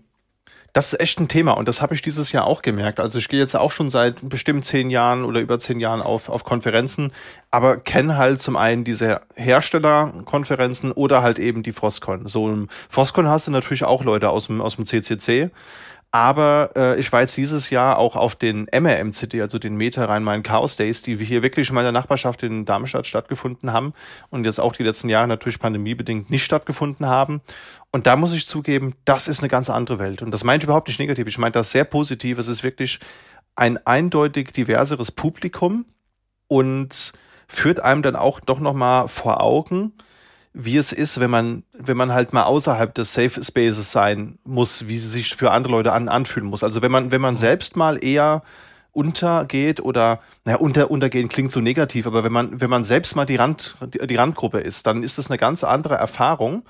Das ist echt ein Thema und das habe ich dieses Jahr auch gemerkt. Also ich gehe jetzt auch schon seit bestimmt zehn Jahren oder über zehn Jahren auf, auf Konferenzen, aber kenne halt zum einen diese Herstellerkonferenzen oder halt eben die Frostcon. So im Frostcon hast du natürlich auch Leute aus dem, aus dem CCC, aber äh, ich war jetzt dieses Jahr auch auf den MRMCD, also den Meta Rhein-Main Chaos Days, die hier wirklich in meiner Nachbarschaft in Darmstadt stattgefunden haben und jetzt auch die letzten Jahre natürlich pandemiebedingt nicht stattgefunden haben. Und da muss ich zugeben, das ist eine ganz andere Welt. Und das meine ich überhaupt nicht negativ. Ich meine das sehr positiv. Es ist wirklich ein eindeutig diverseres Publikum und führt einem dann auch doch nochmal vor Augen, wie es ist, wenn man, wenn man halt mal außerhalb des Safe Spaces sein muss, wie sie sich für andere Leute an, anfühlen muss. Also wenn man, wenn man selbst mal eher untergeht oder, naja, unter, untergehen klingt so negativ, aber wenn man, wenn man selbst mal die Rand, die, die Randgruppe ist, dann ist das eine ganz andere Erfahrung.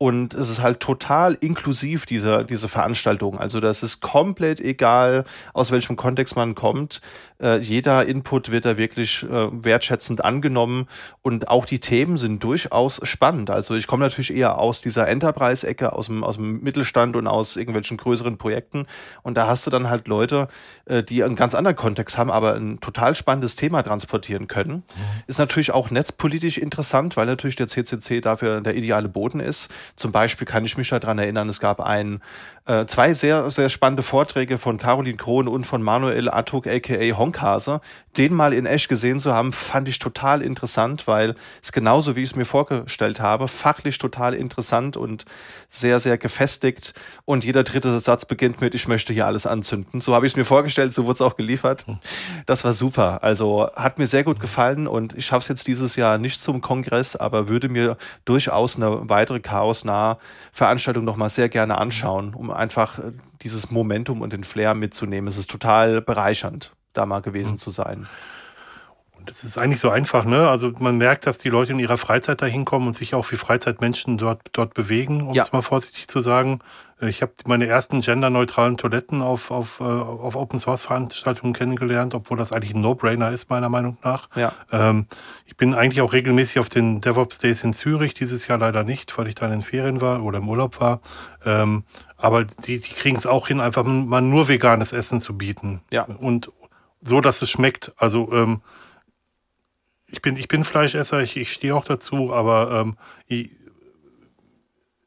Und es ist halt total inklusiv, diese, diese Veranstaltung. Also das ist komplett egal, aus welchem Kontext man kommt. Äh, jeder Input wird da wirklich äh, wertschätzend angenommen und auch die Themen sind durchaus spannend. Also ich komme natürlich eher aus dieser Enterprise-Ecke, aus dem, aus dem Mittelstand und aus irgendwelchen größeren Projekten. Und da hast du dann halt Leute, äh, die einen ganz anderen Kontext haben, aber ein total spannendes Thema transportieren können. Mhm. Ist natürlich auch netzpolitisch interessant, weil natürlich der CCC dafür der ideale Boden ist. Zum Beispiel kann ich mich daran erinnern, es gab ein, äh, zwei sehr, sehr spannende Vorträge von Caroline Krohn und von Manuel Atuk, aka Honkhase. Den mal in echt gesehen zu haben, fand ich total interessant, weil es genauso, wie ich es mir vorgestellt habe, fachlich total interessant und sehr, sehr gefestigt. Und jeder dritte Satz beginnt mit, ich möchte hier alles anzünden. So habe ich es mir vorgestellt, so wurde es auch geliefert. Das war super. Also hat mir sehr gut gefallen und ich schaffe es jetzt dieses Jahr nicht zum Kongress, aber würde mir durchaus eine weitere chaosnahe Veranstaltung nochmal sehr gerne anschauen, um einfach äh, dieses Momentum und den Flair mitzunehmen. Es ist total bereichernd, da mal gewesen mhm. zu sein. Und es ist eigentlich so einfach, ne? Also man merkt, dass die Leute in ihrer Freizeit da hinkommen und sich auch wie Freizeitmenschen dort, dort bewegen, um ja. es mal vorsichtig zu sagen. Äh, ich habe meine ersten genderneutralen Toiletten auf, auf, äh, auf Open Source Veranstaltungen kennengelernt, obwohl das eigentlich ein No-Brainer ist, meiner Meinung nach. Ja. Ähm, ich bin eigentlich auch regelmäßig auf den DevOps Days in Zürich, dieses Jahr leider nicht, weil ich da in Ferien war oder im Urlaub war. Ähm, aber die, die kriegen es auch hin, einfach mal nur veganes Essen zu bieten. Ja. Und so, dass es schmeckt. Also ähm, ich bin, ich bin Fleischesser, ich, ich stehe auch dazu, aber ähm, ich,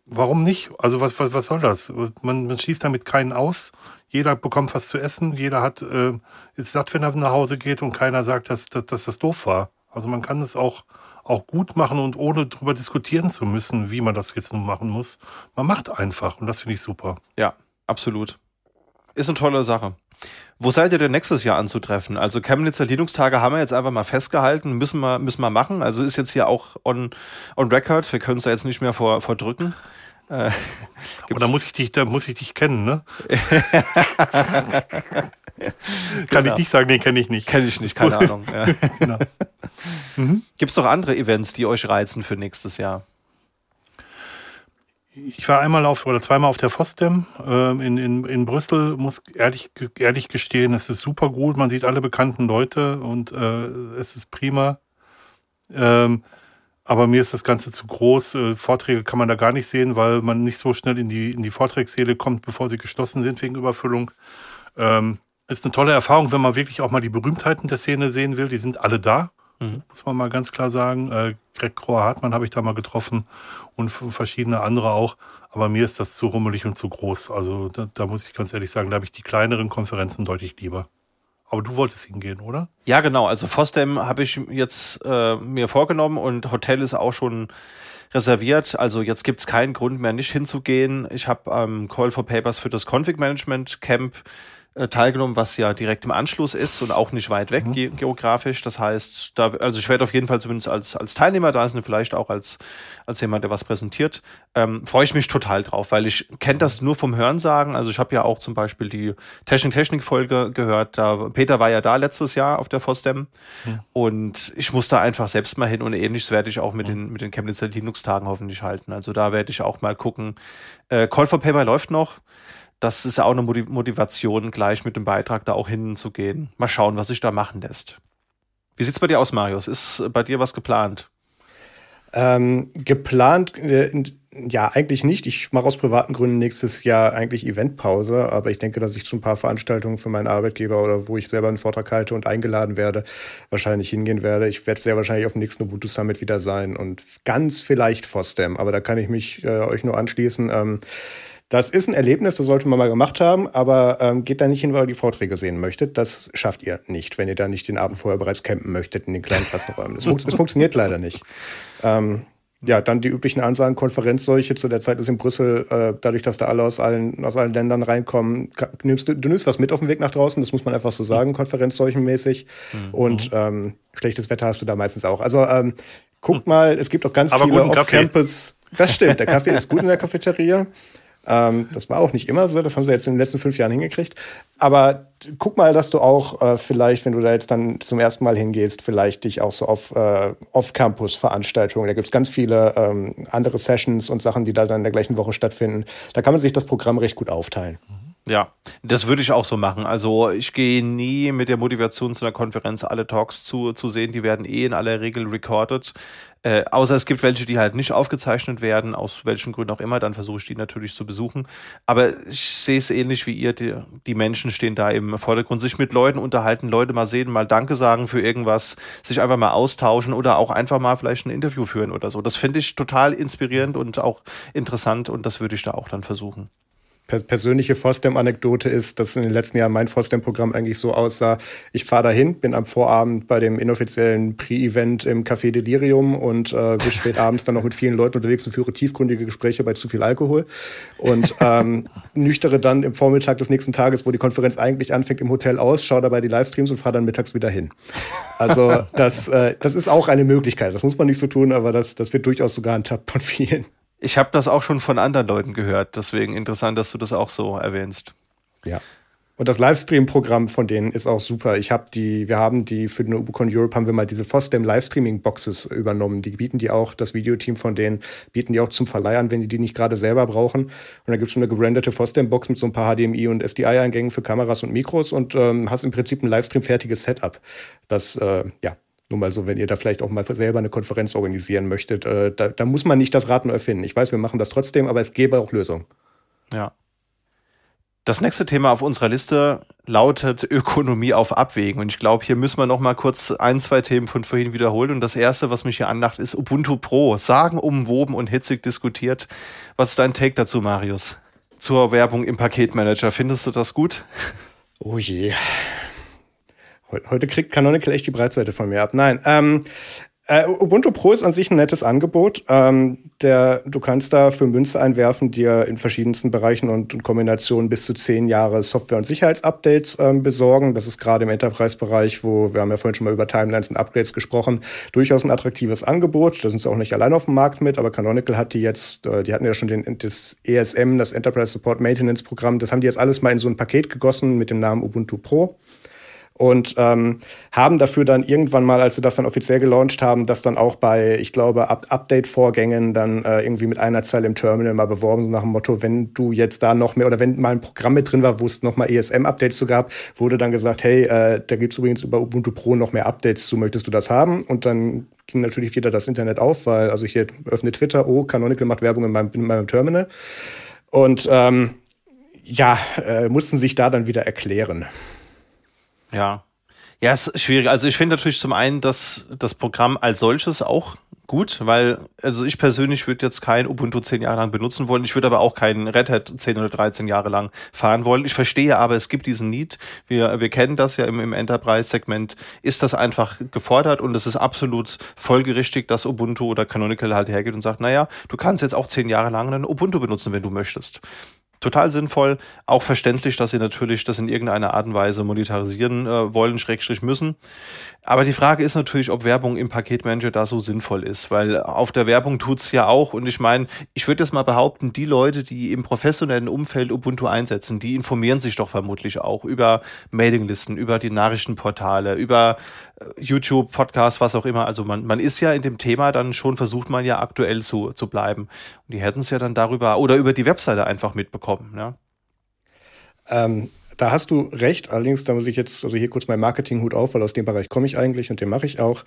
warum nicht? Also was, was, was soll das? Man, man schießt damit keinen aus. Jeder bekommt was zu essen, jeder hat, äh, ist satt, wenn er nach Hause geht und keiner sagt, dass, dass, dass das doof war. Also man kann es auch, auch gut machen und ohne darüber diskutieren zu müssen, wie man das jetzt nun machen muss. Man macht einfach und das finde ich super. Ja, absolut. Ist eine tolle Sache. Wo seid ihr denn nächstes Jahr anzutreffen? Also Chemnitzer Linux-Tage haben wir jetzt einfach mal festgehalten, müssen wir, müssen wir machen. Also ist jetzt hier auch on, on record. Wir können es da jetzt nicht mehr vor, vordrücken. Äh, Aber da muss ich dich, da muss ich dich kennen, ne? Kann genau. ich nicht sagen, den kenne ich nicht. Kenne ich nicht, keine Ahnung. Ja. genau. Mhm. Gibt es noch andere Events, die euch reizen für nächstes Jahr? Ich war einmal auf oder zweimal auf der FOSDEM äh, in, in, in Brüssel, muss ehrlich, ehrlich gestehen, es ist super gut. Man sieht alle bekannten Leute und äh, es ist prima. Ähm, aber mir ist das Ganze zu groß. Äh, Vorträge kann man da gar nicht sehen, weil man nicht so schnell in die, in die Vortragssäle kommt, bevor sie geschlossen sind wegen Überfüllung. Ähm, ist eine tolle Erfahrung, wenn man wirklich auch mal die Berühmtheiten der Szene sehen will. Die sind alle da. Mhm. Muss man mal ganz klar sagen. Äh, Greg Krohr Hartmann habe ich da mal getroffen und verschiedene andere auch. Aber mir ist das zu rummelig und zu groß. Also da, da muss ich ganz ehrlich sagen, da habe ich die kleineren Konferenzen deutlich lieber. Aber du wolltest hingehen, oder? Ja, genau. Also Fosdem habe ich jetzt äh, mir vorgenommen und Hotel ist auch schon reserviert. Also jetzt gibt es keinen Grund mehr, nicht hinzugehen. Ich habe ähm, Call for Papers für das Config Management Camp äh, teilgenommen, was ja direkt im Anschluss ist und auch nicht weit weg mhm. ge geografisch. Das heißt, da, also ich werde auf jeden Fall zumindest als, als Teilnehmer da sein, vielleicht auch als, als jemand, der was präsentiert. Ähm, Freue ich mich total drauf, weil ich kenne das nur vom Hörensagen. Also ich habe ja auch zum Beispiel die Technik-Technik-Folge gehört. Da, Peter war ja da letztes Jahr auf der FOSDEM mhm. und ich muss da einfach selbst mal hin und ähnliches werde ich auch mit, mhm. den, mit den Chemnitzer Linux-Tagen hoffentlich halten. Also da werde ich auch mal gucken. Äh, Call for Paper läuft noch das ist ja auch eine Motivation, gleich mit dem Beitrag da auch hinzugehen. Mal schauen, was sich da machen lässt. Wie sieht es bei dir aus, Marius? Ist bei dir was geplant? Ähm, geplant, äh, ja, eigentlich nicht. Ich mache aus privaten Gründen nächstes Jahr eigentlich Eventpause, aber ich denke, dass ich zu ein paar Veranstaltungen für meinen Arbeitgeber oder wo ich selber einen Vortrag halte und eingeladen werde, wahrscheinlich hingehen werde. Ich werde sehr wahrscheinlich auf dem nächsten Ubuntu Summit wieder sein und ganz vielleicht FOSDEM, aber da kann ich mich äh, euch nur anschließen. Ähm, das ist ein Erlebnis, das sollte man mal gemacht haben, aber ähm, geht da nicht hin, weil ihr die Vorträge sehen möchtet. Das schafft ihr nicht, wenn ihr da nicht den Abend vorher bereits campen möchtet in den kleinen Klassenräumen. Das, fun das funktioniert leider nicht. Ähm, ja, dann die üblichen Ansagen, Konferenzseuche. Zu der Zeit ist in Brüssel, äh, dadurch, dass da alle aus allen, aus allen Ländern reinkommen, nimmst du, du nimmst was mit auf dem Weg nach draußen, das muss man einfach so sagen, konferenzseuchenmäßig. Mhm. Und ähm, schlechtes Wetter hast du da meistens auch. Also ähm, guck mal, es gibt auch ganz Aber viele Off-Campus. Das stimmt, der Kaffee ist gut in der Cafeteria. Ähm, das war auch nicht immer so, das haben sie jetzt in den letzten fünf Jahren hingekriegt. Aber guck mal, dass du auch äh, vielleicht, wenn du da jetzt dann zum ersten Mal hingehst, vielleicht dich auch so auf äh, Off-Campus-Veranstaltungen, da gibt es ganz viele ähm, andere Sessions und Sachen, die da dann in der gleichen Woche stattfinden. Da kann man sich das Programm recht gut aufteilen. Ja, das würde ich auch so machen. Also ich gehe nie mit der Motivation zu einer Konferenz alle Talks zu, zu sehen. Die werden eh in aller Regel recorded. Äh, außer es gibt welche, die halt nicht aufgezeichnet werden, aus welchen Gründen auch immer, dann versuche ich die natürlich zu besuchen. Aber ich sehe es ähnlich wie ihr, die, die Menschen stehen da im Vordergrund, sich mit Leuten unterhalten, Leute mal sehen, mal Danke sagen für irgendwas, sich einfach mal austauschen oder auch einfach mal vielleicht ein Interview führen oder so. Das finde ich total inspirierend und auch interessant und das würde ich da auch dann versuchen persönliche FOSDEM-Anekdote ist, dass in den letzten Jahren mein FOSDEM-Programm eigentlich so aussah, ich fahre dahin, bin am Vorabend bei dem inoffiziellen Pre-Event im Café Delirium und äh, bis spät abends dann noch mit vielen Leuten unterwegs und führe tiefgründige Gespräche bei zu viel Alkohol und ähm, nüchtere dann im Vormittag des nächsten Tages, wo die Konferenz eigentlich anfängt, im Hotel aus, schaue dabei die Livestreams und fahre dann mittags wieder hin. Also das, äh, das ist auch eine Möglichkeit. Das muss man nicht so tun, aber das, das wird durchaus sogar gehandhabt von vielen. Ich habe das auch schon von anderen Leuten gehört, deswegen interessant, dass du das auch so erwähnst. Ja. Und das Livestream-Programm von denen ist auch super. Ich habe die, wir haben die für den UbuCon Europe haben wir mal diese FOSDEM Livestreaming-Boxes übernommen. Die bieten die auch, das Videoteam von denen bieten die auch zum Verleih an, wenn die die nicht gerade selber brauchen. Und da gibt es eine gebrandete FOSDEM-Box mit so ein paar HDMI und SDI-Eingängen für Kameras und Mikros und ähm, hast im Prinzip ein Livestream-fertiges Setup. Das, äh, ja, nur mal so, wenn ihr da vielleicht auch mal selber eine Konferenz organisieren möchtet, äh, da, da, muss man nicht das Rad neu erfinden. Ich weiß, wir machen das trotzdem, aber es gäbe auch Lösungen. Ja. Das nächste Thema auf unserer Liste lautet Ökonomie auf Abwägen. Und ich glaube, hier müssen wir noch mal kurz ein, zwei Themen von vorhin wiederholen. Und das erste, was mich hier anlacht, ist Ubuntu Pro. Sagen, umwoben und hitzig diskutiert. Was ist dein Take dazu, Marius? Zur Werbung im Paketmanager. Findest du das gut? Oh je. Heute kriegt Canonical echt die Breitseite von mir ab. Nein, ähm, äh, Ubuntu Pro ist an sich ein nettes Angebot. Ähm, der, du kannst da für Münze einwerfen, dir in verschiedensten Bereichen und, und Kombinationen bis zu zehn Jahre Software- und Sicherheitsupdates ähm, besorgen. Das ist gerade im Enterprise-Bereich, wo wir haben ja vorhin schon mal über Timelines und Upgrades gesprochen, durchaus ein attraktives Angebot. Da sind sie auch nicht allein auf dem Markt mit, aber Canonical hat die jetzt, äh, die hatten ja schon den, das ESM, das Enterprise Support Maintenance Programm, das haben die jetzt alles mal in so ein Paket gegossen mit dem Namen Ubuntu Pro und ähm, haben dafür dann irgendwann mal, als sie das dann offiziell gelauncht haben, das dann auch bei, ich glaube, Up Update-Vorgängen dann äh, irgendwie mit einer Zeile im Terminal mal beworben, so nach dem Motto, wenn du jetzt da noch mehr oder wenn mal ein Programm mit drin war, wo es nochmal ESM-Updates zu gab, wurde dann gesagt, hey, äh, da gibt's übrigens über Ubuntu Pro noch mehr Updates zu, möchtest du das haben? Und dann ging natürlich wieder das Internet auf, weil, also ich öffne Twitter, oh, Canonical macht Werbung in meinem, in meinem Terminal. Und ähm, ja, äh, mussten sich da dann wieder erklären. Ja. Ja, ist schwierig. Also ich finde natürlich zum einen dass das Programm als solches auch gut, weil, also ich persönlich würde jetzt kein Ubuntu zehn Jahre lang benutzen wollen. Ich würde aber auch keinen Red Hat zehn oder 13 Jahre lang fahren wollen. Ich verstehe aber, es gibt diesen Need. Wir, wir kennen das ja im, im Enterprise-Segment. Ist das einfach gefordert und es ist absolut folgerichtig, dass Ubuntu oder Canonical halt hergeht und sagt, naja, du kannst jetzt auch zehn Jahre lang einen Ubuntu benutzen, wenn du möchtest total sinnvoll. Auch verständlich, dass sie natürlich das in irgendeiner Art und Weise monetarisieren äh, wollen, Schrägstrich müssen. Aber die Frage ist natürlich, ob Werbung im Paketmanager da so sinnvoll ist, weil auf der Werbung tut's ja auch. Und ich meine, ich würde jetzt mal behaupten, die Leute, die im professionellen Umfeld Ubuntu einsetzen, die informieren sich doch vermutlich auch über Mailinglisten, über die Nachrichtenportale, über äh, YouTube, Podcasts, was auch immer. Also man, man ist ja in dem Thema dann schon, versucht man ja aktuell zu, zu bleiben. Und die hätten es ja dann darüber oder über die Webseite einfach mitbekommen. Ja? Ähm, da hast du recht. Allerdings, da muss ich jetzt, also hier kurz mein Marketinghut auf, weil aus dem Bereich komme ich eigentlich und den mache ich auch.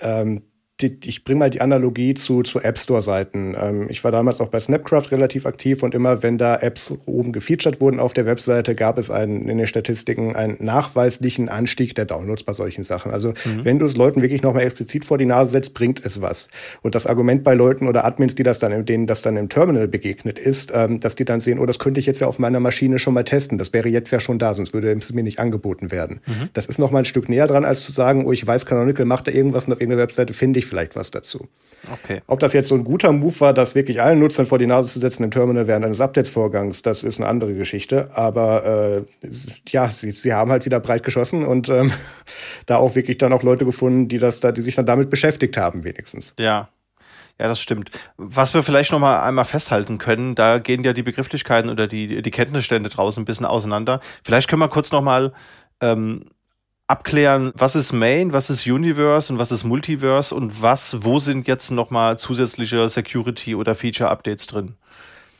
Ähm, die, ich bringe mal die Analogie zu, zu App Store-Seiten. Ähm, ich war damals auch bei Snapcraft relativ aktiv und immer, wenn da Apps oben gefeatured wurden auf der Webseite, gab es einen, in den Statistiken einen nachweislichen Anstieg der Downloads bei solchen Sachen. Also mhm. wenn du es Leuten wirklich nochmal explizit vor die Nase setzt, bringt es was. Und das Argument bei Leuten oder Admins, die das dann, denen das dann im Terminal begegnet, ist, ähm, dass die dann sehen, oh, das könnte ich jetzt ja auf meiner Maschine schon mal testen. Das wäre jetzt ja schon da, sonst würde es mir nicht angeboten werden. Mhm. Das ist nochmal ein Stück näher dran, als zu sagen, oh, ich weiß, Canonical macht da irgendwas und auf irgendeiner Webseite finde ich vielleicht was dazu. Okay. Ob das jetzt so ein guter Move war, das wirklich allen Nutzern vor die Nase zu setzen im Terminal während eines Updates-Vorgangs, das ist eine andere Geschichte. Aber äh, ja, sie, sie haben halt wieder breit geschossen und ähm, da auch wirklich dann auch Leute gefunden, die das da, die sich dann damit beschäftigt haben, wenigstens. Ja, Ja, das stimmt. Was wir vielleicht noch mal einmal festhalten können, da gehen ja die Begrifflichkeiten oder die, die Kenntnisstände draußen ein bisschen auseinander. Vielleicht können wir kurz noch mal ähm, abklären, was ist Main, was ist Universe und was ist Multiverse und was, wo sind jetzt noch mal zusätzliche Security oder Feature Updates drin?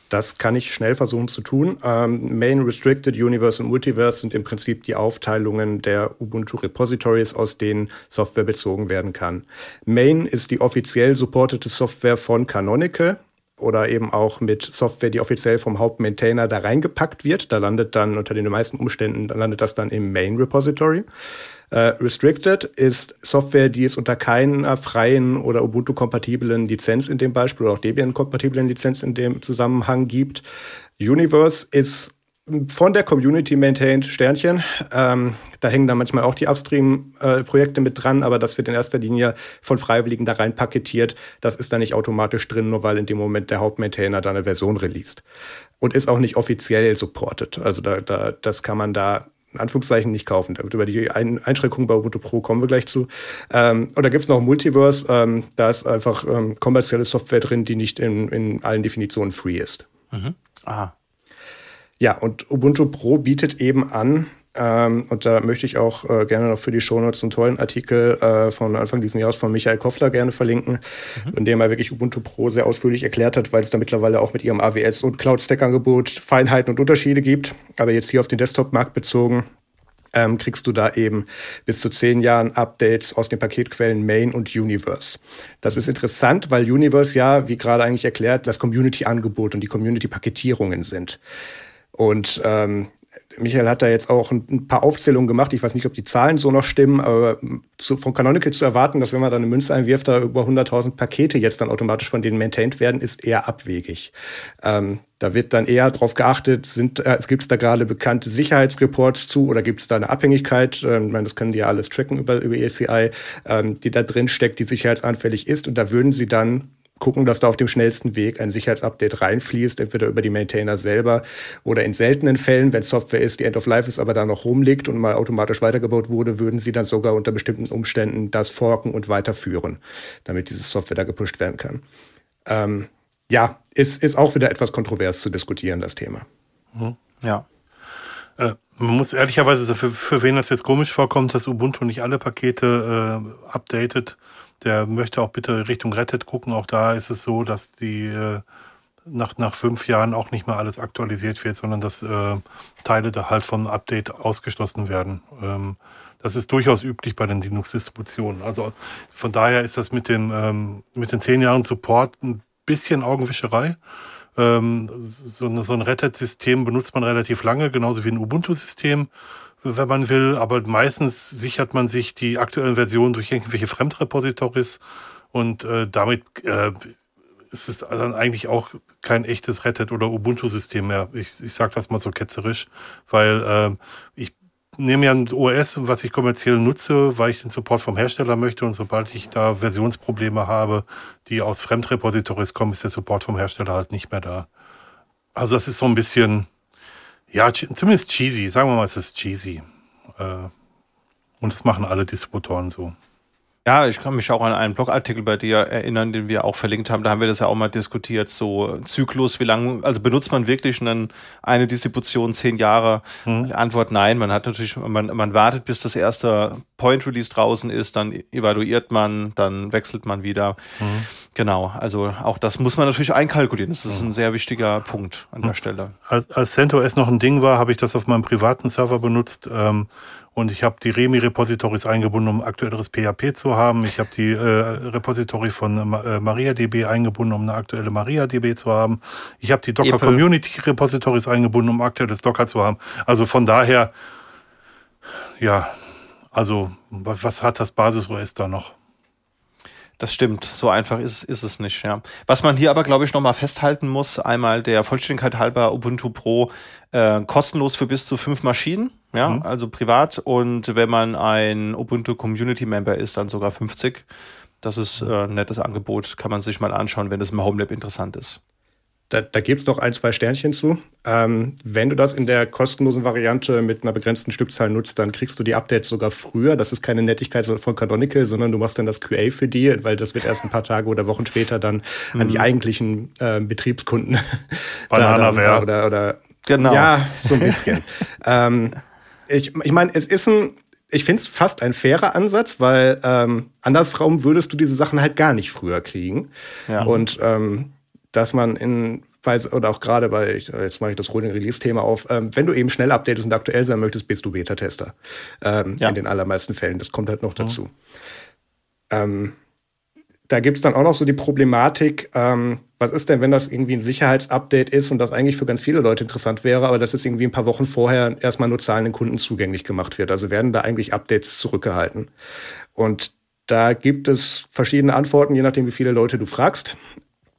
Das kann ich schnell versuchen zu tun. Ähm, Main, Restricted, Universe und Multiverse sind im Prinzip die Aufteilungen der Ubuntu Repositories, aus denen Software bezogen werden kann. Main ist die offiziell supportete Software von Canonical oder eben auch mit Software, die offiziell vom Hauptmaintainer da reingepackt wird. Da landet dann unter den meisten Umständen, da landet das dann im Main Repository. Uh, Restricted ist Software, die es unter keiner freien oder Ubuntu-kompatiblen Lizenz in dem Beispiel oder auch Debian-kompatiblen Lizenz in dem Zusammenhang gibt. Universe ist von der Community maintained Sternchen. Ähm, da hängen dann manchmal auch die Upstream-Projekte äh, mit dran, aber das wird in erster Linie von Freiwilligen da rein paketiert. Das ist dann nicht automatisch drin, nur weil in dem Moment der Hauptmaintainer da eine Version released. Und ist auch nicht offiziell supported. Also da, da, das kann man da in Anführungszeichen nicht kaufen. Über die Einschränkungen bei Ubuntu Pro kommen wir gleich zu. Ähm, und da gibt es noch Multiverse. Ähm, da ist einfach ähm, kommerzielle Software drin, die nicht in, in allen Definitionen free ist. Mhm. Aha. Ja, und Ubuntu Pro bietet eben an, ähm, und da möchte ich auch äh, gerne noch für die Shownotes einen tollen Artikel äh, von Anfang dieses Jahres von Michael Koffler gerne verlinken, mhm. in dem er wirklich Ubuntu Pro sehr ausführlich erklärt hat, weil es da mittlerweile auch mit ihrem AWS und Cloud-Stack-Angebot Feinheiten und Unterschiede gibt. Aber jetzt hier auf den Desktop-Markt bezogen, ähm, kriegst du da eben bis zu zehn Jahren Updates aus den Paketquellen Main und Universe. Das ist interessant, weil Universe ja, wie gerade eigentlich erklärt, das Community-Angebot und die Community-Paketierungen sind. Und ähm, Michael hat da jetzt auch ein, paar Aufzählungen gemacht. Ich weiß nicht, ob die Zahlen so noch stimmen, aber zu, von Canonical zu erwarten, dass wenn man da eine Münze einwirft, da über 100.000 Pakete jetzt dann automatisch von denen maintained werden, ist eher abwegig. Ähm, da wird dann eher darauf geachtet, äh, gibt es da gerade bekannte Sicherheitsreports zu oder gibt es da eine Abhängigkeit? Ähm, ich meine, das können die ja alles tracken über, über ECI, ähm, die da drin steckt, die sicherheitsanfällig ist. Und da würden sie dann gucken, dass da auf dem schnellsten Weg ein Sicherheitsupdate reinfließt, entweder über die Maintainer selber oder in seltenen Fällen, wenn Software ist, die End of Life ist, aber da noch rumliegt und mal automatisch weitergebaut wurde, würden sie dann sogar unter bestimmten Umständen das forken und weiterführen, damit diese Software da gepusht werden kann. Ähm, ja, ist, ist auch wieder etwas kontrovers zu diskutieren, das Thema. Mhm. Ja. Äh, man muss ehrlicherweise, für, für wen das jetzt komisch vorkommt, dass Ubuntu nicht alle Pakete äh, updatet, der möchte auch bitte Richtung Rettet gucken. Auch da ist es so, dass die äh, nach, nach fünf Jahren auch nicht mehr alles aktualisiert wird, sondern dass äh, Teile da halt vom Update ausgeschlossen werden. Ähm, das ist durchaus üblich bei den Linux-Distributionen. Also von daher ist das mit, dem, ähm, mit den zehn Jahren Support ein bisschen Augenwischerei. Ähm, so, so ein Rettet-System benutzt man relativ lange, genauso wie ein Ubuntu-System wenn man will, aber meistens sichert man sich die aktuellen Versionen durch irgendwelche Fremdrepositories und äh, damit äh, ist es dann eigentlich auch kein echtes Rettet oder Ubuntu-System mehr. Ich, ich sage das mal so ketzerisch, weil äh, ich nehme ja ein OS, was ich kommerziell nutze, weil ich den Support vom Hersteller möchte und sobald ich da Versionsprobleme habe, die aus Fremdrepositories kommen, ist der Support vom Hersteller halt nicht mehr da. Also das ist so ein bisschen ja, zumindest cheesy. Sagen wir mal, es ist cheesy. Äh, und das machen alle Distributoren so. Ja, ich kann mich auch an einen Blogartikel bei dir erinnern, den wir auch verlinkt haben. Da haben wir das ja auch mal diskutiert. So Zyklus, wie lange, also benutzt man wirklich einen, eine Distribution zehn Jahre? Hm. Antwort nein. Man hat natürlich, man, man wartet, bis das erste Point Release draußen ist, dann evaluiert man, dann wechselt man wieder. Hm. Genau. Also auch das muss man natürlich einkalkulieren. Das ist ein sehr wichtiger Punkt an der hm. Stelle. Als, als CentOS noch ein Ding war, habe ich das auf meinem privaten Server benutzt. Ähm, und ich habe die Remi-Repositories eingebunden, um aktuelleres PHP zu haben. Ich habe die äh, Repository von äh, MariaDB eingebunden, um eine aktuelle MariaDB zu haben. Ich habe die Docker. Community Repositories eingebunden, um aktuelles Docker zu haben. Also von daher, ja, also was hat das Basis-OS da noch? Das stimmt, so einfach ist, ist es nicht. Ja. Was man hier aber, glaube ich, nochmal festhalten muss, einmal der Vollständigkeit halber Ubuntu Pro äh, kostenlos für bis zu fünf Maschinen ja, mhm. also privat. Und wenn man ein Ubuntu Community Member ist, dann sogar 50. Das ist äh, ein nettes Angebot, kann man sich mal anschauen, wenn es im Homelab interessant ist. Da, da gibt es noch ein, zwei Sternchen zu. Ähm, wenn du das in der kostenlosen Variante mit einer begrenzten Stückzahl nutzt, dann kriegst du die Updates sogar früher. Das ist keine Nettigkeit von Canonical, sondern du machst dann das QA für die, weil das wird erst ein paar Tage oder Wochen später dann an die mhm. eigentlichen äh, Betriebskunden Banana da, oder, oder genau. Ja, so ein bisschen. ähm, ich ich meine, es ist ein ich finde es fast ein fairer Ansatz, weil ähm, andersrum würdest du diese Sachen halt gar nicht früher kriegen. Ja. Und ähm, dass man in weiß, oder auch gerade bei, jetzt mache ich das Rolling Release-Thema auf, ähm, wenn du eben schnell updatest und aktuell sein möchtest, bist du Beta-Tester. Ähm, ja. In den allermeisten Fällen. Das kommt halt noch dazu. Mhm. Ähm, da gibt es dann auch noch so die Problematik, ähm, was ist denn, wenn das irgendwie ein Sicherheitsupdate ist und das eigentlich für ganz viele Leute interessant wäre, aber das ist irgendwie ein paar Wochen vorher erstmal nur zahlenden Kunden zugänglich gemacht wird. Also werden da eigentlich Updates zurückgehalten. Und da gibt es verschiedene Antworten, je nachdem, wie viele Leute du fragst.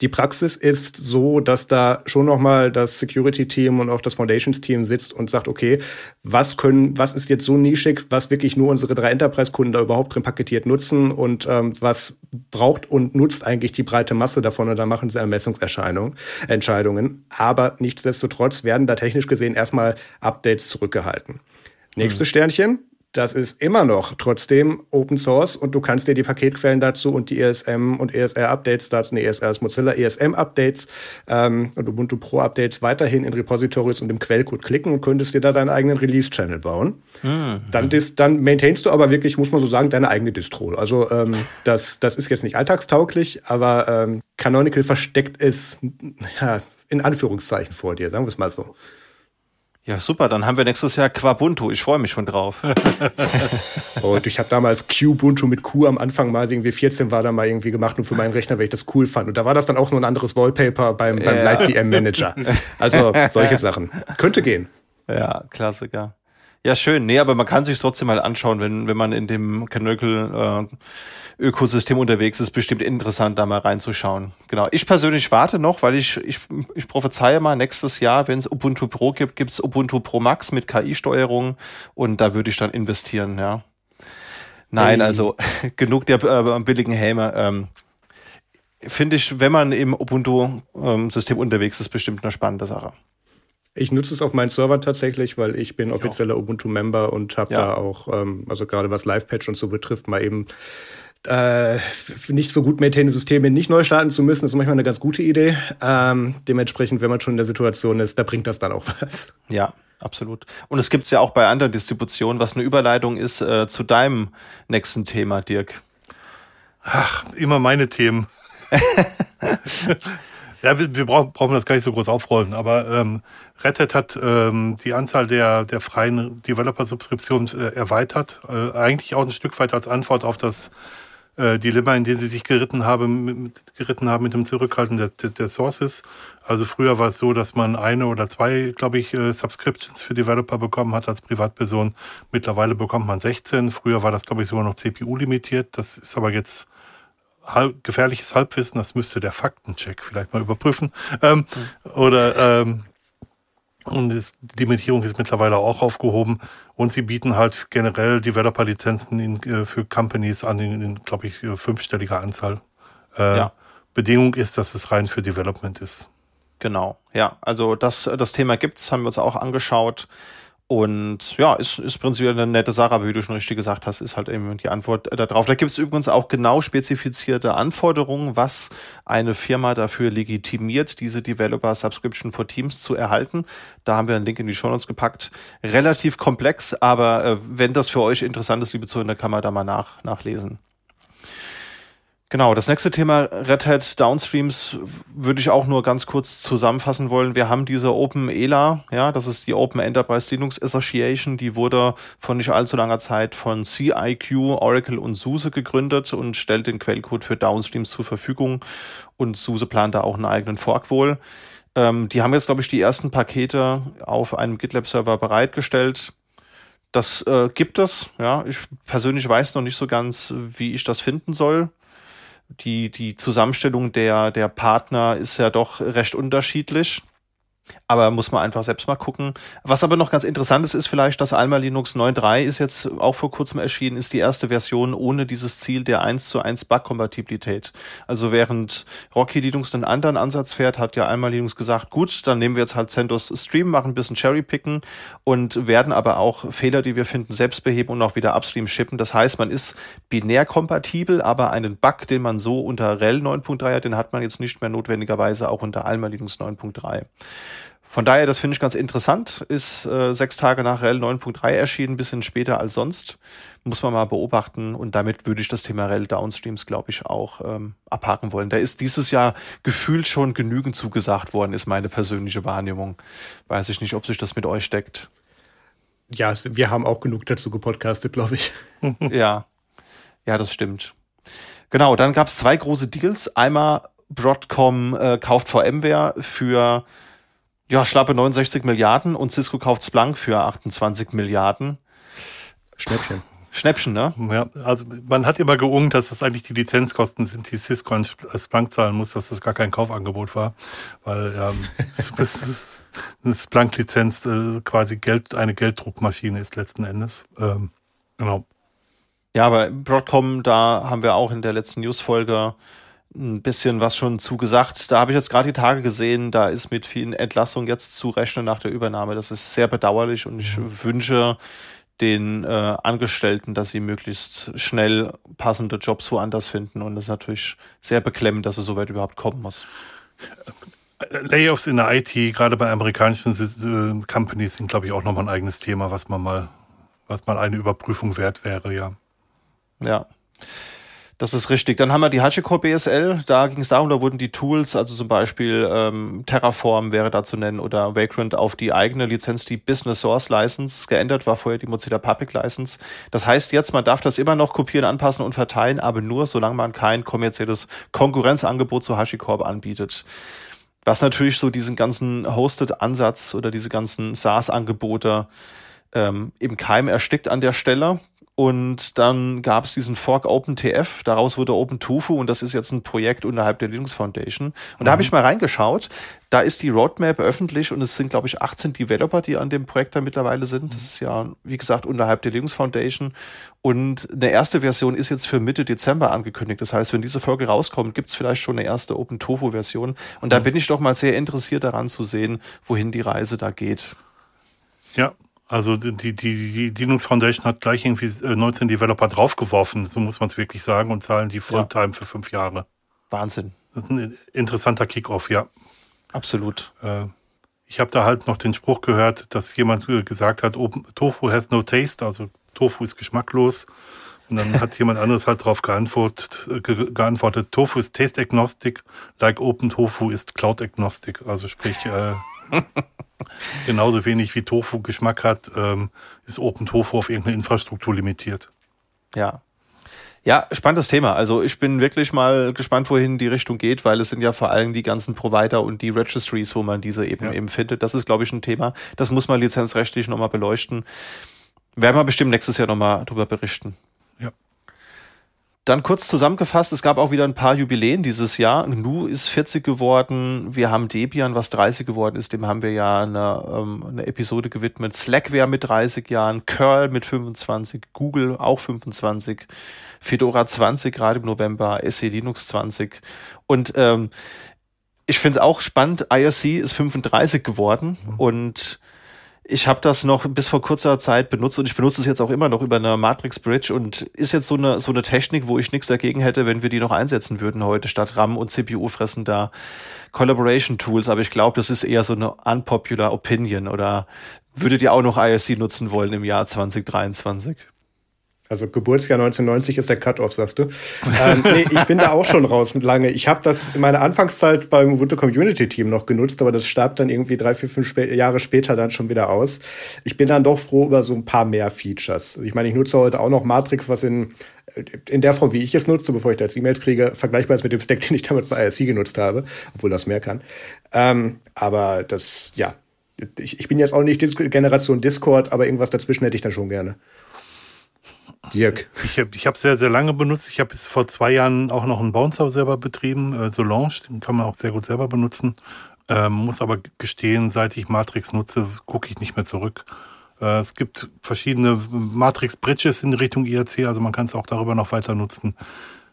Die Praxis ist so, dass da schon nochmal das Security-Team und auch das Foundations-Team sitzt und sagt, okay, was können, was ist jetzt so nischig, was wirklich nur unsere drei Enterprise-Kunden da überhaupt drin paketiert nutzen und ähm, was braucht und nutzt eigentlich die breite Masse davon und da machen sie Ermessungserscheinungen, Entscheidungen. Aber nichtsdestotrotz werden da technisch gesehen erstmal Updates zurückgehalten. Nächstes mhm. Sternchen, das ist immer noch trotzdem Open Source und du kannst dir die Paketquellen dazu und die ESM und ESR Updates dazu, nee, ESR ist Mozilla, ESM Updates ähm, und Ubuntu Pro Updates weiterhin in Repositories und im Quellcode klicken und könntest dir da deinen eigenen Release-Channel bauen. Mhm. Dann, dis, dann maintainst du aber wirklich, muss man so sagen, deine eigene Distro. Also ähm, das, das ist jetzt nicht alltagstauglich, aber ähm, Canonical versteckt es ja, in Anführungszeichen vor dir, sagen wir es mal so. Ja, super. Dann haben wir nächstes Jahr Quabuntu. Ich freue mich schon drauf. und ich habe damals Qubuntu mit Q am Anfang mal irgendwie 14 war da mal irgendwie gemacht nur für meinen Rechner, weil ich das cool fand. Und da war das dann auch nur ein anderes Wallpaper beim, beim ja. Light DM Manager. Also solche Sachen. Könnte gehen. Ja, Klassiker. Ja, schön. Nee, aber man kann sich trotzdem mal anschauen, wenn, wenn man in dem Canonical äh, Ökosystem unterwegs ist, bestimmt interessant, da mal reinzuschauen. Genau. Ich persönlich warte noch, weil ich, ich, ich prophezeie mal, nächstes Jahr, wenn es Ubuntu Pro gibt, gibt es Ubuntu Pro Max mit KI-Steuerung und da würde ich dann investieren, ja. Nein, hey. also genug der äh, billigen Häme. Ähm, Finde ich, wenn man im Ubuntu-System ähm, unterwegs ist, bestimmt eine spannende Sache. Ich nutze es auf meinen Server tatsächlich, weil ich bin offizieller Ubuntu-Member und habe ja. da auch, ähm, also gerade was Live-Patch und so betrifft, mal eben äh, nicht so gut maintained Systeme nicht neu starten zu müssen, ist manchmal eine ganz gute Idee. Ähm, dementsprechend, wenn man schon in der Situation ist, da bringt das dann auch was. Ja, absolut. Und es gibt es ja auch bei anderen Distributionen, was eine Überleitung ist äh, zu deinem nächsten Thema, Dirk. Ach, immer meine Themen. ja, wir, wir brauchen, brauchen das gar nicht so groß aufrollen, aber ähm, Red Hat hat ähm, die Anzahl der, der freien Developer-Subskriptionen äh, erweitert. Äh, eigentlich auch ein Stück weit als Antwort auf das äh, Dilemma, in dem sie sich geritten haben, mit, geritten haben mit dem Zurückhalten der, der, der Sources. Also früher war es so, dass man eine oder zwei, glaube ich, äh, Subscriptions für Developer bekommen hat als Privatperson. Mittlerweile bekommt man 16. Früher war das, glaube ich, sogar noch CPU limitiert. Das ist aber jetzt halb, gefährliches Halbwissen. Das müsste der Faktencheck vielleicht mal überprüfen. Ähm, mhm. Oder ähm, und ist, die Limitierung ist mittlerweile auch aufgehoben. Und sie bieten halt generell Developer-Lizenzen äh, für Companies an, in, in glaube ich, äh, fünfstelliger Anzahl. Äh, ja. Bedingung ist, dass es rein für Development ist. Genau, ja. Also das, das Thema gibt's, haben wir uns auch angeschaut. Und ja, ist, ist prinzipiell eine nette Sache, aber wie du schon richtig gesagt hast, ist halt eben die Antwort darauf. Da gibt es übrigens auch genau spezifizierte Anforderungen, was eine Firma dafür legitimiert, diese Developer Subscription for Teams zu erhalten. Da haben wir einen Link in die Show Notes gepackt. Relativ komplex, aber äh, wenn das für euch interessant ist, liebe Zuhörer, kann man da mal nach, nachlesen. Genau, das nächste Thema Red Hat Downstreams würde ich auch nur ganz kurz zusammenfassen wollen. Wir haben diese Open ELA, ja, das ist die Open Enterprise Linux Association, die wurde vor nicht allzu langer Zeit von CIQ, Oracle und SUSE gegründet und stellt den Quellcode für Downstreams zur Verfügung und SUSE plant da auch einen eigenen Fork wohl. Ähm, die haben jetzt, glaube ich, die ersten Pakete auf einem GitLab-Server bereitgestellt. Das äh, gibt es, ja. Ich persönlich weiß noch nicht so ganz, wie ich das finden soll die, die Zusammenstellung der, der Partner ist ja doch recht unterschiedlich. Aber muss man einfach selbst mal gucken. Was aber noch ganz interessant ist, ist vielleicht, dass Alma Linux 9.3 ist jetzt auch vor kurzem erschienen, ist die erste Version ohne dieses Ziel der 1 zu 1 Bug-Kompatibilität. Also während Rocky Linux einen anderen Ansatz fährt, hat ja Alma Linux gesagt, gut, dann nehmen wir jetzt halt CentOS Stream, machen ein bisschen Cherry-Picken und werden aber auch Fehler, die wir finden, selbst beheben und auch wieder upstream shippen. Das heißt, man ist binär kompatibel, aber einen Bug, den man so unter RHEL 9.3 hat, den hat man jetzt nicht mehr notwendigerweise auch unter Alma Linux 9.3. Von daher, das finde ich ganz interessant. Ist äh, sechs Tage nach REL 9.3 erschienen, ein bisschen später als sonst. Muss man mal beobachten. Und damit würde ich das Thema REL Downstreams, glaube ich, auch ähm, abhaken wollen. Da ist dieses Jahr gefühlt schon genügend zugesagt worden, ist meine persönliche Wahrnehmung. Weiß ich nicht, ob sich das mit euch deckt. Ja, wir haben auch genug dazu gepodcastet, glaube ich. ja. Ja, das stimmt. Genau, dann gab es zwei große Deals. Einmal Broadcom äh, kauft VMware für ja, schlappe 69 Milliarden und Cisco kauft Splunk für 28 Milliarden. Schnäppchen. Schnäppchen, ne? Ja, also man hat immer geungt, dass das eigentlich die Lizenzkosten sind, die Cisco an Splunk zahlen muss, dass das gar kein Kaufangebot war, weil ähm, eine Splunk-Lizenz äh, quasi Geld, eine Gelddruckmaschine ist letzten Endes. Ähm, genau. Ja, aber Broadcom, da haben wir auch in der letzten Newsfolge ein bisschen was schon zugesagt. Da habe ich jetzt gerade die Tage gesehen, da ist mit vielen Entlassungen jetzt zu rechnen nach der Übernahme. Das ist sehr bedauerlich und ich mhm. wünsche den äh, Angestellten, dass sie möglichst schnell passende Jobs woanders finden. Und das ist natürlich sehr beklemmend, dass es so weit überhaupt kommen muss. Layoffs in der IT, gerade bei amerikanischen äh, Companies, sind, glaube ich, auch nochmal ein eigenes Thema, was man mal, was mal eine Überprüfung wert wäre, ja. Ja. Das ist richtig. Dann haben wir die HashiCorp BSL. Da ging es darum, da wurden die Tools, also zum Beispiel ähm, Terraform wäre da zu nennen oder Vagrant auf die eigene Lizenz, die Business Source License geändert war vorher die Mozilla Public License. Das heißt jetzt, man darf das immer noch kopieren, anpassen und verteilen, aber nur solange man kein kommerzielles Konkurrenzangebot zu HashiCorp anbietet. Was natürlich so diesen ganzen Hosted-Ansatz oder diese ganzen SaaS-Angebote ähm, im Keim erstickt an der Stelle. Und dann gab es diesen Fork OpenTF, daraus wurde OpenTofu und das ist jetzt ein Projekt unterhalb der Linux Foundation. Und mhm. da habe ich mal reingeschaut, da ist die Roadmap öffentlich und es sind, glaube ich, 18 Developer, die an dem Projekt da mittlerweile sind. Das ist ja, wie gesagt, unterhalb der Linux Foundation. Und eine erste Version ist jetzt für Mitte Dezember angekündigt. Das heißt, wenn diese Folge rauskommt, gibt es vielleicht schon eine erste OpenTofu-Version. Und da mhm. bin ich doch mal sehr interessiert daran zu sehen, wohin die Reise da geht. Ja, also die, die, die Linux Foundation hat gleich irgendwie 19 äh, Developer draufgeworfen, so muss man es wirklich sagen, und zahlen die Fulltime ja. für fünf Jahre. Wahnsinn. Ein interessanter Kickoff, ja. Absolut. Äh, ich habe da halt noch den Spruch gehört, dass jemand äh, gesagt hat, Tofu has no taste, also Tofu ist geschmacklos. Und dann hat jemand anderes halt darauf geantwortet, geantwortet, Tofu ist taste agnostic, like Open Tofu ist cloud agnostic. Also sprich, äh, Genauso wenig wie Tofu Geschmack hat, ähm, ist Open Tofu auf irgendeine Infrastruktur limitiert. Ja. Ja, spannendes Thema. Also ich bin wirklich mal gespannt, wohin die Richtung geht, weil es sind ja vor allem die ganzen Provider und die Registries, wo man diese eben ja. eben findet. Das ist, glaube ich, ein Thema. Das muss man lizenzrechtlich nochmal beleuchten. Werden wir bestimmt nächstes Jahr nochmal drüber berichten. Dann kurz zusammengefasst, es gab auch wieder ein paar Jubiläen dieses Jahr. GNU ist 40 geworden, wir haben Debian, was 30 geworden ist, dem haben wir ja eine, ähm, eine Episode gewidmet. Slackware mit 30 Jahren, Curl mit 25, Google auch 25, Fedora 20 gerade im November, SE Linux 20. Und ähm, ich finde auch spannend, IRC ist 35 geworden mhm. und ich habe das noch bis vor kurzer Zeit benutzt und ich benutze es jetzt auch immer noch über eine Matrix Bridge und ist jetzt so eine, so eine Technik, wo ich nichts dagegen hätte, wenn wir die noch einsetzen würden heute statt RAM und CPU fressen da Collaboration Tools. Aber ich glaube, das ist eher so eine unpopular Opinion oder würdet ihr auch noch ISC nutzen wollen im Jahr 2023? Also Geburtsjahr 1990 ist der Cut-Off, sagst du. ähm, nee, ich bin da auch schon raus mit lange. Ich habe das in meiner Anfangszeit beim Ubuntu Community Team noch genutzt, aber das starb dann irgendwie drei, vier, fünf Sp Jahre später dann schon wieder aus. Ich bin dann doch froh über so ein paar mehr Features. Ich meine, ich nutze heute auch noch Matrix, was in, in der Form, wie ich es nutze, bevor ich da jetzt E-Mails kriege, vergleichbar ist mit dem Stack, den ich damit bei IRC genutzt habe, obwohl das mehr kann. Ähm, aber das, ja, ich, ich bin jetzt auch nicht Generation Discord, aber irgendwas dazwischen hätte ich dann schon gerne. Dirk. Ich habe ich hab sehr, sehr lange benutzt. Ich habe bis vor zwei Jahren auch noch einen Bouncer selber betrieben, äh, Solange, den kann man auch sehr gut selber benutzen. Ähm, muss aber gestehen, seit ich Matrix nutze, gucke ich nicht mehr zurück. Äh, es gibt verschiedene Matrix-Bridges in Richtung IRC, also man kann es auch darüber noch weiter nutzen.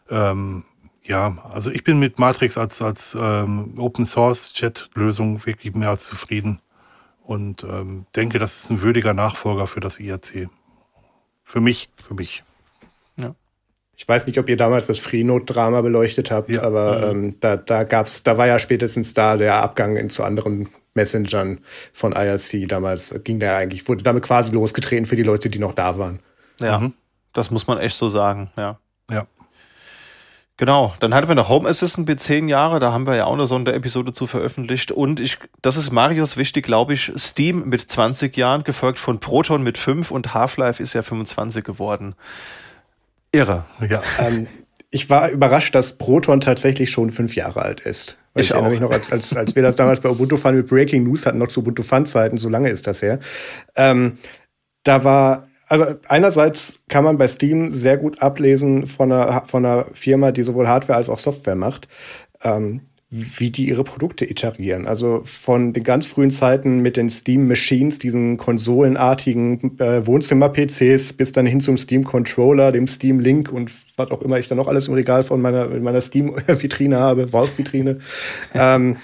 Ähm, ja, also ich bin mit Matrix als, als ähm, Open Source Chat-Lösung wirklich mehr als zufrieden und ähm, denke, das ist ein würdiger Nachfolger für das IRC. Für mich, für mich. Ja. Ich weiß nicht, ob ihr damals das Freenode-Drama beleuchtet habt, ja. aber ähm, da, da gab's, da war ja spätestens da der Abgang in, zu anderen Messengern von IRC. Damals ging der eigentlich, wurde damit quasi losgetreten für die Leute, die noch da waren. Ja, mhm. das muss man echt so sagen, ja. Ja. Genau, dann hatten wir noch Home Assistant mit zehn Jahre, da haben wir ja auch eine Sonderepisode zu veröffentlicht. Und ich, das ist Marius wichtig, glaube ich, Steam mit 20 Jahren, gefolgt von Proton mit 5 und Half-Life ist ja 25 geworden. Irre. Ja. Ähm, ich war überrascht, dass Proton tatsächlich schon fünf Jahre alt ist. Weil ich, ich erinnere mich noch, als, als, als wir das damals bei Ubuntu Fun mit Breaking News hatten, noch zu Ubuntu Fun Zeiten, so lange ist das her. Ähm, da war also einerseits kann man bei Steam sehr gut ablesen von einer, von einer Firma, die sowohl Hardware als auch Software macht, ähm, wie die ihre Produkte iterieren. Also von den ganz frühen Zeiten mit den Steam Machines, diesen konsolenartigen äh, Wohnzimmer-PCs, bis dann hin zum Steam Controller, dem Steam Link und was auch immer ich da noch alles im Regal von meiner, meiner Steam-Vitrine habe, Valve-Vitrine. ähm,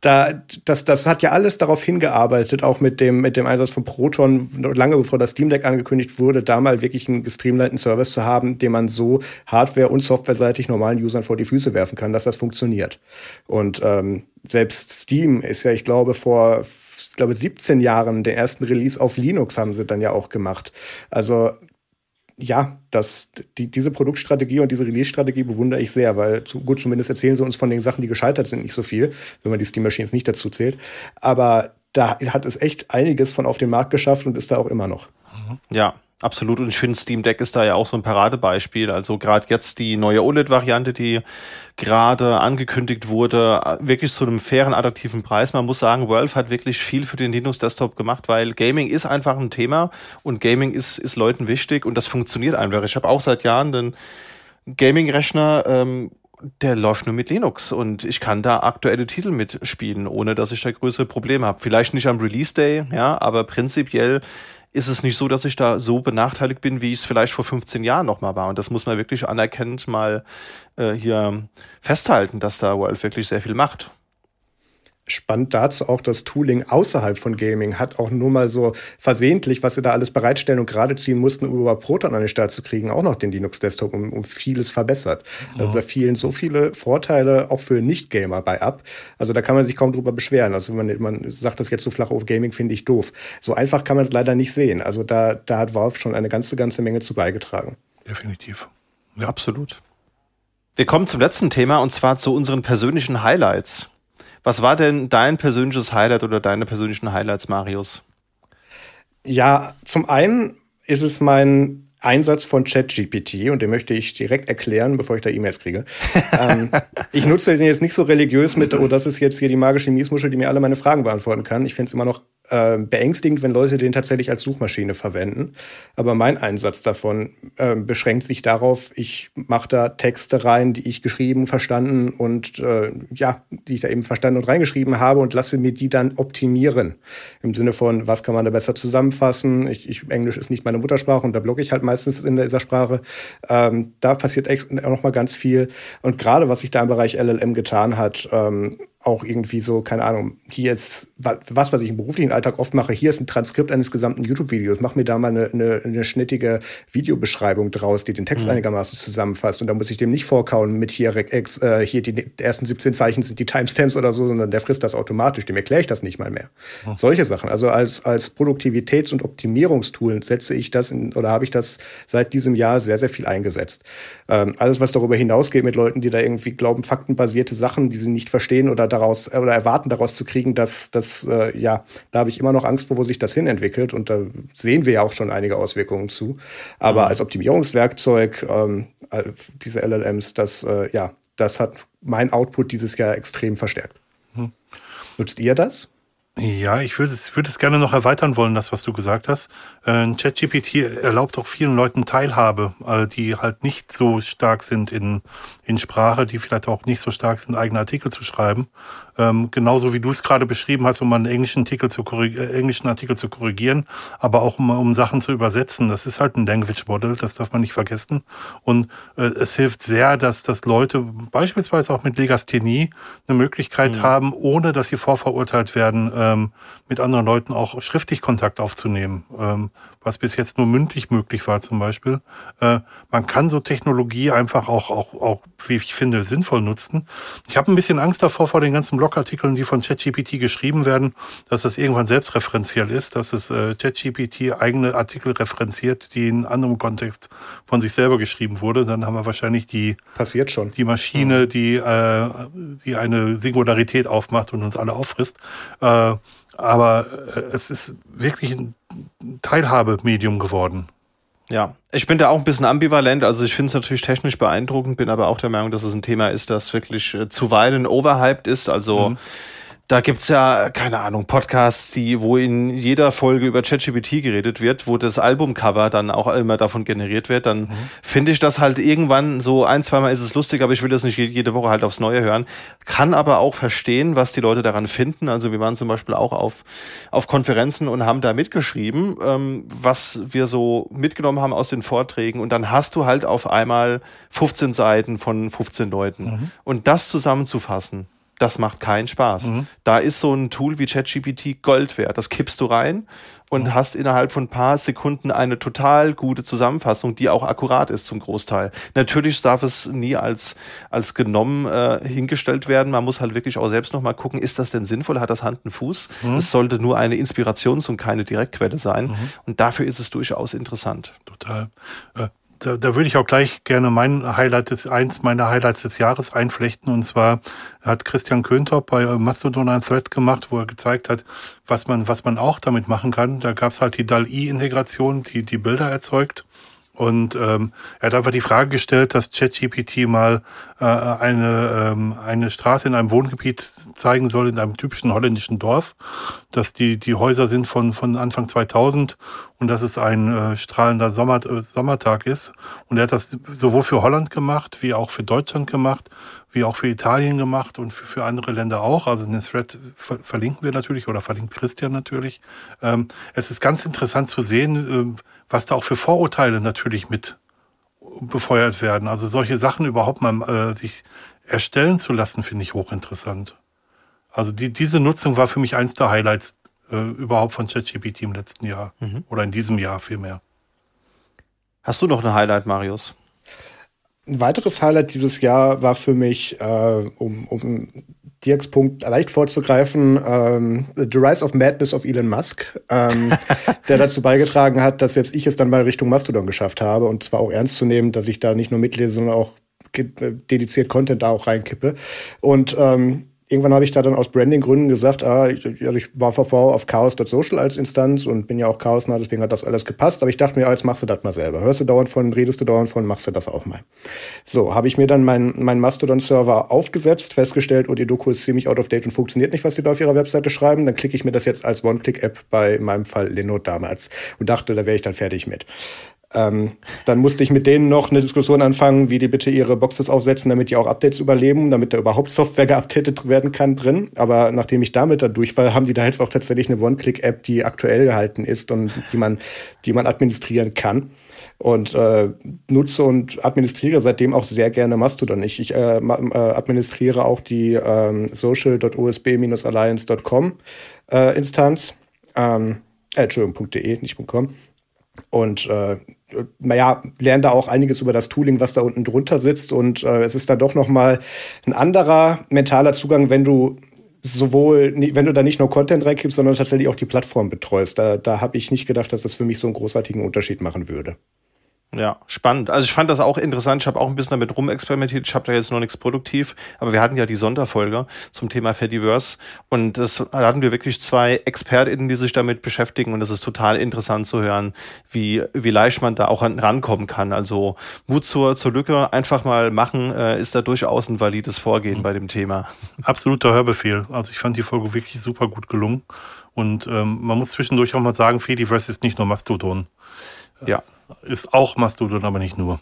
da, das, das hat ja alles darauf hingearbeitet, auch mit dem, mit dem Einsatz von Proton, lange bevor das Steam Deck angekündigt wurde, da mal wirklich einen gestreamlinten Service zu haben, den man so hardware- und softwareseitig normalen Usern vor die Füße werfen kann, dass das funktioniert. Und ähm, selbst Steam ist ja, ich glaube, vor ich glaube 17 Jahren den ersten Release auf Linux haben sie dann ja auch gemacht. Also ja, das, die, diese Produktstrategie und diese Release-Strategie bewundere ich sehr, weil zu, gut, zumindest erzählen sie uns von den Sachen, die gescheitert sind, nicht so viel, wenn man die Steam Machines nicht dazu zählt. Aber da hat es echt einiges von auf den Markt geschafft und ist da auch immer noch. Ja, Absolut. Und ich finde, Steam Deck ist da ja auch so ein Paradebeispiel. Also gerade jetzt die neue OLED-Variante, die gerade angekündigt wurde, wirklich zu einem fairen, attraktiven Preis. Man muss sagen, Valve hat wirklich viel für den Linux-Desktop gemacht, weil Gaming ist einfach ein Thema und Gaming ist, ist Leuten wichtig und das funktioniert einfach. Ich habe auch seit Jahren den Gaming-Rechner, ähm, der läuft nur mit Linux und ich kann da aktuelle Titel mitspielen, ohne dass ich da größere Probleme habe. Vielleicht nicht am Release Day, ja, aber prinzipiell ist es nicht so, dass ich da so benachteiligt bin, wie ich es vielleicht vor 15 Jahren nochmal war. Und das muss man wirklich anerkennend mal äh, hier festhalten, dass da Valve wirklich sehr viel macht. Spannend dazu auch das Tooling außerhalb von Gaming hat auch nur mal so versehentlich, was sie da alles bereitstellen und gerade ziehen mussten, um über Proton an den Start zu kriegen, auch noch den Linux-Desktop um, um, vieles verbessert. Ja. Also da fielen so viele Vorteile auch für Nicht-Gamer bei ab. Also da kann man sich kaum drüber beschweren. Also man, man sagt das jetzt so flach auf Gaming, finde ich doof. So einfach kann man es leider nicht sehen. Also da, da hat Valve schon eine ganze, ganze Menge zu beigetragen. Definitiv. Ja, absolut. Wir kommen zum letzten Thema und zwar zu unseren persönlichen Highlights. Was war denn dein persönliches Highlight oder deine persönlichen Highlights, Marius? Ja, zum einen ist es mein Einsatz von ChatGPT und den möchte ich direkt erklären, bevor ich da E-Mails kriege. ähm, ich nutze den jetzt nicht so religiös mit, oh, das ist jetzt hier die magische Miesmuschel, die mir alle meine Fragen beantworten kann. Ich finde es immer noch äh, beängstigend, wenn Leute den tatsächlich als Suchmaschine verwenden. Aber mein Einsatz davon äh, beschränkt sich darauf, ich mache da Texte rein, die ich geschrieben, verstanden und äh, ja, die ich da eben verstanden und reingeschrieben habe und lasse mir die dann optimieren. Im Sinne von, was kann man da besser zusammenfassen? Ich, ich, Englisch ist nicht meine Muttersprache und da blogge ich halt meistens in dieser Sprache. Ähm, da passiert echt noch mal ganz viel. Und gerade was sich da im Bereich LLM getan hat, ähm, auch irgendwie so, keine Ahnung, hier ist was, was ich im beruflichen Alltag oft mache, hier ist ein Transkript eines gesamten YouTube-Videos, mach mir da mal eine, eine, eine schnittige Videobeschreibung draus, die den Text mhm. einigermaßen zusammenfasst und da muss ich dem nicht vorkauen mit hier, äh, hier die ersten 17 Zeichen sind die Timestamps oder so, sondern der frisst das automatisch, dem erkläre ich das nicht mal mehr. Mhm. Solche Sachen, also als, als Produktivitäts- und Optimierungstool setze ich das in, oder habe ich das seit diesem Jahr sehr, sehr viel eingesetzt. Ähm, alles, was darüber hinausgeht mit Leuten, die da irgendwie glauben, faktenbasierte Sachen, die sie nicht verstehen oder daraus äh, oder erwarten daraus zu kriegen, dass das äh, ja, da habe ich immer noch Angst vor, wo sich das hin entwickelt und da sehen wir ja auch schon einige Auswirkungen zu. Aber mhm. als Optimierungswerkzeug ähm, diese LLMs, das äh, ja, das hat mein Output dieses Jahr extrem verstärkt. Mhm. Nutzt ihr das? Ja, ich würde es, würde es gerne noch erweitern wollen, das, was du gesagt hast. Äh, ChatGPT erlaubt auch vielen Leuten Teilhabe, äh, die halt nicht so stark sind in, in Sprache, die vielleicht auch nicht so stark sind, eigene Artikel zu schreiben. Ähm, genauso wie du es gerade beschrieben hast, um einen englischen Artikel zu, äh, englischen Artikel zu korrigieren, aber auch um, um Sachen zu übersetzen. Das ist halt ein Language Model, das darf man nicht vergessen. Und äh, es hilft sehr, dass, dass Leute beispielsweise auch mit Legasthenie eine Möglichkeit mhm. haben, ohne dass sie vorverurteilt werden, ähm, mit anderen Leuten auch schriftlich Kontakt aufzunehmen. Ähm, was bis jetzt nur mündlich möglich war zum Beispiel. Äh, man kann so Technologie einfach auch, auch, auch, wie ich finde, sinnvoll nutzen. Ich habe ein bisschen Angst davor, vor den ganzen Blogartikeln, die von ChatGPT geschrieben werden, dass das irgendwann selbstreferenziell ist, dass es äh, ChatGPT eigene Artikel referenziert, die in anderem Kontext von sich selber geschrieben wurde. Dann haben wir wahrscheinlich die, Passiert schon. die Maschine, die, äh, die eine Singularität aufmacht und uns alle auffrisst. Äh, aber äh, es ist wirklich ein Teilhabemedium geworden. Ja, ich bin da auch ein bisschen ambivalent. Also ich finde es natürlich technisch beeindruckend, bin aber auch der Meinung, dass es ein Thema ist, das wirklich äh, zuweilen overhyped ist. Also mhm da gibt's ja, keine Ahnung, Podcasts, die, wo in jeder Folge über ChatGPT geredet wird, wo das Albumcover dann auch immer davon generiert wird, dann mhm. finde ich das halt irgendwann so ein, zweimal ist es lustig, aber ich will das nicht jede Woche halt aufs Neue hören. Kann aber auch verstehen, was die Leute daran finden. Also wir waren zum Beispiel auch auf, auf Konferenzen und haben da mitgeschrieben, ähm, was wir so mitgenommen haben aus den Vorträgen. Und dann hast du halt auf einmal 15 Seiten von 15 Leuten. Mhm. Und das zusammenzufassen, das macht keinen Spaß. Mhm. Da ist so ein Tool wie ChatGPT Gold wert. Das kippst du rein und mhm. hast innerhalb von ein paar Sekunden eine total gute Zusammenfassung, die auch akkurat ist zum Großteil. Natürlich darf es nie als, als genommen äh, hingestellt werden. Man muss halt wirklich auch selbst nochmal gucken, ist das denn sinnvoll? Hat das Hand und Fuß? Mhm. Es sollte nur eine Inspirations- und keine Direktquelle sein. Mhm. Und dafür ist es durchaus interessant. Total. Äh, da, da würde ich auch gleich gerne mein Highlight des, eins meiner Highlights des Jahres einflechten. Und zwar hat Christian Köntop bei Mastodon ein Thread gemacht, wo er gezeigt hat, was man, was man auch damit machen kann. Da gab es halt die DAL-I-Integration, die die Bilder erzeugt. Und ähm, er hat einfach die Frage gestellt, dass ChatGPT mal äh, eine, ähm, eine Straße in einem Wohngebiet zeigen soll, in einem typischen holländischen Dorf, dass die, die Häuser sind von, von Anfang 2000 und dass es ein äh, strahlender Sommer, äh, Sommertag ist. Und er hat das sowohl für Holland gemacht, wie auch für Deutschland gemacht, wie auch für Italien gemacht und für, für andere Länder auch. Also den Thread ver verlinken wir natürlich oder verlinkt Christian natürlich. Ähm, es ist ganz interessant zu sehen, äh, was da auch für Vorurteile natürlich mit befeuert werden. Also solche Sachen überhaupt mal äh, sich erstellen zu lassen, finde ich hochinteressant. Also die, diese Nutzung war für mich eins der Highlights äh, überhaupt von ChatGPT im letzten Jahr mhm. oder in diesem Jahr vielmehr. Hast du noch ein Highlight, Marius? Ein weiteres Highlight dieses Jahr war für mich, äh, um, um Dirks Punkt leicht vorzugreifen, ähm, The Rise of Madness of Elon Musk, ähm, der dazu beigetragen hat, dass selbst ich es dann mal Richtung Mastodon geschafft habe und zwar auch ernst zu nehmen, dass ich da nicht nur mitlese, sondern auch dediziert Content da auch reinkippe. Und ähm, irgendwann habe ich da dann aus Branding-Gründen gesagt, ah, ich, also ich war vorher auf chaos.social als Instanz und bin ja auch chaosnah, deswegen hat das alles gepasst. Aber ich dachte mir, ah, jetzt machst du das mal selber. Hörst du dauernd von, redest du dauernd von, machst du das auch mal. So, habe ich mir dann meinen mein Mastodon-Server aufgesetzt, festgestellt, oh, die Doku ist ziemlich out of date und funktioniert nicht, was die da auf ihrer Webseite schreiben. Dann klicke ich mir das jetzt als One-Click-App bei meinem Fall Linode damals und dachte, da wäre ich dann fertig mit. Ähm, dann musste ich mit denen noch eine Diskussion anfangen, wie die bitte ihre Boxes aufsetzen, damit die auch Updates überleben, damit da überhaupt Software geupdatet werden kann drin. Aber nachdem ich damit da durch war, haben die da jetzt auch tatsächlich eine One-Click-App, die aktuell gehalten ist und die man, die man administrieren kann. Und äh, nutze und administriere seitdem auch sehr gerne Mastodon. Ich, ich äh, äh administriere auch die ähm, äh, Instanz. Ähm, äh, Entschuldigung.de, nicht .com. Und äh, naja, lernen da auch einiges über das Tooling, was da unten drunter sitzt. Und äh, es ist da doch nochmal ein anderer mentaler Zugang, wenn du sowohl, wenn du da nicht nur Content reingibst, sondern tatsächlich auch die Plattform betreust. Da, da habe ich nicht gedacht, dass das für mich so einen großartigen Unterschied machen würde. Ja, spannend. Also ich fand das auch interessant. Ich habe auch ein bisschen damit rumexperimentiert. Ich habe da jetzt noch nichts produktiv, aber wir hatten ja die Sonderfolge zum Thema Fediverse und das, da hatten wir wirklich zwei ExpertInnen, die sich damit beschäftigen und es ist total interessant zu hören, wie, wie leicht man da auch rankommen kann. Also Mut zur, zur Lücke, einfach mal machen, äh, ist da durchaus ein valides Vorgehen mhm. bei dem Thema. Absoluter Hörbefehl. Also ich fand die Folge wirklich super gut gelungen und ähm, man muss zwischendurch auch mal sagen, Fediverse ist nicht nur Mastodon. Ja ist auch Mastodon, aber nicht nur.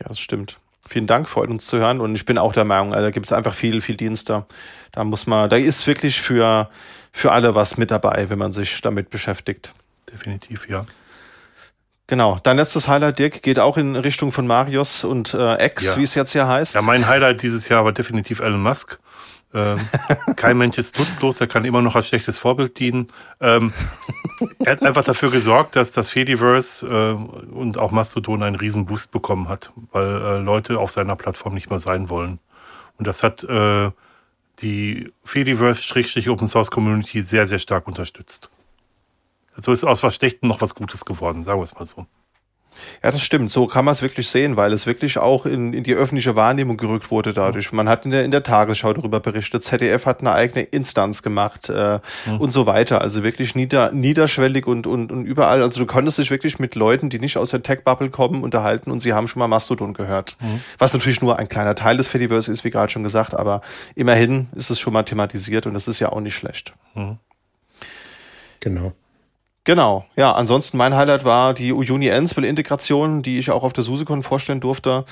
Ja, das stimmt. Vielen Dank, freut uns zu hören. Und ich bin auch der Meinung, also da gibt es einfach viel, viel Dienste. Da muss man, da ist wirklich für, für alle was mit dabei, wenn man sich damit beschäftigt. Definitiv, ja. Genau. Dein letztes Highlight, Dirk, geht auch in Richtung von Marius und äh, X, ja. wie es jetzt hier heißt. Ja, mein Highlight dieses Jahr war definitiv Elon Musk. Ähm, kein Mensch ist nutzlos, er kann immer noch als schlechtes Vorbild dienen. Ähm, er hat einfach dafür gesorgt, dass das Fediverse äh, und auch Mastodon einen riesen Boost bekommen hat, weil äh, Leute auf seiner Plattform nicht mehr sein wollen. Und das hat äh, die Fediverse-Open Source Community sehr, sehr stark unterstützt. So also ist aus was Schlechtem noch was Gutes geworden, sagen wir es mal so. Ja, das stimmt. So kann man es wirklich sehen, weil es wirklich auch in, in die öffentliche Wahrnehmung gerückt wurde dadurch. Man hat in der, in der Tagesschau darüber berichtet, ZDF hat eine eigene Instanz gemacht äh, mhm. und so weiter. Also wirklich nieder, niederschwellig und, und, und überall. Also du konntest dich wirklich mit Leuten, die nicht aus der Tech-Bubble kommen, unterhalten und sie haben schon mal Mastodon gehört. Mhm. Was natürlich nur ein kleiner Teil des Fediverse ist, wie gerade schon gesagt, aber immerhin ist es schon mal thematisiert und das ist ja auch nicht schlecht. Mhm. Genau. Genau, ja. Ansonsten mein Highlight war die Uni Ansible-Integration, die ich auch auf der SuseCon vorstellen durfte.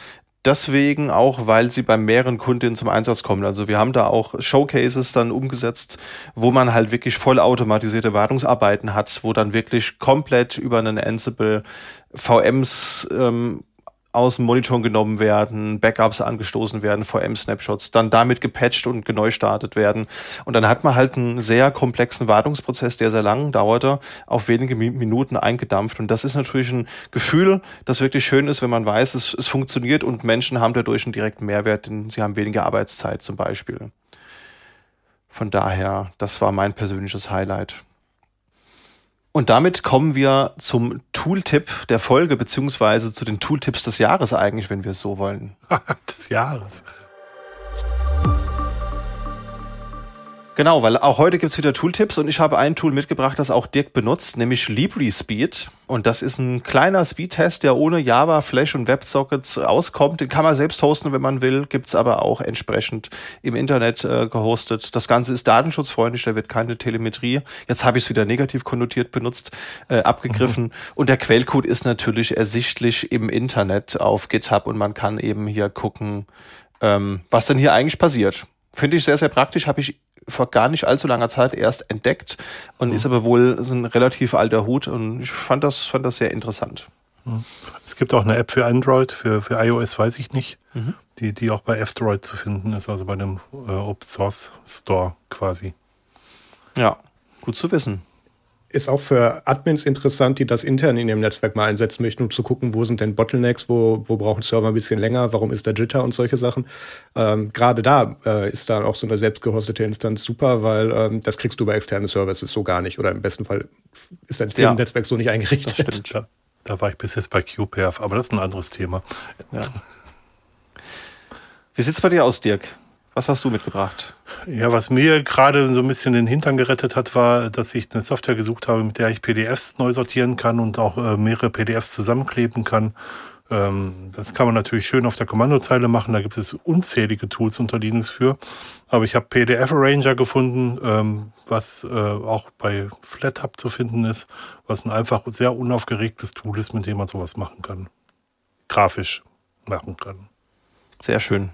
Deswegen auch, weil sie bei mehreren Kundinnen zum Einsatz kommen. Also wir haben da auch Showcases dann umgesetzt, wo man halt wirklich vollautomatisierte Wartungsarbeiten hat, wo dann wirklich komplett über einen Ansible VMs ähm, aus dem Monitor genommen werden, Backups angestoßen werden, VM-Snapshots, dann damit gepatcht und gestartet werden. Und dann hat man halt einen sehr komplexen Wartungsprozess, der sehr lang dauerte, auf wenige Minuten eingedampft. Und das ist natürlich ein Gefühl, das wirklich schön ist, wenn man weiß, es, es funktioniert und Menschen haben dadurch einen direkten Mehrwert, denn sie haben weniger Arbeitszeit zum Beispiel. Von daher, das war mein persönliches Highlight. Und damit kommen wir zum Tooltip der Folge, beziehungsweise zu den Tooltips des Jahres eigentlich, wenn wir es so wollen. des Jahres. Genau, weil auch heute gibt's wieder Tooltips und ich habe ein Tool mitgebracht, das auch Dirk benutzt, nämlich LibriSpeed. Und das ist ein kleiner Speedtest, der ohne Java, Flash und WebSockets auskommt. Den kann man selbst hosten, wenn man will, gibt's aber auch entsprechend im Internet äh, gehostet. Das Ganze ist datenschutzfreundlich, da wird keine Telemetrie, jetzt habe ich es wieder negativ konnotiert benutzt, äh, abgegriffen. Mhm. Und der Quellcode ist natürlich ersichtlich im Internet auf GitHub und man kann eben hier gucken, ähm, was denn hier eigentlich passiert. Finde ich sehr, sehr praktisch, habe ich vor gar nicht allzu langer Zeit erst entdeckt und mhm. ist aber wohl so ein relativ alter Hut und ich fand das, fand das sehr interessant. Mhm. Es gibt auch eine App für Android, für, für iOS weiß ich nicht, mhm. die, die auch bei F-Droid zu finden ist, also bei dem äh, Open Source Store quasi. Ja, gut zu wissen ist auch für Admins interessant, die das intern in ihrem Netzwerk mal einsetzen möchten, um zu gucken, wo sind denn Bottlenecks, wo, wo brauchen Server ein bisschen länger, warum ist der Jitter und solche Sachen. Ähm, Gerade da äh, ist dann auch so eine selbstgehostete Instanz super, weil ähm, das kriegst du bei externen Services so gar nicht. Oder im besten Fall ist dein ja, so nicht eingerichtet. Das stimmt. Da, da war ich bis jetzt bei QPF, aber das ist ein anderes Thema. Ja. Wie sieht's bei dir aus, Dirk? Was hast du mitgebracht? Ja, was mir gerade so ein bisschen den Hintern gerettet hat, war, dass ich eine Software gesucht habe, mit der ich PDFs neu sortieren kann und auch äh, mehrere PDFs zusammenkleben kann. Ähm, das kann man natürlich schön auf der Kommandozeile machen. Da gibt es unzählige Tools unter Linux für. Aber ich habe PDF Arranger gefunden, ähm, was äh, auch bei FlatHub zu finden ist, was ein einfach sehr unaufgeregtes Tool ist, mit dem man sowas machen kann. Grafisch machen kann. Sehr schön.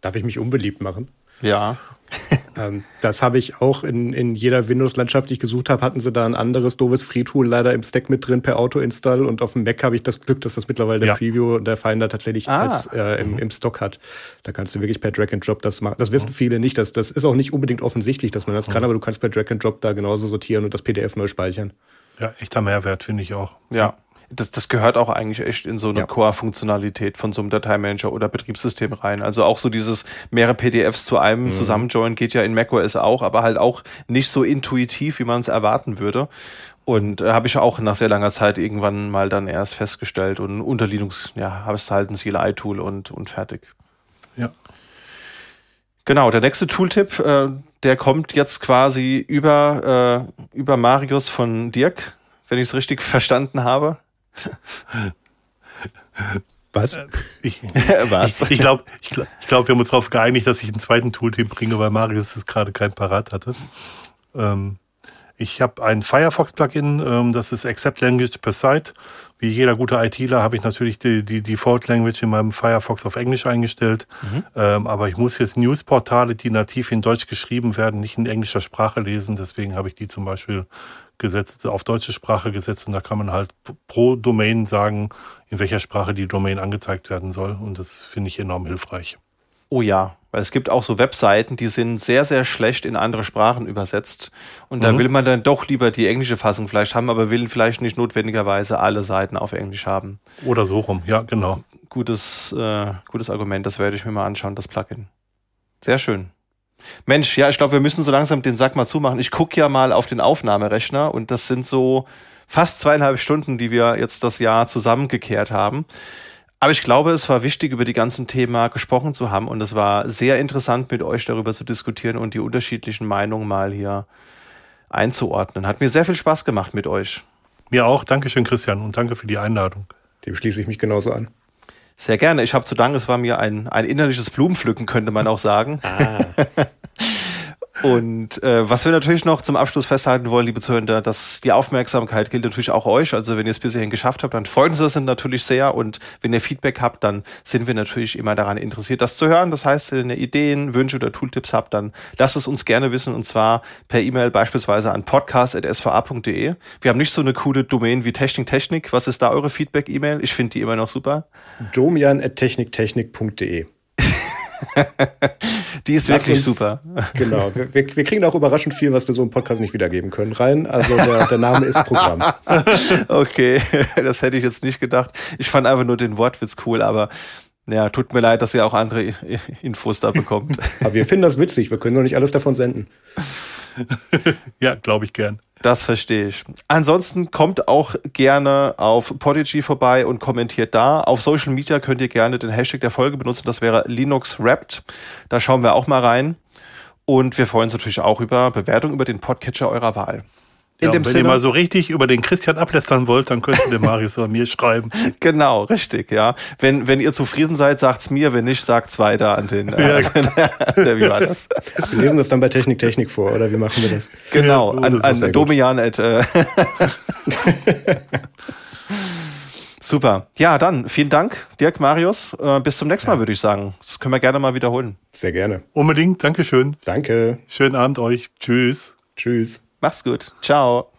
Darf ich mich unbeliebt machen? Ja. ähm, das habe ich auch in, in jeder Windows-Landschaft, die ich gesucht habe, hatten sie da ein anderes doofes Free-Tool leider im Stack mit drin per Auto-Install und auf dem Mac habe ich das Glück, dass das mittlerweile der Preview und der Finder tatsächlich ah. als, äh, im, im Stock hat. Da kannst du wirklich per Drag and Drop das machen. Das wissen mhm. viele nicht. Das, das ist auch nicht unbedingt offensichtlich, dass man das mhm. kann, aber du kannst per Drag and Drop da genauso sortieren und das PDF neu speichern. Ja, echter Mehrwert, finde ich auch. Ja. Das, das gehört auch eigentlich echt in so eine Ja. Core-Funktionalität von so einem Dateimanager oder Betriebssystem rein. Also auch so dieses mehrere PDFs zu einem Mhm. zusammenjoinen geht ja in macOS auch, aber halt auch nicht so intuitiv, wie man es erwarten würde. Und äh, habe ich auch nach sehr langer Zeit irgendwann mal dann erst festgestellt und unter Linux, ja, habe ich halt ein CLI-Tool und, und fertig. Ja. Genau, der nächste Tooltip, äh, der kommt jetzt quasi über, äh, über Marius von Dirk, wenn ich es richtig verstanden habe. Was? Ich, Was? ich glaube, ich glaub, ich glaub, wir haben uns darauf geeinigt, dass ich einen zweiten Tooltip bringe, weil Marius es gerade kein parat hatte. Ähm, ich habe ein Firefox-Plugin, ähm, das ist Accept Language per Site. Wie jeder gute ITler habe ich natürlich die, die Default Language in meinem Firefox auf Englisch eingestellt. Ähm, aber ich muss jetzt Newsportale, die nativ in Deutsch geschrieben werden, nicht in englischer Sprache lesen. Deswegen habe ich die zum Beispiel gesetzt, auf deutsche Sprache gesetzt und da kann man halt pro Domain sagen, in welcher Sprache die Domain angezeigt werden soll. Und das finde ich enorm hilfreich. Oh ja, weil es gibt auch so Webseiten, die sind sehr, sehr schlecht in andere Sprachen übersetzt. Und da Mhm. will man dann doch lieber die englische Fassung vielleicht haben, aber will vielleicht nicht notwendigerweise alle Seiten auf Englisch haben. Oder so rum, ja, genau. Gutes, äh, gutes Argument, das werde ich mir mal anschauen, das Plugin. Sehr schön. Mensch, ja, ich glaube, wir müssen so langsam den Sack mal zumachen. Ich gucke ja mal auf den Aufnahmerechner und das sind so fast zweieinhalb Stunden, die wir jetzt das Jahr zusammengekehrt haben. Aber ich glaube, es war wichtig, über die ganzen Themen gesprochen zu haben und es war sehr interessant, mit euch darüber zu diskutieren und die unterschiedlichen Meinungen mal hier einzuordnen. Hat mir sehr viel Spaß gemacht mit euch. Mir auch. Dankeschön, Christian, und danke für die Einladung. Dem schließe ich mich genauso an. Sehr gerne. Ich habe zu danken, es war mir ein, ein innerliches Blumenpflücken, könnte man auch sagen. Und äh, was wir natürlich noch zum Abschluss festhalten wollen, liebe Zuhörer, dass die Aufmerksamkeit gilt natürlich auch euch. Also wenn ihr es bis hierhin geschafft habt, dann freuen uns das natürlich sehr. Und wenn ihr Feedback habt, dann sind wir natürlich immer daran interessiert, das zu hören. Das heißt, wenn ihr Ideen, Wünsche oder Tooltips habt, dann lasst es uns gerne wissen. Und zwar per E-Mail beispielsweise an podcast.sva.de. Wir haben nicht so eine coole Domain wie Technik Technik. Was ist da eure Feedback-E-Mail? Ich finde die immer noch super. domian.techniktechnik.de. Die ist wirklich uns- super. Genau. Wir, wir, wir kriegen auch überraschend viel, was wir so im Podcast nicht wiedergeben können, rein. Also der, der Name ist Programm. Okay, das hätte ich jetzt nicht gedacht. Ich fand einfach nur den Wortwitz cool, aber ja, tut mir leid, dass ihr auch andere Infos da bekommt. Aber wir finden das witzig. Wir können doch nicht alles davon senden. Ja, glaube ich gern. Das verstehe ich. Ansonsten kommt auch gerne auf Podigy vorbei und kommentiert da. Auf Social Media könnt ihr gerne den Hashtag der Folge benutzen. Das wäre Linux Wrapped. Da schauen wir auch mal rein. Und wir freuen uns natürlich auch über Bewertung über den Podcatcher eurer Wahl. In Ja, dem wenn Sinne, ihr mal so richtig über den Christian ablästern wollt, dann könnt ihr den Marius oder mir schreiben. genau, richtig, ja. Wenn, wenn ihr zufrieden seid, sagt's mir. Wenn nicht, sagt's weiter an den. Äh, Oder wie war das? Wir lesen das dann bei Technik Technik vor, oder wie machen wir das? Genau, Ja, an, an. Domian. At, äh. Super. Ja, dann vielen Dank, Dirk, Marius. Äh, bis zum nächsten Mal, würde ich sagen. Das können wir gerne mal wiederholen. Sehr gerne. Unbedingt, Dankeschön. Danke. Schönen Abend euch. Tschüss. Tschüss. Macht's gut. Ciao.